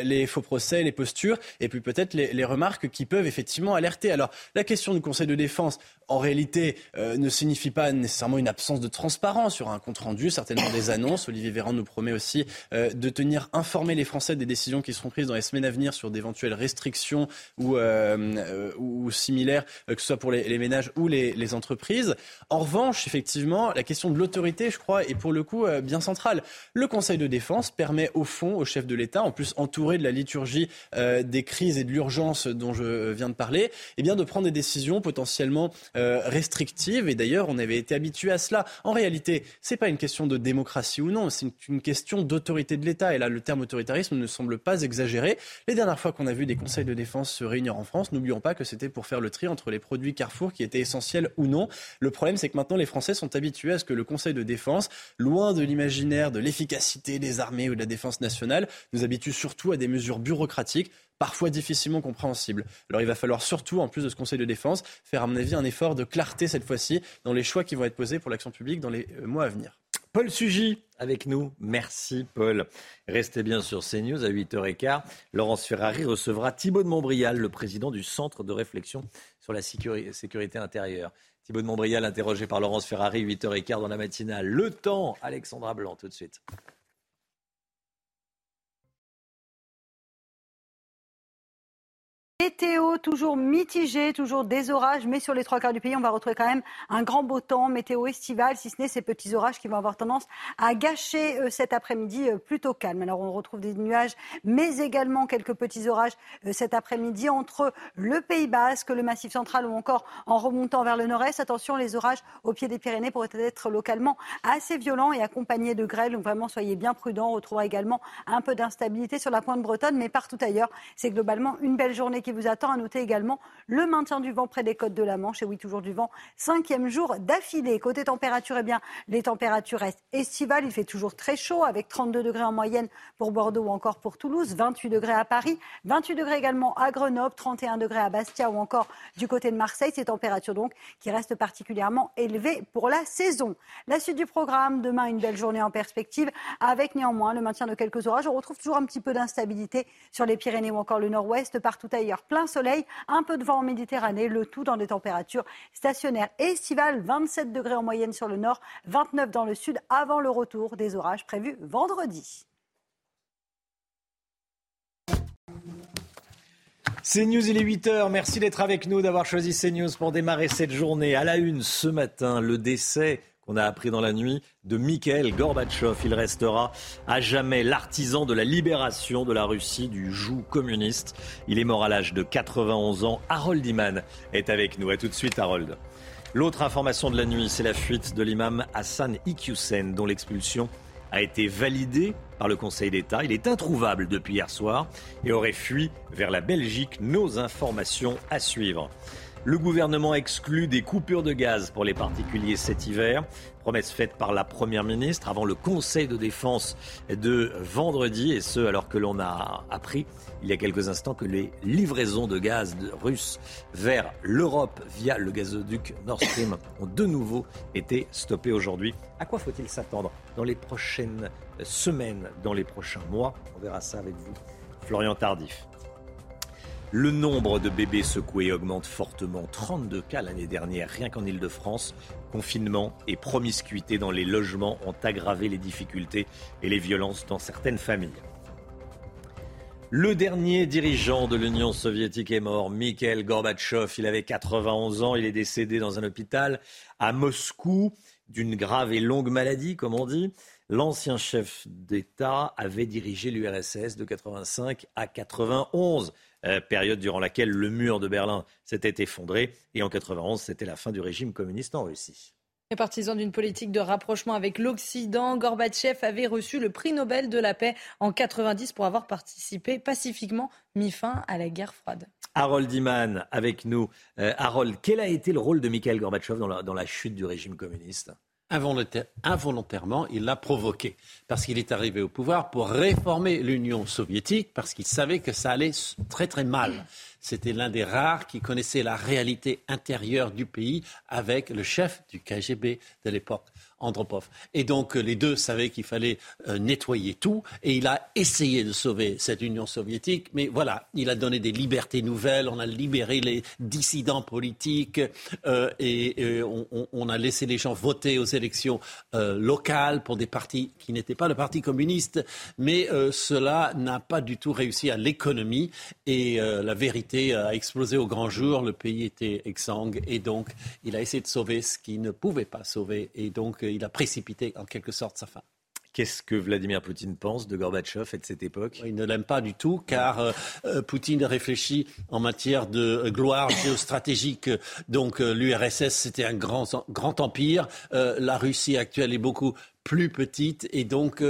les faux procès, les postures, et puis peut-être les, les, remarques qui peuvent effectivement alerter. Alors, la question du Conseil de défense, en réalité, ne signifie pas nécessairement une absence de transparence sur un compte rendu, certainement des annonces. Olivier Véran nous promet aussi euh, de tenir informés les Français des décisions qui seront prises dans les semaines à venir sur d'éventuelles restrictions ou, euh, euh, ou similaires, que ce soit pour les, ménages ou les, les, entreprises. En revanche, effectivement, la question de l'autorité, je crois, est pour le coup bien centrale. Le Conseil de défense permet au fond au chef de l'État, en plus entouré de la liturgie des crises et de l'urgence dont je viens de parler, eh bien de prendre des décisions potentiellement restrictives. Et d'ailleurs, on avait été habitué à cela. En réalité, ce n'est pas une question de démocratie ou non, c'est une question d'autorité de l'État. Et là, le terme autoritarisme ne semble pas exagéré. Les dernières fois qu'on a vu des conseils de défense se réunir en France, n'oublions pas que c'était pour faire le tri entre les produits Carrefour qui étaient essentiels ou non. Le problème, c'est que maintenant, les Français sont habitués à ce que le conseil de défense, loin de l'imaginaire de l'efficacité des armées ou de la défense nationale, nous habitue surtout à des mesures bureaucratiques parfois difficilement compréhensible. Alors il va falloir surtout, en plus de ce Conseil de défense, faire à mon avis un effort de clarté cette fois-ci dans les choix qui vont être posés pour l'action publique dans les euh, mois à venir. Paul Sugy avec nous. Merci Paul. Restez bien sur CNews à 8h15. Laurence Ferrari recevra Thibault de Montbrial, le président du Centre de réflexion sur la sécurité intérieure. Thibault de Montbrial interrogé par Laurence Ferrari, 8h15 dans la matinale. Le temps, Alexandra Blanc, tout de suite. Météo toujours mitigée, toujours des orages, mais sur les trois quarts du pays, on va retrouver quand même un grand beau temps, météo estival, si ce n'est ces petits orages qui vont avoir tendance à gâcher euh, cet après-midi euh, plutôt calme. Alors on retrouve des nuages, mais également quelques petits orages euh, cet après-midi entre le Pays Basque, le Massif central ou encore en remontant vers le nord-est. Attention, les orages au pied des Pyrénées pourraient être localement assez violents et accompagnés de grêle, donc vraiment soyez bien prudents. On retrouvera également un peu d'instabilité sur la pointe bretonne, mais partout ailleurs, c'est globalement une belle journée qui vous attend. À noter également le maintien du vent près des côtes de la Manche. Et oui, toujours du vent. Cinquième jour d'affilée. Côté température, eh bien, les températures restent estivales. Il fait toujours très chaud avec 32 degrés en moyenne pour Bordeaux ou encore pour Toulouse, 28 degrés à Paris, 28 degrés également à Grenoble, 31 degrés à Bastia ou encore du côté de Marseille. Ces températures donc qui restent particulièrement élevées pour la saison. La suite du programme, demain une belle journée en perspective avec néanmoins le maintien de quelques orages. On retrouve toujours un petit peu d'instabilité sur les Pyrénées ou encore le nord-ouest, partout ailleurs plein soleil, un peu de vent en Méditerranée, le tout dans des températures stationnaires estivales, 27 degrés en moyenne sur le nord, 29 dans le sud, avant le retour des orages prévus vendredi. CNews, il est 8h. Merci d'être avec nous, d'avoir choisi CNews pour démarrer cette journée. À la une ce matin, le décès qu'on a appris dans la nuit de Mikhail Gorbatchev. Il restera à jamais l'artisan de la libération de la Russie du joug communiste. Il est mort à l'âge de 91 ans. Harold Iman est avec nous. A tout de suite, Harold. L'autre information de la nuit, c'est la fuite de l'imam Hassan Iqiyoussen, dont l'expulsion a été validée par le Conseil d'État. Il est introuvable depuis hier soir et aurait fui vers la Belgique. Nos informations à suivre. Le gouvernement exclut des coupures de gaz pour les particuliers cet hiver. Promesse faite par la Première ministre avant le Conseil de défense de vendredi, et ce alors que l'on a appris il y a quelques instants que les livraisons de gaz russes vers l'Europe via le gazoduc Nord Stream ont de nouveau été stoppées aujourd'hui. À quoi faut-il s'attendre dans les prochaines semaines, dans les prochains mois? On verra ça avec vous. Florian Tardif. Le nombre de bébés secoués augmente fortement. 32 cas l'année dernière, rien qu'en Ile-de-France. Confinement et promiscuité dans les logements ont aggravé les difficultés et les violences dans certaines familles. Le dernier dirigeant de l'Union soviétique est mort, Mikhail Gorbatchev. Il avait 91 ans, il est décédé dans un hôpital à Moscou d'une grave et longue maladie, comme on dit. L'ancien chef d'État avait dirigé l'URSS de 85 à 91, euh, période durant laquelle le mur de Berlin s'était effondré. Et en 91, c'était la fin du régime communiste en Russie. Les partisans d'une politique de rapprochement avec l'Occident, Gorbatchev avait reçu le prix Nobel de la paix en 90 pour avoir participé pacifiquement, mis fin à la guerre froide. Harold Iman avec nous. Euh, Harold, quel a été le rôle de Mikhail Gorbatchev dans la, dans la chute du régime communiste? Involontairement, il l'a provoqué. Parce qu'il est arrivé au pouvoir pour réformer l'Union soviétique, parce qu'il savait que ça allait très très mal. C'était l'un des rares qui connaissait la réalité intérieure du pays avec le chef du KGB de l'époque. Andropov. Et donc euh, les deux savaient qu'il fallait euh, nettoyer tout et il a essayé de sauver cette Union soviétique, mais voilà, il a donné des libertés nouvelles, on a libéré les dissidents politiques euh, et, on, a laissé les gens voter aux élections locales pour des partis qui n'étaient pas le Parti communiste, mais cela n'a pas du tout réussi à l'économie et la vérité a explosé au grand jour, le pays était exsangue et donc il a essayé de sauver ce qu'il ne pouvait pas sauver et donc il a précipité en quelque sorte sa fin. Qu'est-ce que Vladimir Poutine pense de Gorbatchev et de cette époque? Il ne l'aime pas du tout car euh, euh, Poutine réfléchit en matière de gloire géostratégique. Donc euh, l'URSS c'était un grand, grand empire. la Russie actuelle est beaucoup plus petite et donc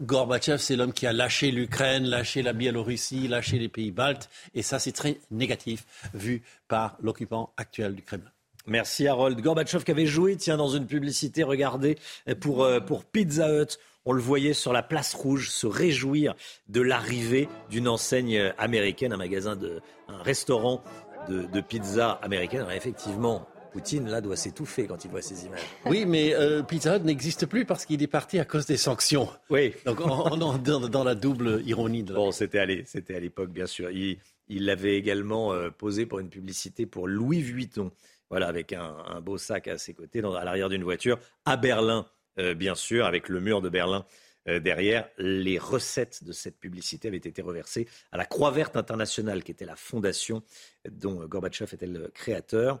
Gorbatchev c'est l'homme qui a lâché l'Ukraine, lâché la Biélorussie, lâché les pays baltes et ça c'est très négatif vu par l'occupant actuel du Kremlin. Merci Harold. Gorbatchev qui avait joué, tiens, dans une publicité, regardez, pour, euh, pour Pizza Hut. On le voyait sur la place rouge se réjouir de l'arrivée d'une enseigne américaine, un magasin, de, un restaurant de, pizza américaine. effectivement, Poutine, là, doit s'étouffer quand il voit ces images. Oui, mais euh, Pizza Hut n'existe plus parce qu'il est parti à cause des sanctions. Oui. Donc, on, est dans, la double ironie. De Bon, c'était à l'époque, bien sûr. Il l'avait également euh, posé pour une publicité pour Louis Vuitton voilà, avec un, beau sac à ses côtés, à l'arrière d'une voiture, à Berlin, euh, bien sûr, avec le mur de Berlin euh, derrière. Les recettes de cette publicité avaient été reversées à la Croix Verte Internationale, qui était la fondation dont Gorbatchev était le créateur.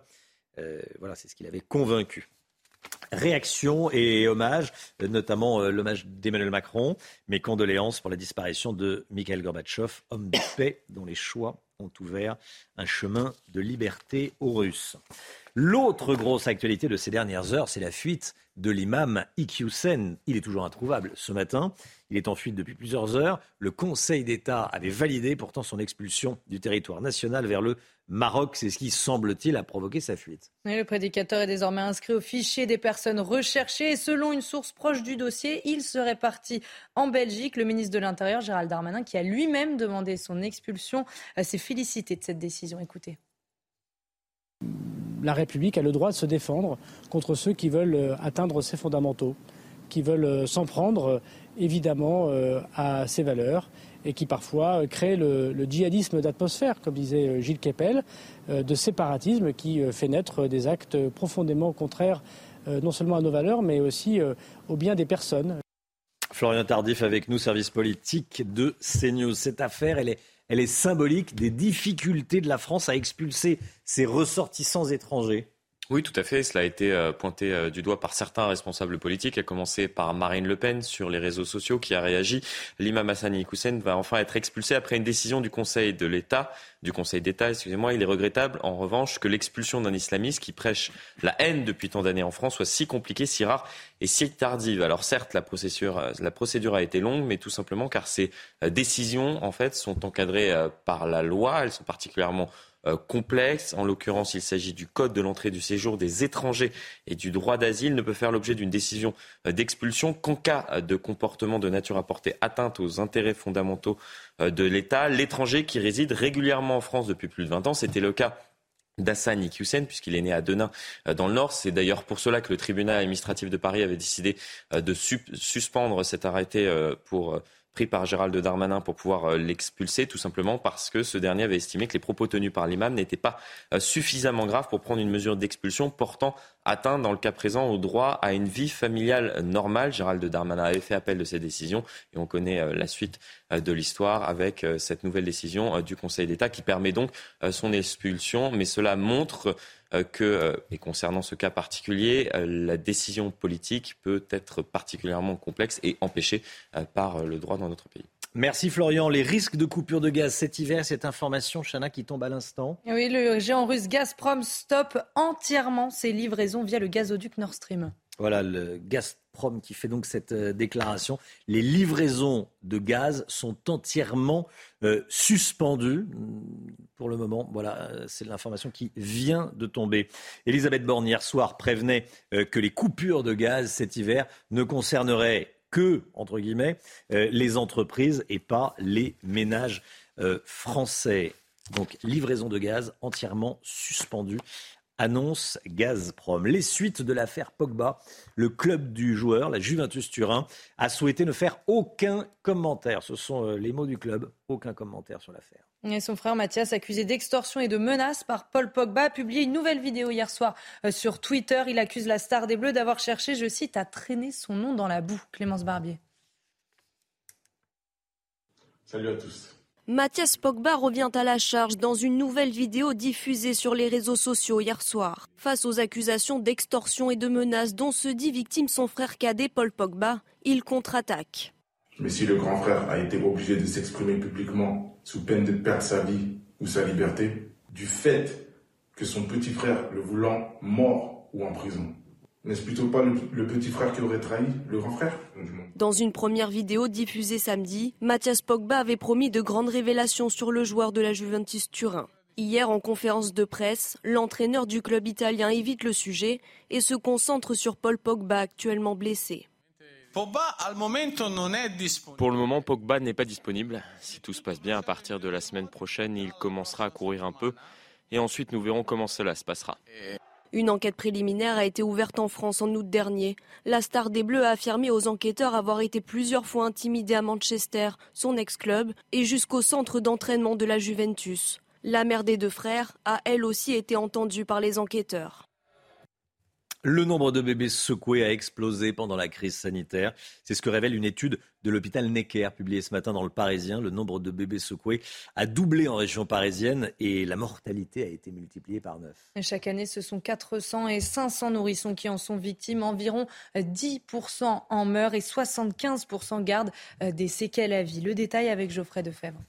Euh, voilà, c'est ce qu'il avait convaincu. Réaction et hommage, notamment l'hommage d'Emmanuel Macron, mes condoléances pour la disparition de Mikhail Gorbatchev, homme de paix dont les choix ont ouvert un chemin de liberté aux Russes. L'autre grosse actualité de ces dernières heures, c'est la fuite de l'imam Iqiyoussen. Il est toujours introuvable ce matin. Il est en fuite depuis plusieurs heures. Le Conseil d'État avait validé pourtant son expulsion du territoire national vers le Maroc. C'est ce qui, semble-t-il, a provoqué sa fuite. le prédicateur est désormais inscrit au fichier des personnes recherchées. Et selon une source proche du dossier, il serait parti en Belgique. Le ministre de l'Intérieur, Gérald Darmanin, qui a lui-même demandé son expulsion, euh, s'est félicité de cette décision. Écoutez la République a le droit de se défendre contre ceux qui veulent euh, atteindre ses fondamentaux, qui veulent euh, s'en prendre euh, évidemment à ses valeurs et qui parfois créent le, djihadisme d'atmosphère, comme disait Gilles Kepel, de séparatisme qui fait naître des actes profondément contraires non seulement à nos valeurs, mais aussi au bien des personnes. Florian Tardif avec nous, service politique de CNews. Cette affaire, elle est elle est symbolique des difficultés de la France à expulser ses ressortissants étrangers. Oui, tout à fait. Cela a été euh, pointé euh, du doigt par certains responsables politiques, à commencer par Marine Le Pen sur les réseaux sociaux qui a réagi. L'imam Hassani Hussein va enfin être expulsé après une décision du Conseil de l'État, du Conseil d'État, excusez-moi. Il est regrettable, en revanche, que l'expulsion d'un islamiste qui prêche la haine depuis tant d'années en France soit si compliquée, si rare et si tardive. Alors certes, la procédure, euh, la procédure a été longue, mais tout simplement car ces décisions, en fait, sont encadrées par la loi. Elles sont particulièrement euh, complexe. En l'occurrence, il s'agit du code de l'entrée du séjour des étrangers et du droit d'asile ne peut faire l'objet d'une décision euh, d'expulsion qu'en cas de comportement de nature à porter atteinte aux intérêts fondamentaux euh, de l'État. L'étranger qui réside régulièrement en France depuis plus de 20 ans, c'était le cas d'Hassan Iqiyoussen, puisqu'il est né à Denain dans le Nord. C'est d'ailleurs pour cela que le tribunal administratif de Paris avait décidé de suspendre cet arrêté pour pris par Gérald Darmanin pour pouvoir euh, l'expulser, tout simplement parce que ce dernier avait estimé que les propos tenus par l'imam n'étaient pas euh, suffisamment graves pour prendre une mesure d'expulsion portant atteint dans le cas présent au droit à une vie familiale normale. Gérald Darmanin avait fait appel de cette décision et on connaît euh, la suite de l'histoire avec cette nouvelle décision du Conseil d'État qui permet donc son expulsion. Mais cela montre que, et concernant ce cas particulier, la décision politique peut être particulièrement complexe et empêchée par le droit dans notre pays. Merci Florian. Les risques de coupure de gaz cet hiver, cette information, Chana, qui tombe à l'instant. Oui, le géant russe Gazprom stoppe entièrement ses livraisons via le gazoduc Nord Stream. Voilà, le Gazprom qui fait donc cette euh, déclaration. Les livraisons de gaz sont entièrement euh, suspendues mm, pour le moment. Voilà, euh, c'est l'information qui vient de tomber. Elisabeth Borne, hier soir, prévenait que les coupures de gaz cet hiver ne concerneraient que, entre guillemets, les entreprises et pas les ménages français. Donc, livraison de gaz entièrement suspendue annonce Gazprom. Les suites de l'affaire Pogba, le club du joueur, la Juventus Turin, a souhaité ne faire aucun commentaire. Ce sont euh, les mots du club, aucun commentaire sur l'affaire. Et son frère Mathias, accusé d'extorsion et de menaces par Paul Pogba, a publié une nouvelle vidéo hier soir euh, sur Twitter. Il accuse la star des Bleus d'avoir cherché, je cite, à traîner son nom dans la boue. Clémence Barbier. Salut à tous. Mathias Pogba revient à la charge dans une nouvelle vidéo diffusée sur les réseaux sociaux hier soir. Face aux accusations d'extorsion et de menaces dont se dit victime son frère cadet Paul Pogba, il contre-attaque. Mais si le grand frère a été obligé de s'exprimer publiquement sous peine de perdre sa vie ou sa liberté, du fait que son petit frère le voulant mort ou en prison, n'est-ce plutôt pas le, petit frère qui aurait trahi le grand frère Dans une première vidéo diffusée samedi, Mathias Pogba avait promis de grandes révélations sur le joueur de la Juventus Turin. Hier, en conférence de presse, l'entraîneur du club italien évite le sujet et se concentre sur Paul Pogba actuellement blessé. Pour le moment, Pogba n'est pas disponible. Si tout se passe bien, à partir de la semaine prochaine, il commencera à courir un peu et ensuite nous verrons comment cela se passera. Une enquête préliminaire a été ouverte en France en août dernier. La star des Bleus a affirmé aux enquêteurs avoir été plusieurs fois intimidée à Manchester, son ex-club, et jusqu'au centre d'entraînement de la Juventus. La mère des deux frères a elle aussi été entendue par les enquêteurs. Le nombre de bébés secoués a explosé pendant la crise sanitaire. C'est ce que révèle une étude de l'hôpital Necker publiée ce matin dans le Parisien. Le nombre de bébés secoués a doublé en région parisienne et la mortalité a été multipliée par neuf. chaque année, ce sont 400 et 500 nourrissons qui en sont victimes. Environ 10% en meurent et 75% gardent euh, des séquelles à vie. Le détail avec Geoffrey Defebvre.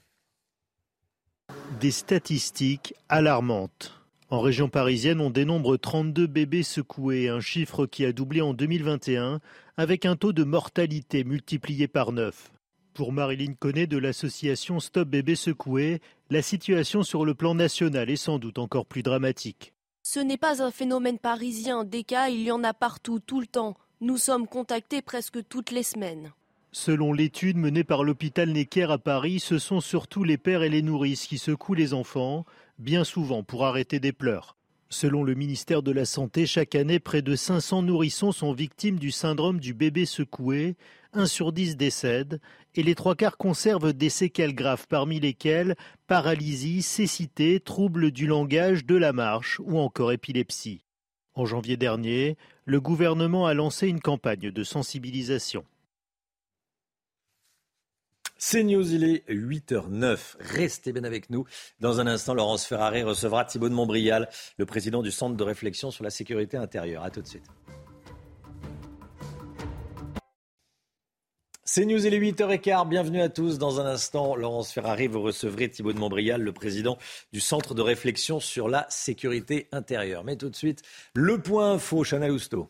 Des statistiques alarmantes. En région parisienne, on dénombre 32 bébés secoués, un chiffre qui a doublé en 2021, avec un taux de mortalité multiplié par 9. Pour Marilyn Connet de l'association Stop Bébés Secoués, la situation sur le plan national est sans doute encore plus dramatique. Ce n'est pas un phénomène parisien, des cas, il y en a partout, tout le temps. Nous sommes contactés presque toutes les semaines. Selon l'étude menée par l'hôpital Necker à Paris, ce sont surtout les pères et les nourrices qui secouent les enfants bien souvent pour arrêter des pleurs. Selon le ministère de la Santé, chaque année, près de 500 nourrissons sont victimes du syndrome du bébé secoué. Un sur dix décèdent et les trois quarts conservent des séquelles graves, parmi lesquelles paralysie, cécité, troubles du langage, de la marche ou encore épilepsie. En janvier dernier, le gouvernement a lancé une campagne de sensibilisation. C'est News, il est 8h09. Restez bien avec nous. Dans un instant, Laurence Ferrari recevra Thibault de Montbrial, le président du Centre de réflexion sur la sécurité intérieure. A tout de suite. C'est News, il est 8h15. Bienvenue à tous. Dans un instant, Laurence Ferrari, vous recevrez Thibault de Montbrial, le président du Centre de réflexion sur la sécurité intérieure. Mais tout de suite, le point info, Chanel Housteau.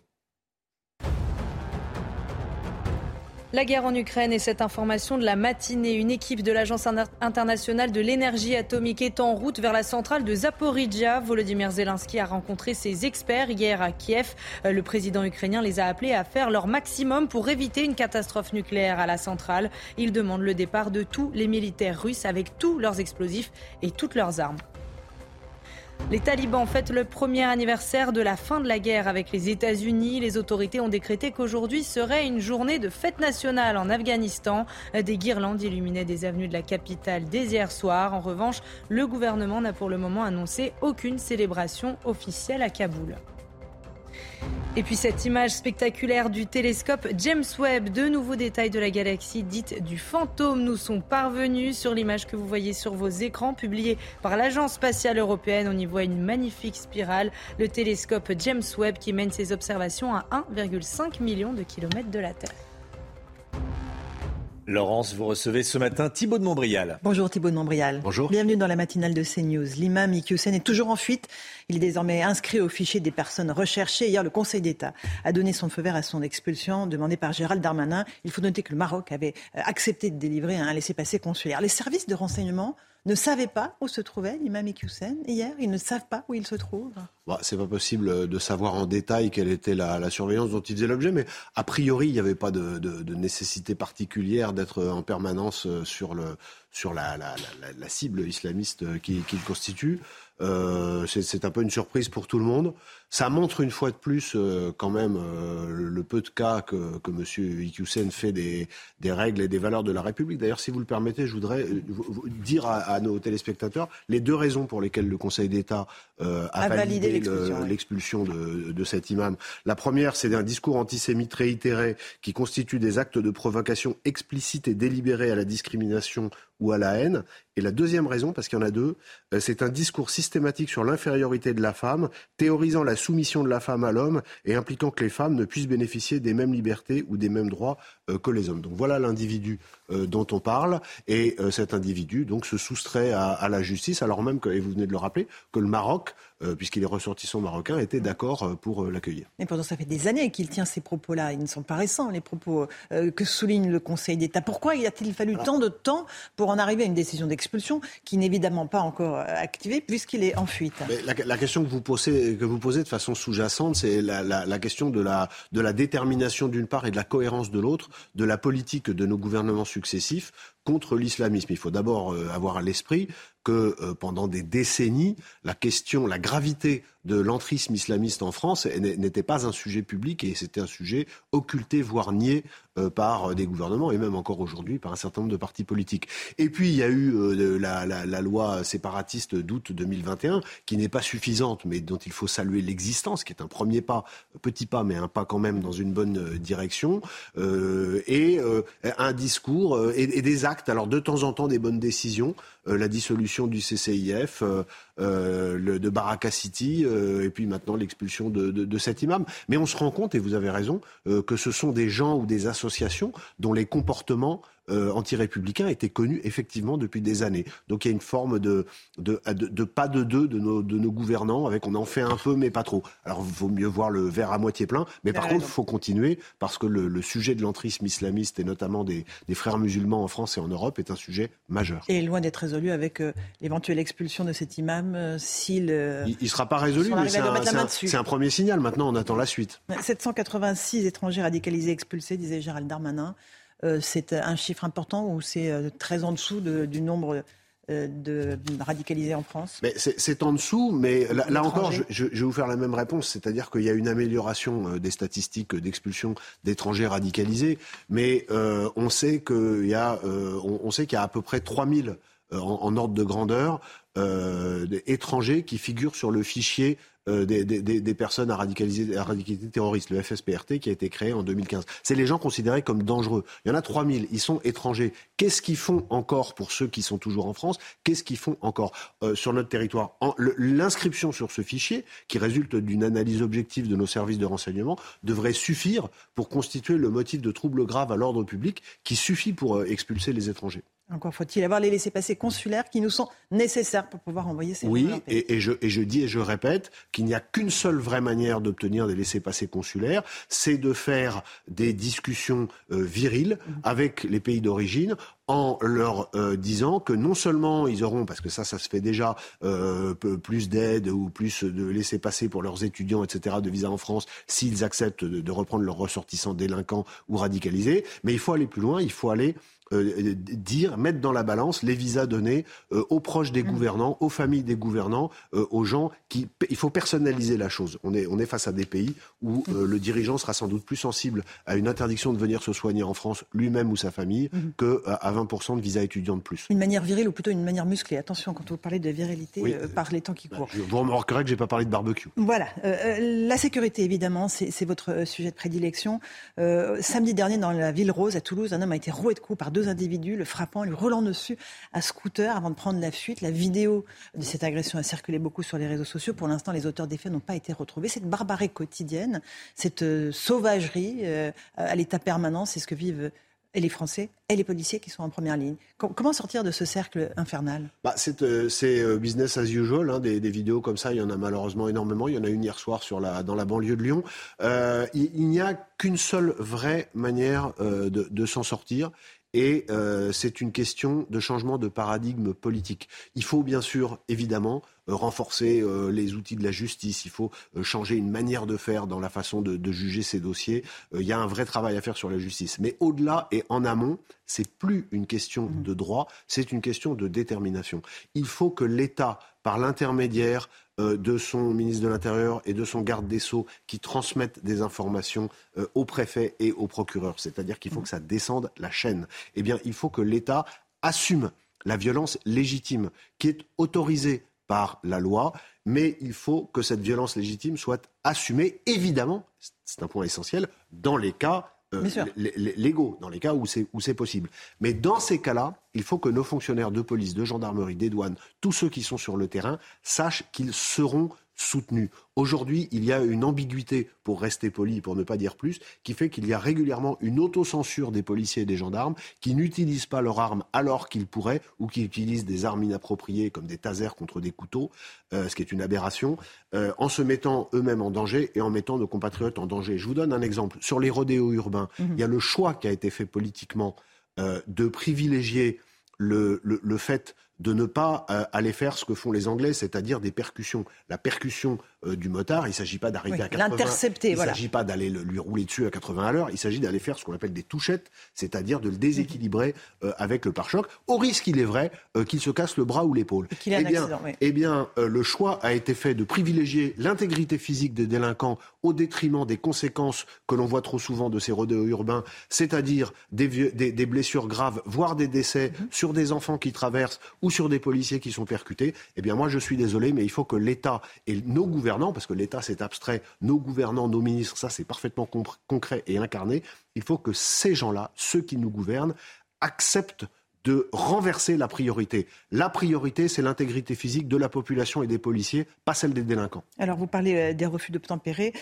La guerre en Ukraine et cette information de la matinée. Une équipe de l'Agence internationale de l'énergie atomique est en route vers la centrale de Zaporizhia. Volodymyr Zelensky a rencontré ses experts hier à Kiev. Euh, le président ukrainien les a appelés à faire leur maximum pour éviter une catastrophe nucléaire à la centrale. Il demande le départ de tous les militaires russes avec tous leurs explosifs et toutes leurs armes. Les talibans fêtent le premier anniversaire de la fin de la guerre avec les États-Unis. Les autorités ont décrété qu'aujourd'hui serait une journée de fête nationale en Afghanistan. Des guirlandes illuminaient des avenues de la capitale dès hier soir. En revanche, le gouvernement n'a pour le moment annoncé aucune célébration officielle à Kaboul. Et puis cette image spectaculaire du télescope James Webb, de nouveaux détails de la galaxie dite du fantôme nous sont parvenus sur l'image que vous voyez sur vos écrans, publiée par l'Agence spatiale européenne. On y voit une magnifique spirale, le télescope James Webb qui mène ses observations à 1,5 million de kilomètres de la Terre. Laurence, vous recevez ce matin Thibault de Montbrial. Bonjour Thibault de Montbrial. Bonjour. Bienvenue dans la matinale de CNews. L'imam Iqiyoussen est toujours en fuite. Il est désormais inscrit au fichier des personnes recherchées. Hier, le Conseil d'État a donné son feu vert à son expulsion demandée par Gérald Darmanin. Il faut noter que le Maroc avait euh, accepté de délivrer un laissez-passer consulaire. Les services de renseignement ne savaient pas où se trouvait l'imam Iqiyoussen hier. Ils ne savent pas où il se trouve. Bah, c'est pas possible de savoir en détail quelle était la, surveillance dont il faisait l'objet, mais a priori, il n'y avait pas de, nécessité particulière d'être en permanence euh, sur, la, cible islamiste qu'il constitue. Euh, c'est un peu une surprise pour tout le monde. Ça montre une fois de plus euh, quand même euh, le peu de cas que, que M. Iqiyoussen fait des, des, règles et des valeurs de la République. D'ailleurs, si vous le permettez, je voudrais dire à, nos téléspectateurs les deux raisons pour lesquelles le Conseil d'État a, validé, l'expulsion de, de, cet imam. La première, c'est un discours antisémite réitéré qui constitue des actes de provocation explicites et délibérés à la discrimination ou à la haine. Et la deuxième raison, parce qu'il y en a deux, c'est un discours systématique sur l'infériorité de la femme, théorisant la soumission de la femme à l'homme et impliquant que les femmes ne puissent bénéficier des mêmes libertés ou des mêmes droits que les hommes. Donc voilà l'individu euh, dont on parle et euh, cet individu donc se soustrait à, la justice alors même que, et vous venez de le rappeler, que le Maroc, puisqu'il est ressortissant marocain, était d'accord pour l'accueillir. Et pourtant ça fait des années qu'il tient ces propos-là. Ils ne sont pas récents, les propos que souligne le Conseil d'État. Pourquoi y a-t-il fallu tant de temps pour en arriver à une décision d'expulsion qui n'est évidemment pas encore activée puisqu'il est en fuite? La, question que vous posez, que vous posez de façon sous-jacente, c'est la, la, question de la, de la détermination d'une part et de la cohérence de l'autre de la politique de nos gouvernements successifs contre l'islamisme. Il faut d'abord euh, avoir à l'esprit que euh, pendant des décennies, la question, la gravité de l'entrisme islamiste en France n'était pas un sujet public et c'était un sujet occulté, voire nié euh, par des gouvernements et même encore aujourd'hui par un certain nombre de partis politiques. Et puis il y a eu la, loi séparatiste d'août 2021 qui n'est pas suffisante mais dont il faut saluer l'existence, qui est un premier pas, petit pas mais un pas quand même dans une bonne direction, et un discours et, et des actes alors de temps en temps des bonnes décisions, la dissolution du CCIF, euh, euh, le, de Baraka City, et puis maintenant l'expulsion de, de, cet imam. Mais on se rend compte, et vous avez raison, que ce sont des gens ou des associations dont les comportements euh, anti-républicain était connu effectivement depuis des années. Donc il y a une forme de, de, de, pas de deux de nos, de nos gouvernants, avec on en fait un peu mais pas trop. Alors il vaut mieux voir le verre à moitié plein, mais par contre il faut continuer parce que le, le sujet de l'entrisme islamiste et notamment des, des, frères musulmans en France et en Europe est un sujet majeur. Et loin d'être résolu avec euh, l'éventuelle expulsion de cet imam euh, s'il... il ne sera pas résolu, mais c'est un, un, premier signal. Maintenant on attend la suite. 786 étrangers radicalisés expulsés, disait Gérald Darmanin. Euh, c'est un chiffre important ou c'est euh, très en dessous du nombre euh, de radicalisés en France? C'est en dessous, mais là, encore, je, vais vous faire la même réponse, c'est-à-dire qu'il y a une amélioration des statistiques d'expulsion d'étrangers radicalisés, mais on sait qu'il y, a, on, sait qu'il y a à peu près 3000 en, en ordre de grandeur étrangers qui figurent sur le fichier euh, des, des, personnes à radicaliser, à radicalité terroriste, le FSPRT qui a été créé en 2015. C'est les gens considérés comme dangereux. Il y en a 3000, ils sont étrangers. Qu'est-ce qu'ils font encore pour ceux qui sont toujours en France? Qu'est-ce qu'ils font encore euh, sur notre territoire? L'inscription sur ce fichier, qui résulte d'une analyse objective de nos services de renseignement, devrait suffire pour constituer le motif de trouble grave à l'ordre public qui suffit pour euh, expulser les étrangers. Encore faut-il avoir les laissés-passer consulaires qui nous sont nécessaires pour pouvoir envoyer ces Oui, et, je, et je dis et je répète qu'il n'y a qu'une seule vraie manière d'obtenir des laissés-passer consulaires, c'est de faire des discussions euh, viriles mhm. avec les pays d'origine en leur euh, disant que non seulement ils auront, parce que ça, ça se fait déjà, euh, plus d'aide ou plus de laisser passer pour leurs étudiants, etc., de visa en France, s'ils acceptent de, reprendre leurs ressortissants délinquants ou radicalisés, mais il faut aller plus loin, il faut aller euh, dire, mettre dans la balance les visas donnés euh, aux proches des mmh. gouvernants, aux familles des gouvernants, euh, aux gens qui. Il faut personnaliser la chose. On est, on est face à des pays où mmh. le dirigeant sera sans doute plus sensible à une interdiction de venir se soigner en France, lui-même ou sa famille, mmh. qu'à à 20% de visas étudiants de plus. Une manière virile ou plutôt une manière musclée. Attention, quand vous parlez de virilité, par les temps qui bah, courent. je vous remarquerai que je n'ai pas parlé de barbecue. Voilà. la sécurité, évidemment, c'est votre sujet de prédilection. samedi dernier, dans la ville rose, à Toulouse, un homme a été roué de coups par deux individus, le frappant, lui roulant dessus à scooter avant de prendre la fuite. La vidéo de cette agression a circulé beaucoup sur les réseaux sociaux. Pour l'instant, les auteurs des faits n'ont pas été retrouvés. Cette barbarie quotidienne, cette euh, sauvagerie euh, à l'état permanent, c'est ce que vivent et les Français et les policiers qui sont en première ligne. Comment sortir de ce cercle infernal? Bah, C'est euh, business as usual. Hein, des, vidéos comme ça, il y en a malheureusement énormément. Il y en a une hier soir dans la banlieue de Lyon. il, n'y a qu'une seule vraie manière de s'en sortir. Et euh, c'est une question de changement de paradigme politique. Il faut bien sûr, évidemment, euh, renforcer euh, les outils de la justice. Il faut changer une manière de faire dans la façon de, juger ces dossiers. il y a un vrai travail à faire sur la justice. Mais au-delà et en amont, c'est plus une question mmh. de droit, c'est une question de détermination. Il faut que l'État, par l'intermédiaire euh, de son ministre de l'Intérieur et de son garde des Sceaux qui transmettent des informations euh, au préfet et au procureur. C'est-à-dire qu'il faut que ça descende la chaîne. Eh bien, il faut que l'État assume la violence légitime qui est autorisée par la loi, mais il faut que cette violence légitime soit assumée, évidemment, c'est un point essentiel, dans les cas euh, légaux, dans les cas où c'est possible. Mais dans ces cas-là, il faut que nos fonctionnaires de police, de gendarmerie, des douanes, tous ceux qui sont sur le terrain, sachent qu'ils seront soutenu. Aujourd'hui, il y a une ambiguïté, pour rester poli, pour ne pas dire plus, qui fait qu'il y a régulièrement une autocensure des policiers et des gendarmes qui n'utilisent pas leurs armes alors qu'ils pourraient, ou qui utilisent des armes inappropriées comme des tasers contre des couteaux, euh, ce qui est une aberration, euh, en se mettant eux-mêmes en danger et en mettant nos compatriotes en danger. Je vous donne un exemple. Sur les rodéos urbains, mhm. il y a le choix qui a été fait politiquement euh, de privilégier le, le fait de ne pas euh, aller faire ce que font les Anglais, c'est-à-dire des percussions. La percussion euh, du motard, il ne s'agit pas d'arriver à 80. L'intercepter, Il ne s'agit pas d'aller lui rouler dessus à 80 à l'heure. Il s'agit d'aller faire ce qu'on appelle des touchettes, c'est-à-dire de le déséquilibrer euh, avec le pare-choc, au risque, il est vrai, qu'il se casse le bras ou l'épaule. Eh bien, eh bien le choix a été fait de privilégier l'intégrité physique des délinquants au détriment des conséquences que l'on voit trop souvent de ces rodéos urbains, c'est-à-dire des, des, blessures graves, voire des décès mm-hmm. sur des enfants qui traversent ou sur des policiers qui sont percutés, eh bien moi je suis désolé, mais il faut que l'État et nos gouvernants, parce que l'État c'est abstrait, nos gouvernants, nos ministres, ça c'est parfaitement concret et incarné, il faut que ces gens-là, ceux qui nous gouvernent, acceptent de renverser la priorité. La priorité, c'est l'intégrité physique de la population et des policiers, pas celle des délinquants. Alors, vous parlez euh, des refus d'obtempérer.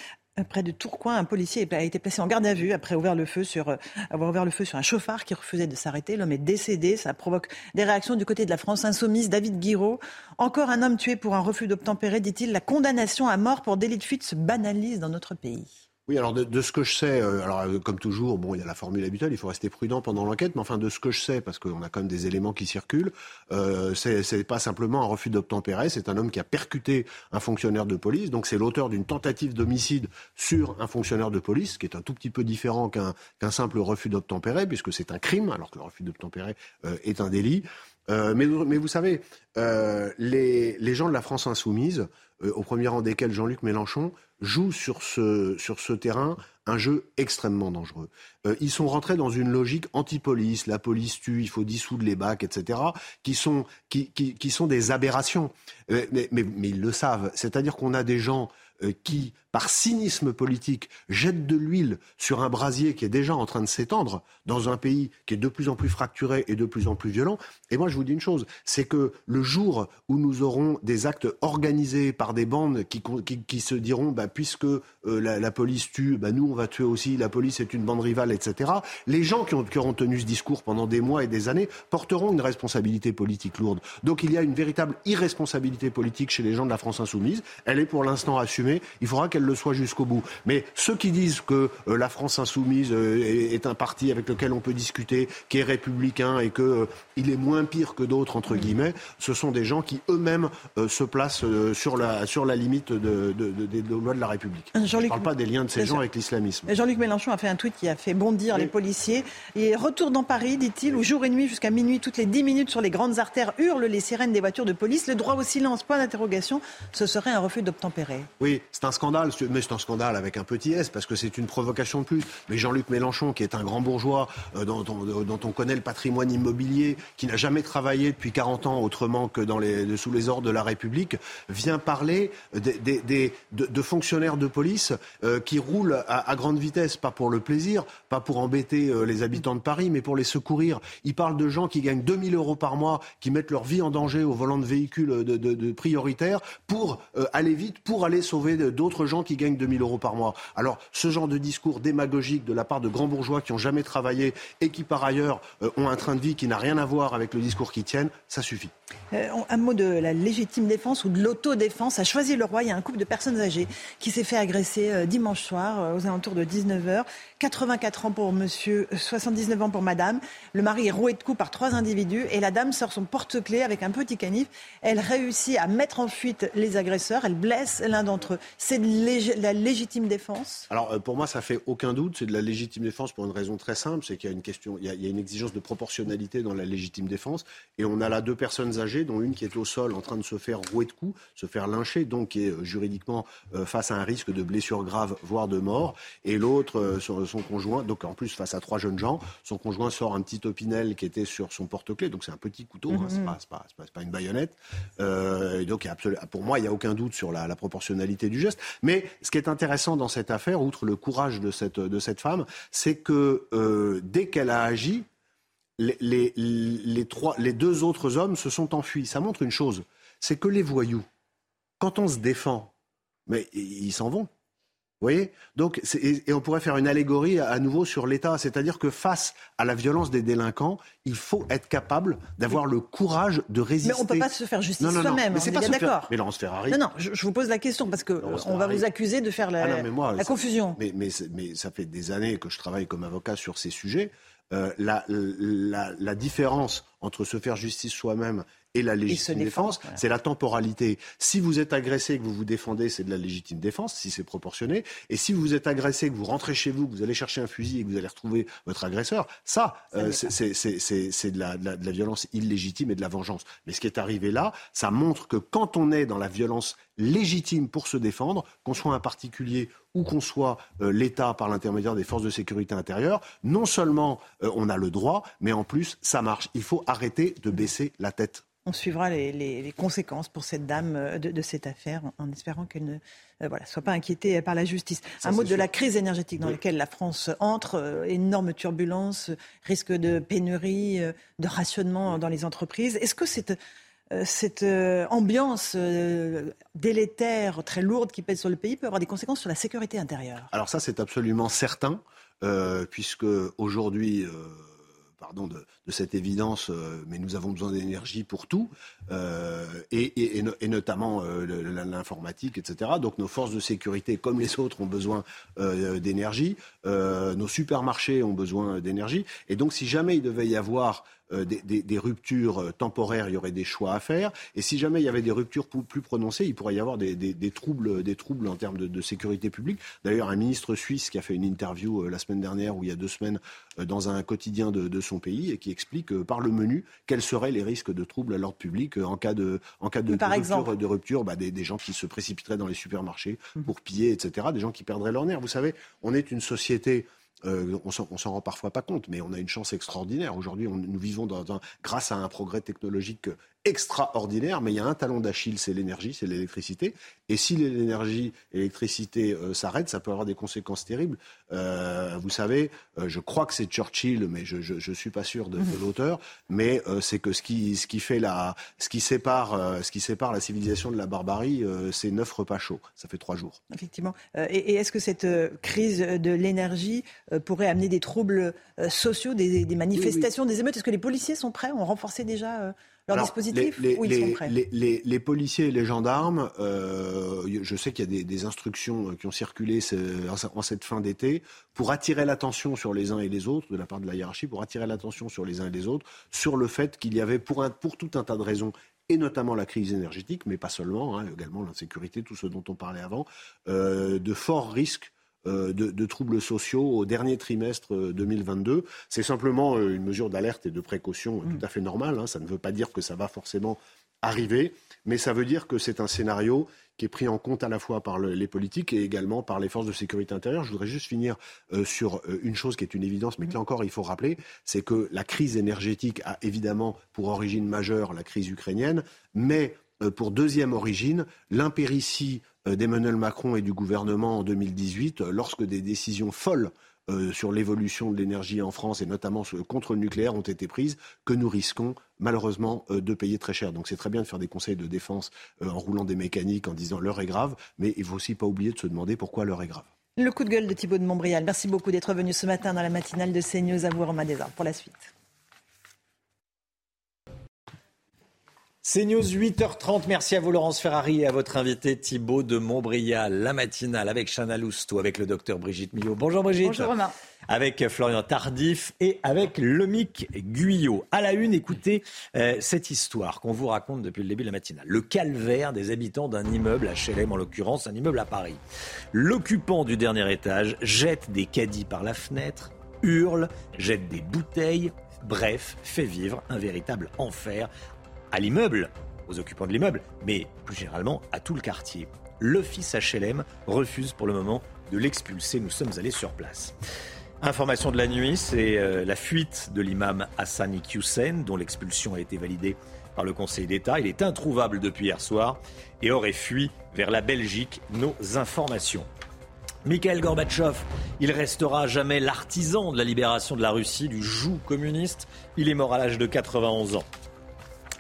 Près de Tourcoing, un policier a été placé en garde à vue après euh, avoir ouvert le feu sur un chauffard qui refusait de s'arrêter. L'homme est décédé. Ça provoque des réactions du côté de la France insoumise. David Guiraud, encore un homme tué pour un refus d'obtempérer, dit-il. La condamnation à mort pour délit de fuite se banalise dans notre pays. Oui, alors de, ce que je sais, euh, alors euh, comme toujours, bon, il y a la formule habituelle, il faut rester prudent pendant l'enquête, mais enfin de ce que je sais, parce qu'on a quand même des éléments qui circulent, euh, c'est pas simplement un refus d'obtempérer, c'est un homme qui a percuté un fonctionnaire de police, donc c'est l'auteur d'une tentative d'homicide sur un fonctionnaire de police, qui est un tout petit peu différent qu'un simple refus d'obtempérer, puisque c'est un crime, alors que le refus d'obtempérer euh, est un délit. mais, mais, vous savez, les, les gens de la France insoumise, au premier rang desquels Jean-Luc Mélenchon, jouent sur ce, sur ce terrain un jeu extrêmement dangereux. Euh, ils sont rentrés dans une logique anti-police, la police tue, il faut dissoudre les bacs, etc., qui sont, qui, qui, sont des aberrations. Euh, mais, mais, ils le savent. C'est-à-dire qu'on a des gens euh, qui, par cynisme politique, jettent de l'huile sur un brasier qui est déjà en train de s'étendre dans un pays qui est de plus en plus fracturé et de plus en plus violent. Et moi, je vous dis une chose, c'est que le jour où nous aurons des actes organisés par des bandes qui, qui, se diront, bah, puisque euh, la, police tue, bah, nous, on va tuer aussi, la police est une bande rivale, etc., les gens qui, ont, qui auront tenu ce discours pendant des mois et des années porteront une responsabilité politique lourde. Donc il y a une véritable irresponsabilité politique chez les gens de la France insoumise. Elle est pour l'instant assumée il faudra qu'elle le soit jusqu'au bout. Mais ceux qui disent que euh, la France insoumise euh, est, un parti avec lequel on peut discuter, qui est républicain et qu'il euh, est moins pire que d'autres, entre guillemets, ce sont des gens qui eux-mêmes se placent sur, la, sur la limite de, des lois de la République. Je ne parle pas des liens de ces gens avec l'islamisme. Jean-Luc Mélenchon a fait un tweet qui a fait bondir les policiers. Et retour dans Paris, dit-il, où jour et nuit jusqu'à minuit, toutes les 10 minutes sur les grandes artères hurlent les sirènes des voitures de police. Le droit au silence, point d'interrogation, ce serait un refus d'obtempérer. Oui, c'est un scandale, mais c'est un scandale avec un petit S, parce que c'est une provocation de plus. Mais Jean-Luc Mélenchon, qui est un grand bourgeois, euh, dont, on connaît le patrimoine immobilier, qui n'a jamais travaillé depuis 40 ans autrement que sous les ordres de la République, vient parler de, fonctionnaires de police euh, qui roulent à, grande vitesse, pas pour le plaisir, pas pour embêter euh, les habitants de Paris, mais pour les secourir. Il parle de gens qui gagnent 2000 euros par mois, qui mettent leur vie en danger au volant de véhicules de, prioritaires pour aller vite, pour aller sauver d'autres gens qui gagnent 2000 euros par mois. Alors, ce genre de discours démagogique de la part de grands bourgeois qui n'ont jamais travaillé et qui, par ailleurs, euh, ont un train de vie qui n'a rien à voir avec le discours qu'ils tiennent, ça suffit. Euh, un mot de la légitime défense ou de l'autodéfense. À Choisy-le-Roi, il y a un couple de personnes âgées qui s'est fait agresser euh, dimanche soir aux alentours de 19h. 84 ans pour monsieur, 79 ans pour madame. Le mari est roué de coups par trois individus et la dame sort son porte-clés avec un petit canif. Elle réussit à mettre en fuite les agresseurs. Elle blesse l'un d'entre eux. C'est de la légitime défense Alors, pour moi, ça fait aucun doute. C'est de la légitime défense pour une raison très simple. C'est qu'il y a une question, il y a, une exigence de proportionnalité dans la légitime défense. Et on a là deux personnes âgées, dont une qui est au sol en train de se faire rouer de coups, se faire lyncher, donc qui est euh, juridiquement euh, face à un risque de blessure grave, voire de mort. Et l'autre, euh, son conjoint, donc en plus face à trois jeunes gens, son conjoint sort un petit opinel qui était sur son porte-clés. Donc c'est un petit couteau, hein, mhm. c'est pas, pas, une baïonnette. et donc pour moi, il n'y a aucun doute sur la, la proportionnalité du geste. Mais ce qui est intéressant dans cette affaire, outre le courage de cette, de cette femme, c'est que euh, dès qu'elle a agi, les, les, les, trois, les deux autres hommes se sont enfuis. Ça montre une chose, c'est que les voyous, quand on se défend, mais ils s'en vont voyez? Donc, et, on pourrait faire une allégorie à, nouveau sur l'État, c'est-à-dire que face à la violence des délinquants, il faut être capable d'avoir le courage de résister. Mais on ne peut pas se faire justice soi-même, on est bien d'accord. Mais Laurence Ferrari. Non, non, je, vous pose la question parce que on va vous accuser de faire la, ah la confusion. Mais, mais, mais, ça fait des années que je travaille comme avocat sur ces sujets. Euh, la, la, la différence entre se faire justice soi-même et la légitime défense, c'est la temporalité. Si vous êtes agressé et que vous vous défendez, c'est de la légitime défense, si c'est proportionné. Et si vous êtes agressé, que vous rentrez chez vous, que vous allez chercher un fusil et que vous allez retrouver votre agresseur, ça, euh, c'est de la, de, la, de la violence illégitime et de la vengeance. Mais ce qui est arrivé là, ça montre que quand on est dans la violence légitime pour se défendre, qu'on soit un particulier ou qu'on soit euh, l'État par l'intermédiaire des forces de sécurité intérieure, non seulement euh, on a le droit, mais en plus ça marche. Il faut arrêter de baisser la tête. On suivra les, conséquences pour cette dame euh, de, cette affaire en, espérant qu'elle ne voilà, soit pas inquiétée par la justice. Un mot de la crise énergétique dans laquelle la France entre, énorme turbulence, risque de pénurie, de rationnement dans les entreprises. Est-ce que cette, cette ambiance délétère, très lourde qui pèse sur le pays peut avoir des conséquences sur la sécurité intérieure. Alors ça, c'est absolument certain, puisque aujourd'hui pardon de, cette évidence, euh, mais nous avons besoin d'énergie pour tout, euh, et, notamment euh, l'informatique, etc. Donc nos forces de sécurité, comme les autres, ont besoin d'énergie. nos supermarchés ont besoin d'énergie. Et donc si jamais il devait y avoir des, ruptures temporaires, il y aurait des choix à faire. Et si jamais il y avait des ruptures plus, prononcées, il pourrait y avoir des, troubles, des troubles en termes de, sécurité publique. D'ailleurs, un ministre suisse qui a fait une interview la semaine dernière ou il y a deux semaines dans un quotidien de, son pays et qui explique par le menu quels seraient les risques de troubles à l'ordre public en cas de, en cas de, rupture, de rupture bah, des, gens qui se précipiteraient dans les supermarchés mmh. pour piller, etc. Des gens qui perdraient leur nerf. Vous savez, on est une société euh, on s'en rend parfois pas compte, mais on a une chance extraordinaire. Aujourd'hui, nous vivons dans un, grâce à un progrès technologique extraordinaire, mais il y a un talon d'Achille, c'est l'énergie, c'est l'électricité. Et si l'énergie et l'électricité euh, s'arrêtent, ça peut avoir des conséquences terribles. Euh, vous savez, euh, je crois que c'est Churchill, mais je ne suis pas sûr de, de l'auteur, mais c'est que ce qui, ce qui fait la, ce qui sépare, ce qui sépare la civilisation de la barbarie, c'est neuf repas chauds. Ça fait trois jours. Effectivement. et, est-ce que cette crise de l'énergie pourrait amener des troubles sociaux, des, manifestations, des émeutes? Est-ce que les policiers sont prêts? Ont renforcé déjà leur dispositif les, ou ils sont prêts les, policiers et les gendarmes, euh, je sais qu'il y a des, instructions qui ont circulé en cette fin d'été pour attirer l'attention sur les uns et les autres, de la part de la hiérarchie, pour attirer l'attention sur les uns et les autres, sur le fait qu'il y avait, pour, pour tout un tas de raisons, et notamment la crise énergétique, mais pas seulement, hein, également l'insécurité, tout ce dont on parlait avant, euh, de forts risques euh, de, troubles sociaux au dernier trimestre 2022. Euh, C'est simplement une mesure d'alerte et de précaution tout à fait normale. Hein. Ça ne veut pas dire que ça va forcément arriver, mais ça veut dire que c'est un scénario qui est pris en compte à la fois par les politiques et également par les forces de sécurité intérieure. Je voudrais juste finir euh, sur euh, une chose qui est une évidence, mais que là encore il faut rappeler, c'est que la crise énergétique a évidemment pour origine majeure la crise ukrainienne, mais euh, pour deuxième origine, l'impéritie d'Emmanuel Macron et du gouvernement en 2018, lorsque des décisions folles euh, sur l'évolution de l'énergie en France et notamment contre le nucléaire ont été prises que nous risquons malheureusement euh, de payer très cher. Donc c'est très bien de faire des conseils de défense euh, en roulant des mécaniques, en disant l'heure est grave, mais il faut aussi pas oublier de se demander pourquoi l'heure est grave. Le coup de gueule de Thibault de Montbrial. Merci beaucoup d'être venu ce matin dans la matinale de CNews. À vous, Romain Desarts, pour la suite. C'est News 8h30. Merci à vous, Laurence Ferrari, et à votre invité Thibaut de Montbrial. La matinale avec Chana Lousteau, avec le docteur Brigitte Millot. Bonjour Brigitte. Bonjour Romain. Avec Florian Tardif et avec Lomic Guyot. À la une, écoutez euh, cette histoire qu'on vous raconte depuis le début de la matinale. Le calvaire des habitants d'un immeuble à HLM, en l'occurrence, un immeuble à Paris. L'occupant du dernier étage jette des caddies par la fenêtre, hurle, jette des bouteilles, Bref, fait vivre un véritable enfer à l'immeuble, aux occupants de l'immeuble, mais plus généralement à tout le quartier. L'office HLM refuse pour le moment de l'expulser. Nous sommes allés sur place. Information de la nuit, c'est euh, la fuite de l'imam Hassan Iqiyoussen, dont l'expulsion a été validée par le Conseil d'État. Il est introuvable depuis hier soir et aurait fui vers la Belgique. Nos informations. Mikhail Gorbatchev, il restera jamais l'artisan de la libération de la Russie du joug communiste. Il est mort à l'âge de 91 ans.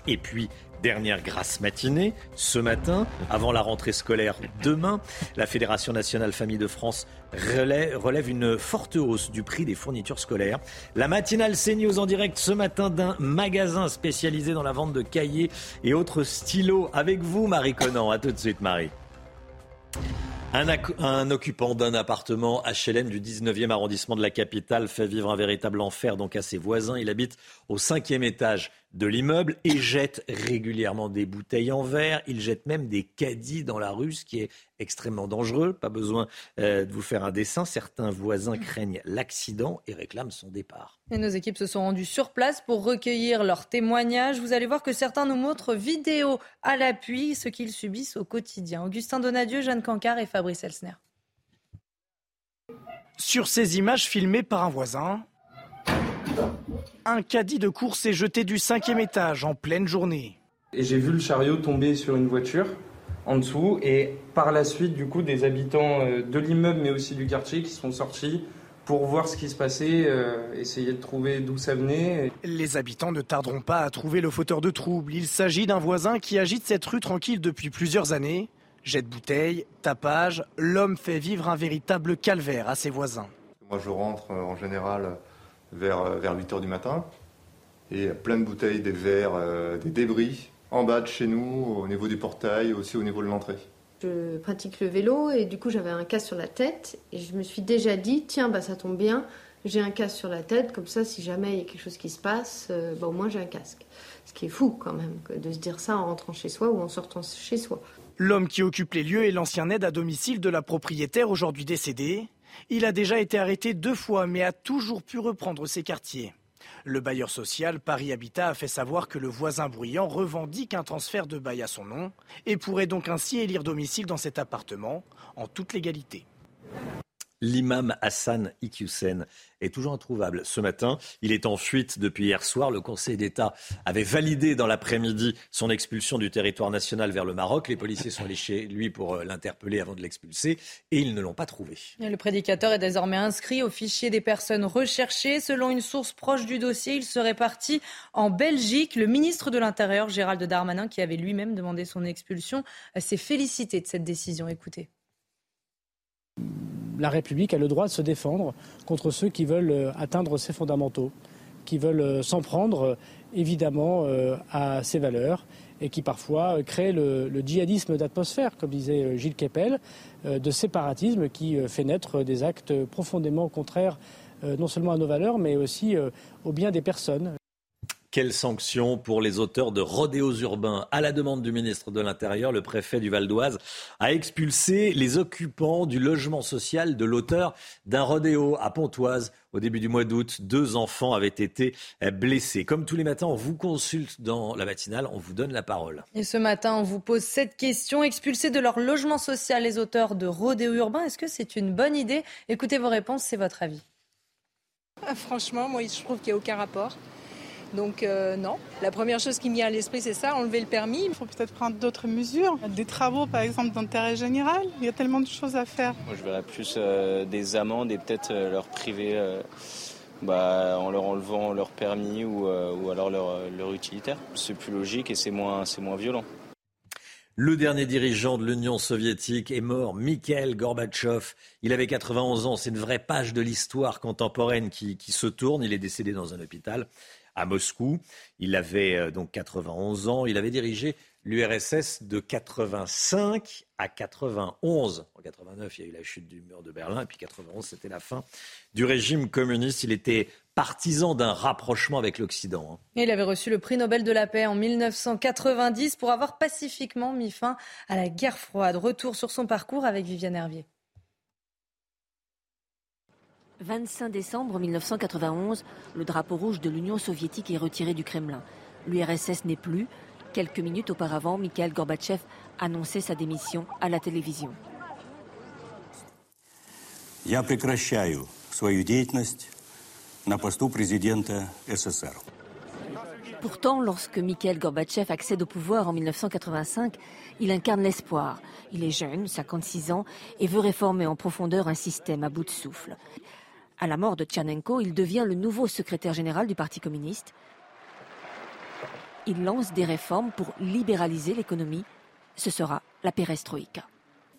Et puis, dernière grasse matinée, ce matin, avant la rentrée scolaire demain, la Fédération nationale famille de France relève, une forte hausse du prix des fournitures scolaires. La matinale CNews en direct ce matin d'un magasin spécialisé dans la vente de cahiers et autres stylos. Avec vous, Marie Conan. À tout de suite, Marie. Un, occupant d'un appartement HLM du 19e arrondissement de la capitale fait vivre un véritable enfer donc à ses voisins. Il habite au cinquième étage de l'immeuble et jette régulièrement des bouteilles en verre. Il jette même des caddies dans la rue, ce qui est extrêmement dangereux. Pas besoin euh, de vous faire un dessin. Certains voisins craignent l'accident et réclament son départ. Et nos équipes se sont rendues sur place pour recueillir leurs témoignages. Vous allez voir que certains nous montrent vidéo à l'appui ce qu'ils subissent au quotidien. Augustin Donadieu, Jeanne Cancard et Fabrice Elsner. Sur ces images filmées par un voisin, un caddie de course est jeté du cinquième étage en pleine journée. Et j'ai vu le chariot tomber sur une voiture en dessous et par la suite du coup des habitants euh, de l'immeuble mais aussi du quartier qui sont sortis pour voir ce qui se passait, euh, essayer de trouver d'où ça venait. Les habitants ne tarderont pas à trouver le fauteur de troubles. Il s'agit d'un voisin qui agite cette rue tranquille depuis plusieurs années. Jette bouteille, tapage, l'homme fait vivre un véritable calvaire à ses voisins. Moi je rentre euh, en général vers, vers 8 h du matin et plein de bouteilles, des verres, des débris en bas de chez nous, au niveau du portail, aussi au niveau de l'entrée. Je pratique le vélo et du coup j'avais un casque sur la tête et je me suis déjà dit tiens bah ça tombe bien, j'ai un casque sur la tête comme ça si jamais il y a quelque chose qui se passe, euh, bah, au moins j'ai un casque. Ce qui est fou quand même de se dire ça en rentrant chez soi ou en sortant chez soi. L'homme qui occupe les lieux est l'ancien aide à domicile de la propriétaire aujourd'hui décédée. Il a déjà été arrêté deux fois mais a toujours pu reprendre ses quartiers. Le bailleur social Paris Habitat a fait savoir que le voisin bruyant revendique un transfert de bail à son nom et pourrait donc ainsi élire domicile dans cet appartement en toute légalité. L'imam Hassan Iqiyoussen est toujours introuvable. Ce matin, il est en fuite depuis hier soir. Le Conseil d'État avait validé dans l'après-midi son expulsion du territoire national vers le Maroc. Les policiers sont allés chez lui pour euh, l'interpeller avant de l'expulser et ils ne l'ont pas trouvé. le prédicateur est désormais inscrit au fichier des personnes recherchées. Selon une source proche du dossier, il serait parti en Belgique. Le ministre de l'Intérieur, Gérald Darmanin, qui avait lui-même demandé son expulsion, s'est félicité de cette décision. Écoutez la République a le droit de se défendre contre ceux qui veulent euh, atteindre ses fondamentaux, qui veulent s'en prendre évidemment à ces valeurs et qui parfois créent le, djihadisme d'atmosphère, comme disait Gilles Kepel, de séparatisme qui fait naître des actes profondément contraires non seulement à nos valeurs, mais aussi au bien des personnes. Quelles sanctions pour les auteurs de rodéos urbains? À la demande du ministre de l'Intérieur, le préfet du Val d'Oise a expulsé les occupants du logement social de l'auteur d'un rodéo à Pontoise. Au début du mois d'août, deux enfants avaient été blessés. Comme tous les matins, on vous consulte dans la matinale, on vous donne la parole. Et ce matin, on vous pose cette question. Expulser de leur logement social les auteurs de rodéos urbains, est-ce que c'est une bonne idée? Écoutez vos réponses, c'est votre avis. Ah, franchement, moi, je trouve qu'il n'y a aucun rapport. Donc euh, non, la première chose qui me vient à l'esprit, c'est ça, enlever le permis. Il faut peut-être prendre d'autres mesures, des travaux par exemple d'intérêt général. Il y a tellement de choses à faire. Moi, je verrais plus euh, des amendes et peut-être euh, leur priver bah, en leur enlevant leur permis ou, alors leur, leur utilitaire. C'est plus logique et c'est moins, c'est moins violent. Le dernier dirigeant de l'Union soviétique est mort, Mikhail Gorbatchev. Il avait 91 ans. C'est une vraie page de l'histoire contemporaine qui, qui, se tourne. Il est décédé dans un hôpital à Moscou. Il avait euh, donc 91 ans. Il avait dirigé l'URSS de 85 à 91. En 89, il y a eu la chute du mur de Berlin, et puis 91, c'était la fin du régime communiste. Il était partisan d'un rapprochement avec l'Occident. Hein. Il avait reçu le prix Nobel de la paix en 1990 pour avoir pacifiquement mis fin à la guerre froide. Retour sur son parcours avec Viviane Hervier. 25 décembre 1991, le drapeau rouge de l'Union soviétique est retiré du Kremlin. L'URSS n'est plus. Quelques minutes auparavant, Mikhail Gorbatchev annonçait sa démission à la télévision. Я прекращаю свою деятельность на посту президента СССР. Pourtant, lorsque Mikhail Gorbatchev accède au pouvoir en 1985, il incarne l'espoir. Il est jeune, 56 ans, et veut réformer en profondeur un système à bout de souffle. À la mort de Tchernenko, il devient le nouveau secrétaire général du Parti communiste. Il lance des réformes pour libéraliser l'économie. Ce sera la perestroïka.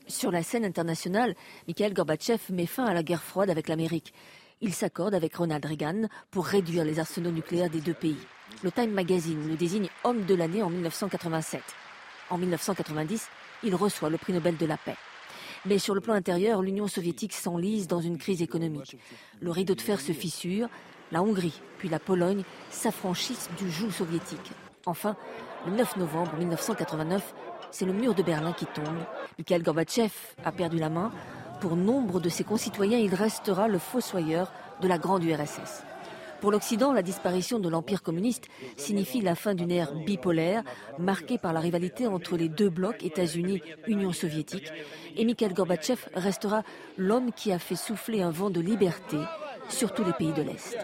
Sur la scène internationale, Mikhail Gorbatchev met fin à la guerre froide avec l'Amérique. Il s'accorde avec Ronald Reagan pour réduire les arsenaux nucléaires des deux pays. Le Time Magazine le désigne homme de l'année en 1987. En 1990, il reçoit le prix Nobel de la paix. Mais sur le plan intérieur, l'Union soviétique s'enlise dans une crise économique. Le rideau de fer se fissure, la Hongrie puis la Pologne s'affranchissent du joug soviétique. Enfin, le 9 novembre 1989, c'est le mur de Berlin qui tombe. Mikhail Gorbatchev a perdu la main. Pour nombre de ses concitoyens, il restera le fossoyeur de la grande URSS. Pour l'Occident, la disparition de l'Empire communiste signifie la fin d'une ère bipolaire marquée par la rivalité entre les deux blocs États-Unis-Union soviétique. Et Mikhail Gorbatchev restera l'homme qui a fait souffler un vent de liberté sur tous les pays de l'Est.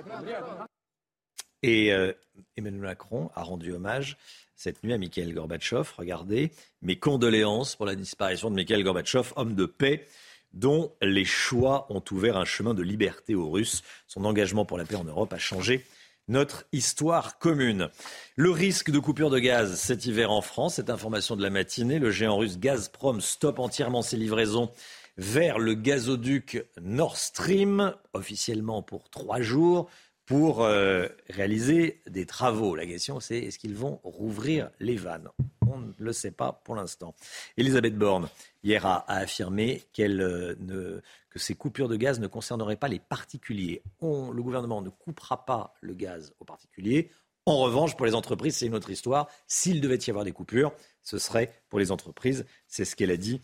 Et euh, Emmanuel Macron a rendu hommage cette nuit à Mikhail Gorbatchev. Regardez, mes condoléances pour la disparition de Mikhail Gorbatchev, homme de paix dont les choix ont ouvert un chemin de liberté aux Russes. Son engagement pour la paix en Europe a changé notre histoire commune. Le risque de coupure de gaz cet hiver en France, cette information de la matinée, le géant russe Gazprom stoppe entièrement ses livraisons vers le gazoduc Nord Stream, officiellement pour trois jours pour euh, réaliser des travaux. La question, c'est est-ce qu'ils vont rouvrir les vannes? On ne le sait pas pour l'instant. Elisabeth Borne, hier, a, affirmé euh, que ces coupures de gaz ne concerneraient pas les particuliers. le gouvernement ne coupera pas le gaz aux particuliers. En revanche, pour les entreprises, c'est une autre histoire. S'il devait y avoir des coupures, ce serait pour les entreprises. C'est ce qu'elle a dit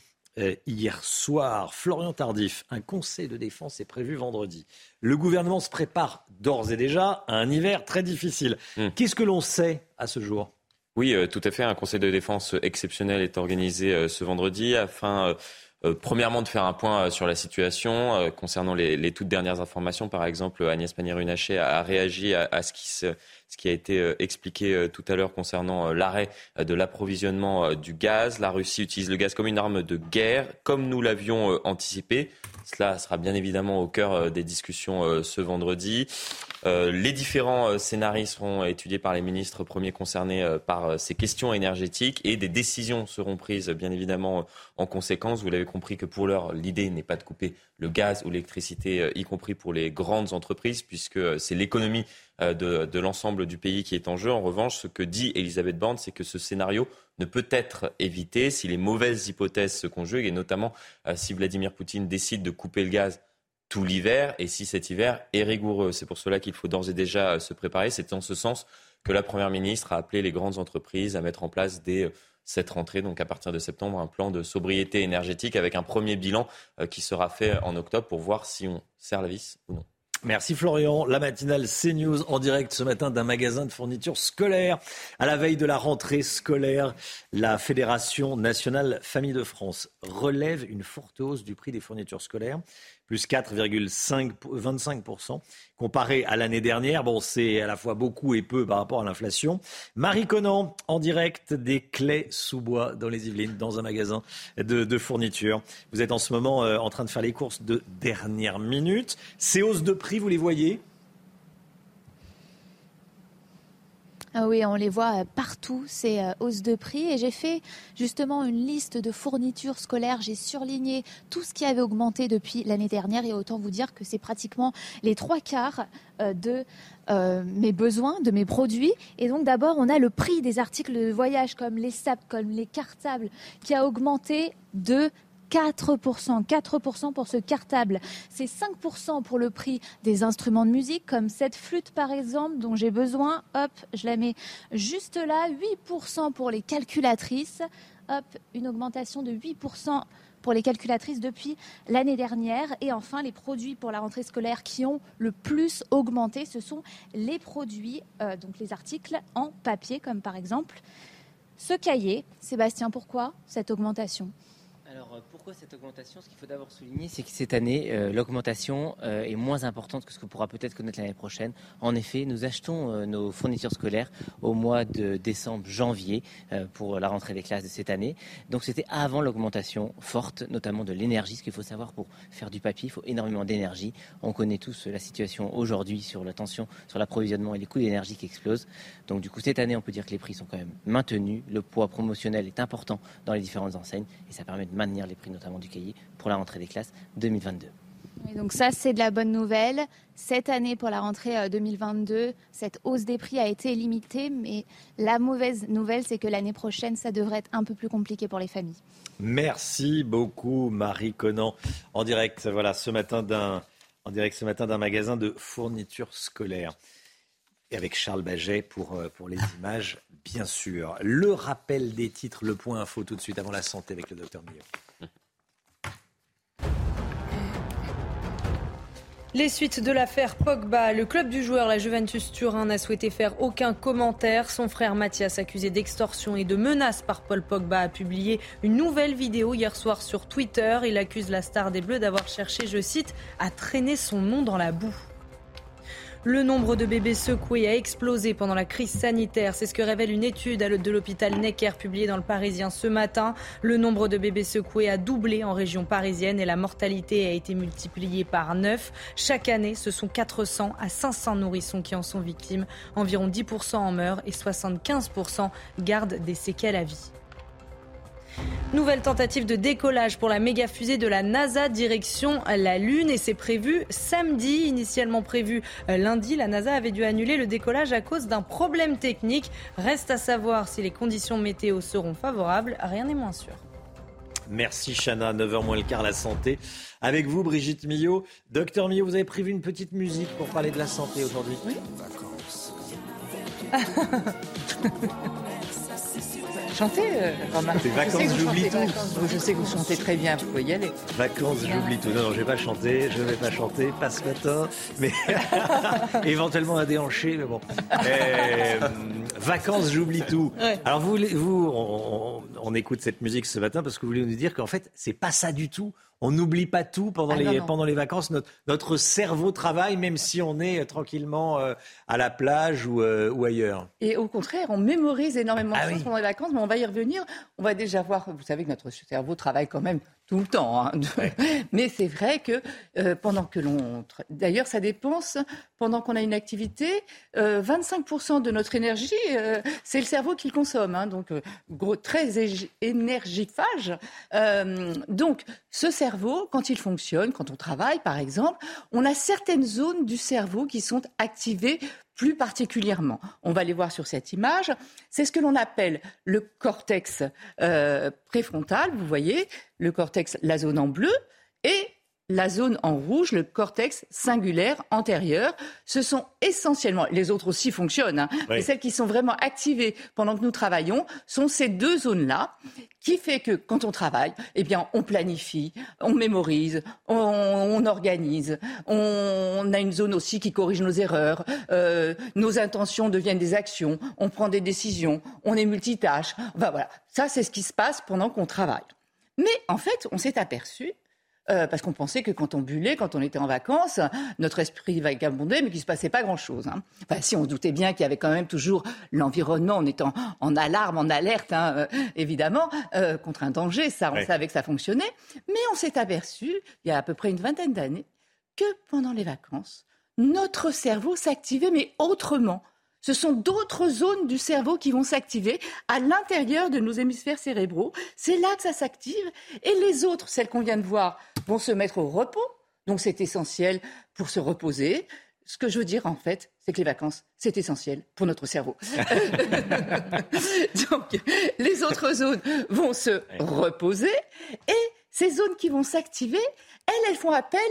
hier soir. Florian Tardif, un conseil de défense est prévu vendredi. Le gouvernement se prépare d'ores et déjà à un hiver très difficile. Hmm. Qu'est-ce que l'on sait à ce jour? Oui, euh, tout à fait. Un conseil de défense exceptionnel est organisé euh, ce vendredi afin, premièrement, de faire un point sur la situation concernant les, toutes dernières informations. Par exemple, Agnès Pannier-Runacher a, réagi à, ce qui a été euh, expliqué euh, tout à l'heure concernant euh, l'arrêt de l'approvisionnement du gaz. La Russie utilise le gaz comme une arme de guerre, comme nous l'avions anticipé. Cela sera bien évidemment au cœur des discussions ce vendredi. Les différents scénarios seront étudiés par les ministres premiers concernés par ces questions énergétiques et des décisions seront prises bien évidemment en conséquence. Vous l'avez compris que pour l'heure, l'idée n'est pas de couper le gaz ou l'électricité, y compris pour les grandes entreprises, puisque c'est l'économie de, de l'ensemble du pays qui est en jeu. En revanche, ce que dit Elisabeth Borne, c'est que ce scénario ne peut être évité si les mauvaises hypothèses se conjuguent, et notamment si Vladimir Poutine décide de couper le gaz tout l'hiver et si cet hiver est rigoureux. C'est pour cela qu'il faut d'ores et déjà se préparer. C'est en ce sens que la Première ministre a appelé les grandes entreprises à mettre en place dès cette rentrée, donc à partir de septembre, un plan de sobriété énergétique avec un premier bilan euh, qui sera fait en octobre pour voir si on serre la vis ou non. Merci Florian. La matinale CNews en direct ce matin d'un magasin de fournitures scolaires. À la veille de la rentrée scolaire, la Fédération nationale Famille de France relève une forte hausse du prix des fournitures scolaires plus 4,25% comparé à l'année dernière. Bon, c'est à la fois beaucoup et peu par rapport à l'inflation. Marie Conan, en direct des clés sous bois dans les Yvelines, dans un magasin de, de fournitures. Vous êtes en ce moment euh, en train de faire les courses de dernière minute. Ces hausses de prix, vous les voyez? Ah oui, on les voit euh, partout, ces euh, hausses de prix. Et j'ai fait justement une liste de fournitures scolaires. J'ai surligné tout ce qui avait augmenté depuis l'année dernière. Et autant vous dire que c'est pratiquement les trois quarts euh, de mes besoins, de mes produits. Et donc d'abord, on a le prix des articles de voyage comme les sapes, comme les cartables, qui a augmenté de 4%. 4% pour ce cartable. C'est 5% pour le prix des instruments de musique, comme cette flûte par exemple, dont j'ai besoin. Hop, je la mets juste là. 8% pour les calculatrices. Hop, une augmentation de 8% pour les calculatrices depuis l'année dernière. Et enfin, les produits pour la rentrée scolaire qui ont le plus augmenté, ce sont les produits, euh, donc les articles en papier, comme par exemple ce cahier. Sébastien, pourquoi cette augmentation? Alors euh, pourquoi cette augmentation? Ce qu'il faut d'abord souligner, c'est que cette année, euh, l'augmentation euh, est moins importante que ce que pourra peut-être connaître l'année prochaine. En effet, nous achetons nos fournitures scolaires au mois de décembre, janvier pour la rentrée des classes de cette année. Donc c'était avant l'augmentation forte, notamment de l'énergie. Ce qu'il faut savoir pour faire du papier, il faut énormément d'énergie. On connaît tous la situation aujourd'hui sur la tension, sur l'approvisionnement et les coûts d'énergie qui explosent. Donc du coup, cette année, on peut dire que les prix sont quand même maintenus. Le poids promotionnel est important dans les différentes enseignes et ça permet de maintenir les prix notamment du cahier pour la rentrée des classes 2022. donc ça, c'est de la bonne nouvelle. Cette année, pour la rentrée 2022, euh, cette hausse des prix a été limitée, mais la mauvaise nouvelle, c'est que l'année prochaine, ça devrait être un peu plus compliqué pour les familles. Merci beaucoup, Marie Conan, en direct, voilà, ce matin d'un, en direct ce matin d'un magasin de fournitures scolaires. Et avec Charles Baget pour, euh, pour les images, bien sûr. Le rappel des titres, le point info tout de suite avant la santé avec le docteur Millot. Les suites de l'affaire Pogba, le club du joueur, la Juventus Turin, n'a souhaité faire aucun commentaire. Son frère Mathias, accusé d'extorsion et de menaces par Paul Pogba, a publié une nouvelle vidéo hier soir sur Twitter. Il accuse la star des Bleus d'avoir cherché, je cite, à traîner son nom dans la boue. Le nombre de bébés secoués a explosé pendant la crise sanitaire. C'est ce que révèle une étude de l'hôpital Necker publiée dans le Parisien ce matin. Le nombre de bébés secoués a doublé en région parisienne et la mortalité a été multipliée par 9. Chaque année, ce sont 400 à 500 nourrissons qui en sont victimes. Environ 10% en meurent et 75% gardent des séquelles à vie. Nouvelle tentative de décollage pour la méga fusée de la NASA direction la Lune et c'est prévu samedi. Initialement prévu euh, lundi, la NASA avait dû annuler le décollage à cause d'un problème technique. Reste à savoir si les conditions météo seront favorables. Rien n'est moins sûr. Merci Chana, 9h moins le quart, la santé. Avec vous, Brigitte Millot. Docteur Millot, vous avez prévu une petite musique pour parler de la santé aujourd'hui? Oui. Vacances. Chantez, euh, Romain. vacances, j'oublie tout. Je sais que vous chantez très bien, vous pouvez y aller. Vacances, j'oublie tout. Non, non, je vais pas chanter, je vais pas chanter, pas ce matin, mais éventuellement un déhanché, mais bon. Euh, vacances, j'oublie tout. Alors vous, vous on, on, écoute cette musique ce matin parce que vous voulez nous dire qu'en fait, c'est pas ça du tout on n'oublie pas tout pendant, ah les, pendant les vacances. Notre, cerveau travaille même si on est euh, tranquillement euh, à la plage euh, ou, ailleurs. Et au contraire, on mémorise énormément de ah choses pendant les vacances, mais on va y revenir. On va déjà voir, vous savez que notre cerveau travaille quand même tout le temps. Hein. Mais c'est vrai que euh, pendant que l'on... D'ailleurs, ça dépense, pendant qu'on a une activité, 25% euh, de notre énergie, euh, c'est le cerveau qui le consomme. Hein. donc, gros, très énergifage. donc, ce cerveau, quand il fonctionne, quand on travaille, par exemple, on a certaines zones du cerveau qui sont activées plus particulièrement. On va les voir sur cette image. C'est ce que l'on appelle le cortex euh, préfrontal, vous voyez, le cortex, la zone en bleu, et la zone en rouge, le cortex singulaire antérieur. Ce sont essentiellement, les autres aussi fonctionnent, hein, mais celles qui sont vraiment activées pendant que nous travaillons sont ces deux zones-là, qui fait que quand on travaille, eh bien, on planifie, on mémorise, on, organise, on, a une zone aussi qui corrige nos erreurs, euh, nos intentions deviennent des actions, on prend des décisions, on est multitâche. Enfin voilà, ça c'est ce qui se passe pendant qu'on travaille. Mais en fait, on s'est aperçu euh, parce qu'on pensait que quand on bullait, quand on était en vacances, notre esprit vagabondait, mais qu'il ne se passait pas grand-chose. Hein. Enfin, si on doutait bien qu'il y avait quand même toujours l'environnement, en étant en alarme, en alerte, hein, euh, évidemment, euh, contre un danger, ça, on savait que ça fonctionnait. Mais on s'est aperçu, il y a à peu près une vingtaine d'années, que pendant les vacances, notre cerveau s'activait, mais autrement ce sont d'autres zones du cerveau qui vont s'activer à l'intérieur de nos hémisphères cérébraux. C'est là que ça s'active. Et les autres, celles qu'on vient de voir, vont se mettre au repos. Donc c'est essentiel pour se reposer. Ce que je veux dire, en fait, c'est que les vacances, c'est essentiel pour notre cerveau. Donc, les autres zones vont se reposer et ces zones qui vont s'activer, elles, elles font appel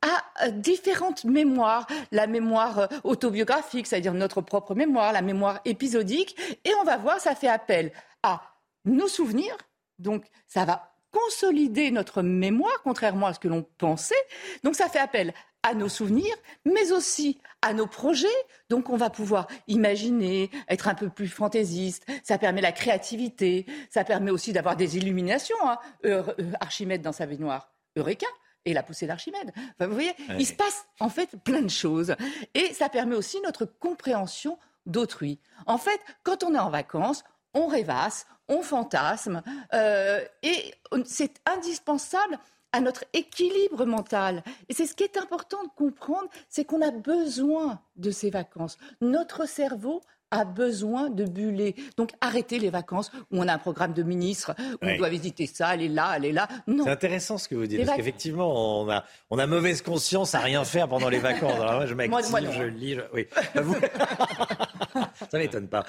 à euh, différentes mémoires. La mémoire euh, autobiographique, c'est-à-dire notre propre mémoire, la mémoire épisodique. Et on va voir, ça fait appel à nos souvenirs. Donc, ça va consolider notre mémoire, contrairement à ce que l'on pensait. Donc, ça fait appel à nos souvenirs, mais aussi à nos projets. Donc on va pouvoir imaginer, être un peu plus fantaisiste. Ça permet la créativité. Ça permet aussi d'avoir des illuminations. Hein. Archimède dans sa baignoire, Eureka et la poussée d'Archimède. vous voyez, il se passe en fait plein de choses. Et ça permet aussi notre compréhension d'autrui. En fait, quand on est en vacances, on rêvasse, on fantasme, euh, et c'est indispensable à notre équilibre mental. Et c'est ce qui est important de comprendre, c'est qu'on a besoin de ces vacances. Notre cerveau a besoin de buller. Donc arrêtez les vacances où on a un programme de ministre, où on doit visiter ça, aller là, aller là. Non. C'est intéressant ce que vous dites, parce qu'effectivement, on a, on a mauvaise conscience à rien faire pendant les vacances. Alors moi, je m'active, je lis. Oui. Vous... ça m'étonne pas.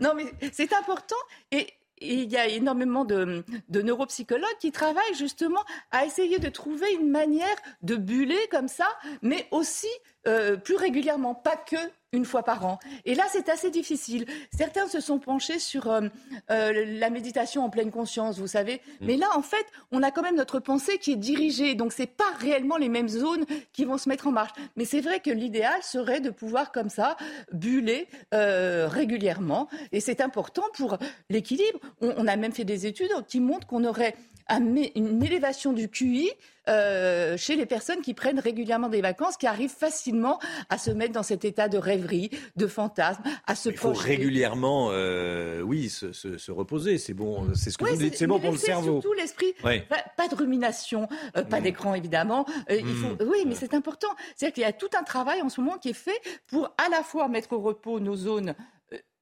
non, mais c'est important. Et il y a énormément de, neuropsychologues qui travaillent justement à essayer de trouver une manière de buller comme ça, mais aussi euh, plus régulièrement, pas que une fois par an. Et là, c'est assez difficile. Certains se sont penchés sur euh, euh, la méditation en pleine conscience, vous savez. Mm. Mais là, en fait, on a quand même notre pensée qui est dirigée. Donc, c'est pas réellement les mêmes zones qui vont se mettre en marche. Mais c'est vrai que l'idéal serait de pouvoir, comme ça, buller régulièrement. Et c'est important pour l'équilibre. on, a même fait des études qui montrent qu'on aurait une élévation du QI euh, chez les personnes qui prennent régulièrement des vacances, qui arrivent facilement à se mettre dans cet état de rêverie, de fantasme, à se Il faut régulièrement, euh, oui, se, reposer. C'est bon, c'est ce que vous dites, c'est bon pour le cerveau. Surtout l'esprit, pas, de rumination, euh, pas d'écran évidemment. il faut, mmh. oui, mais c'est important. C'est-à-dire qu'il y a tout un travail en ce moment qui est fait pour à la fois mettre au repos nos zones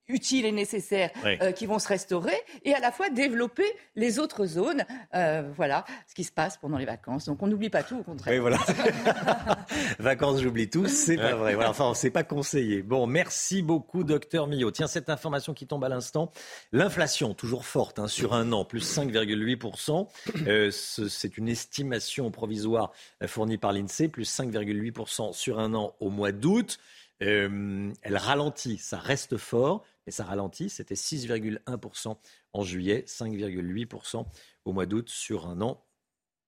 utiles et nécessaires euh, qui vont se restaurer et à la fois développer les autres zones. Euh, voilà ce qui se passe pendant les vacances. Donc on n'oublie pas tout, au contraire. Oui, voilà. vacances, j'oublie tout, c'est pas vrai. Voilà, enfin, c'est pas conseillé. Bon, merci beaucoup, docteur Millot. Tiens, cette information qui tombe à l'instant. L'inflation, toujours forte, hein, sur un an, plus 5,8%. Euh, c'est une estimation provisoire fournie par l'INSEE, plus 5,8% sur un an au mois d'août. Elle ralentit, ça reste fort, et ça ralentit. C'était 6,1% en juillet, 5,8% au mois d'août sur un an.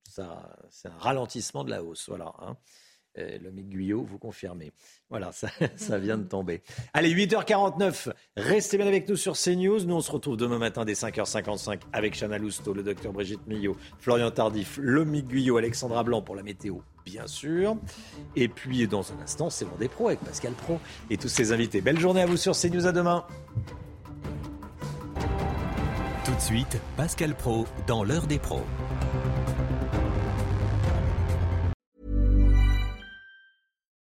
C'est un ralentissement de la hausse. Voilà. Hein. Le Guyot, vous confirmez. Voilà, ça, ça, vient de tomber. Allez, 8h49. Restez bien avec nous sur CNews. Nous, on se retrouve demain matin dès 5h55 avec Chana Lousteau, le docteur Brigitte Millot, Florian Tardif, le Guyot, Alexandra Blanc pour la météo bien sûr. Et puis dans un instant, c'est l'heure des pros avec Pascal Pro et tous ses invités. Belle journée à vous sur CNews. À demain. Tout de suite, Pascal Pro dans l'heure des pros.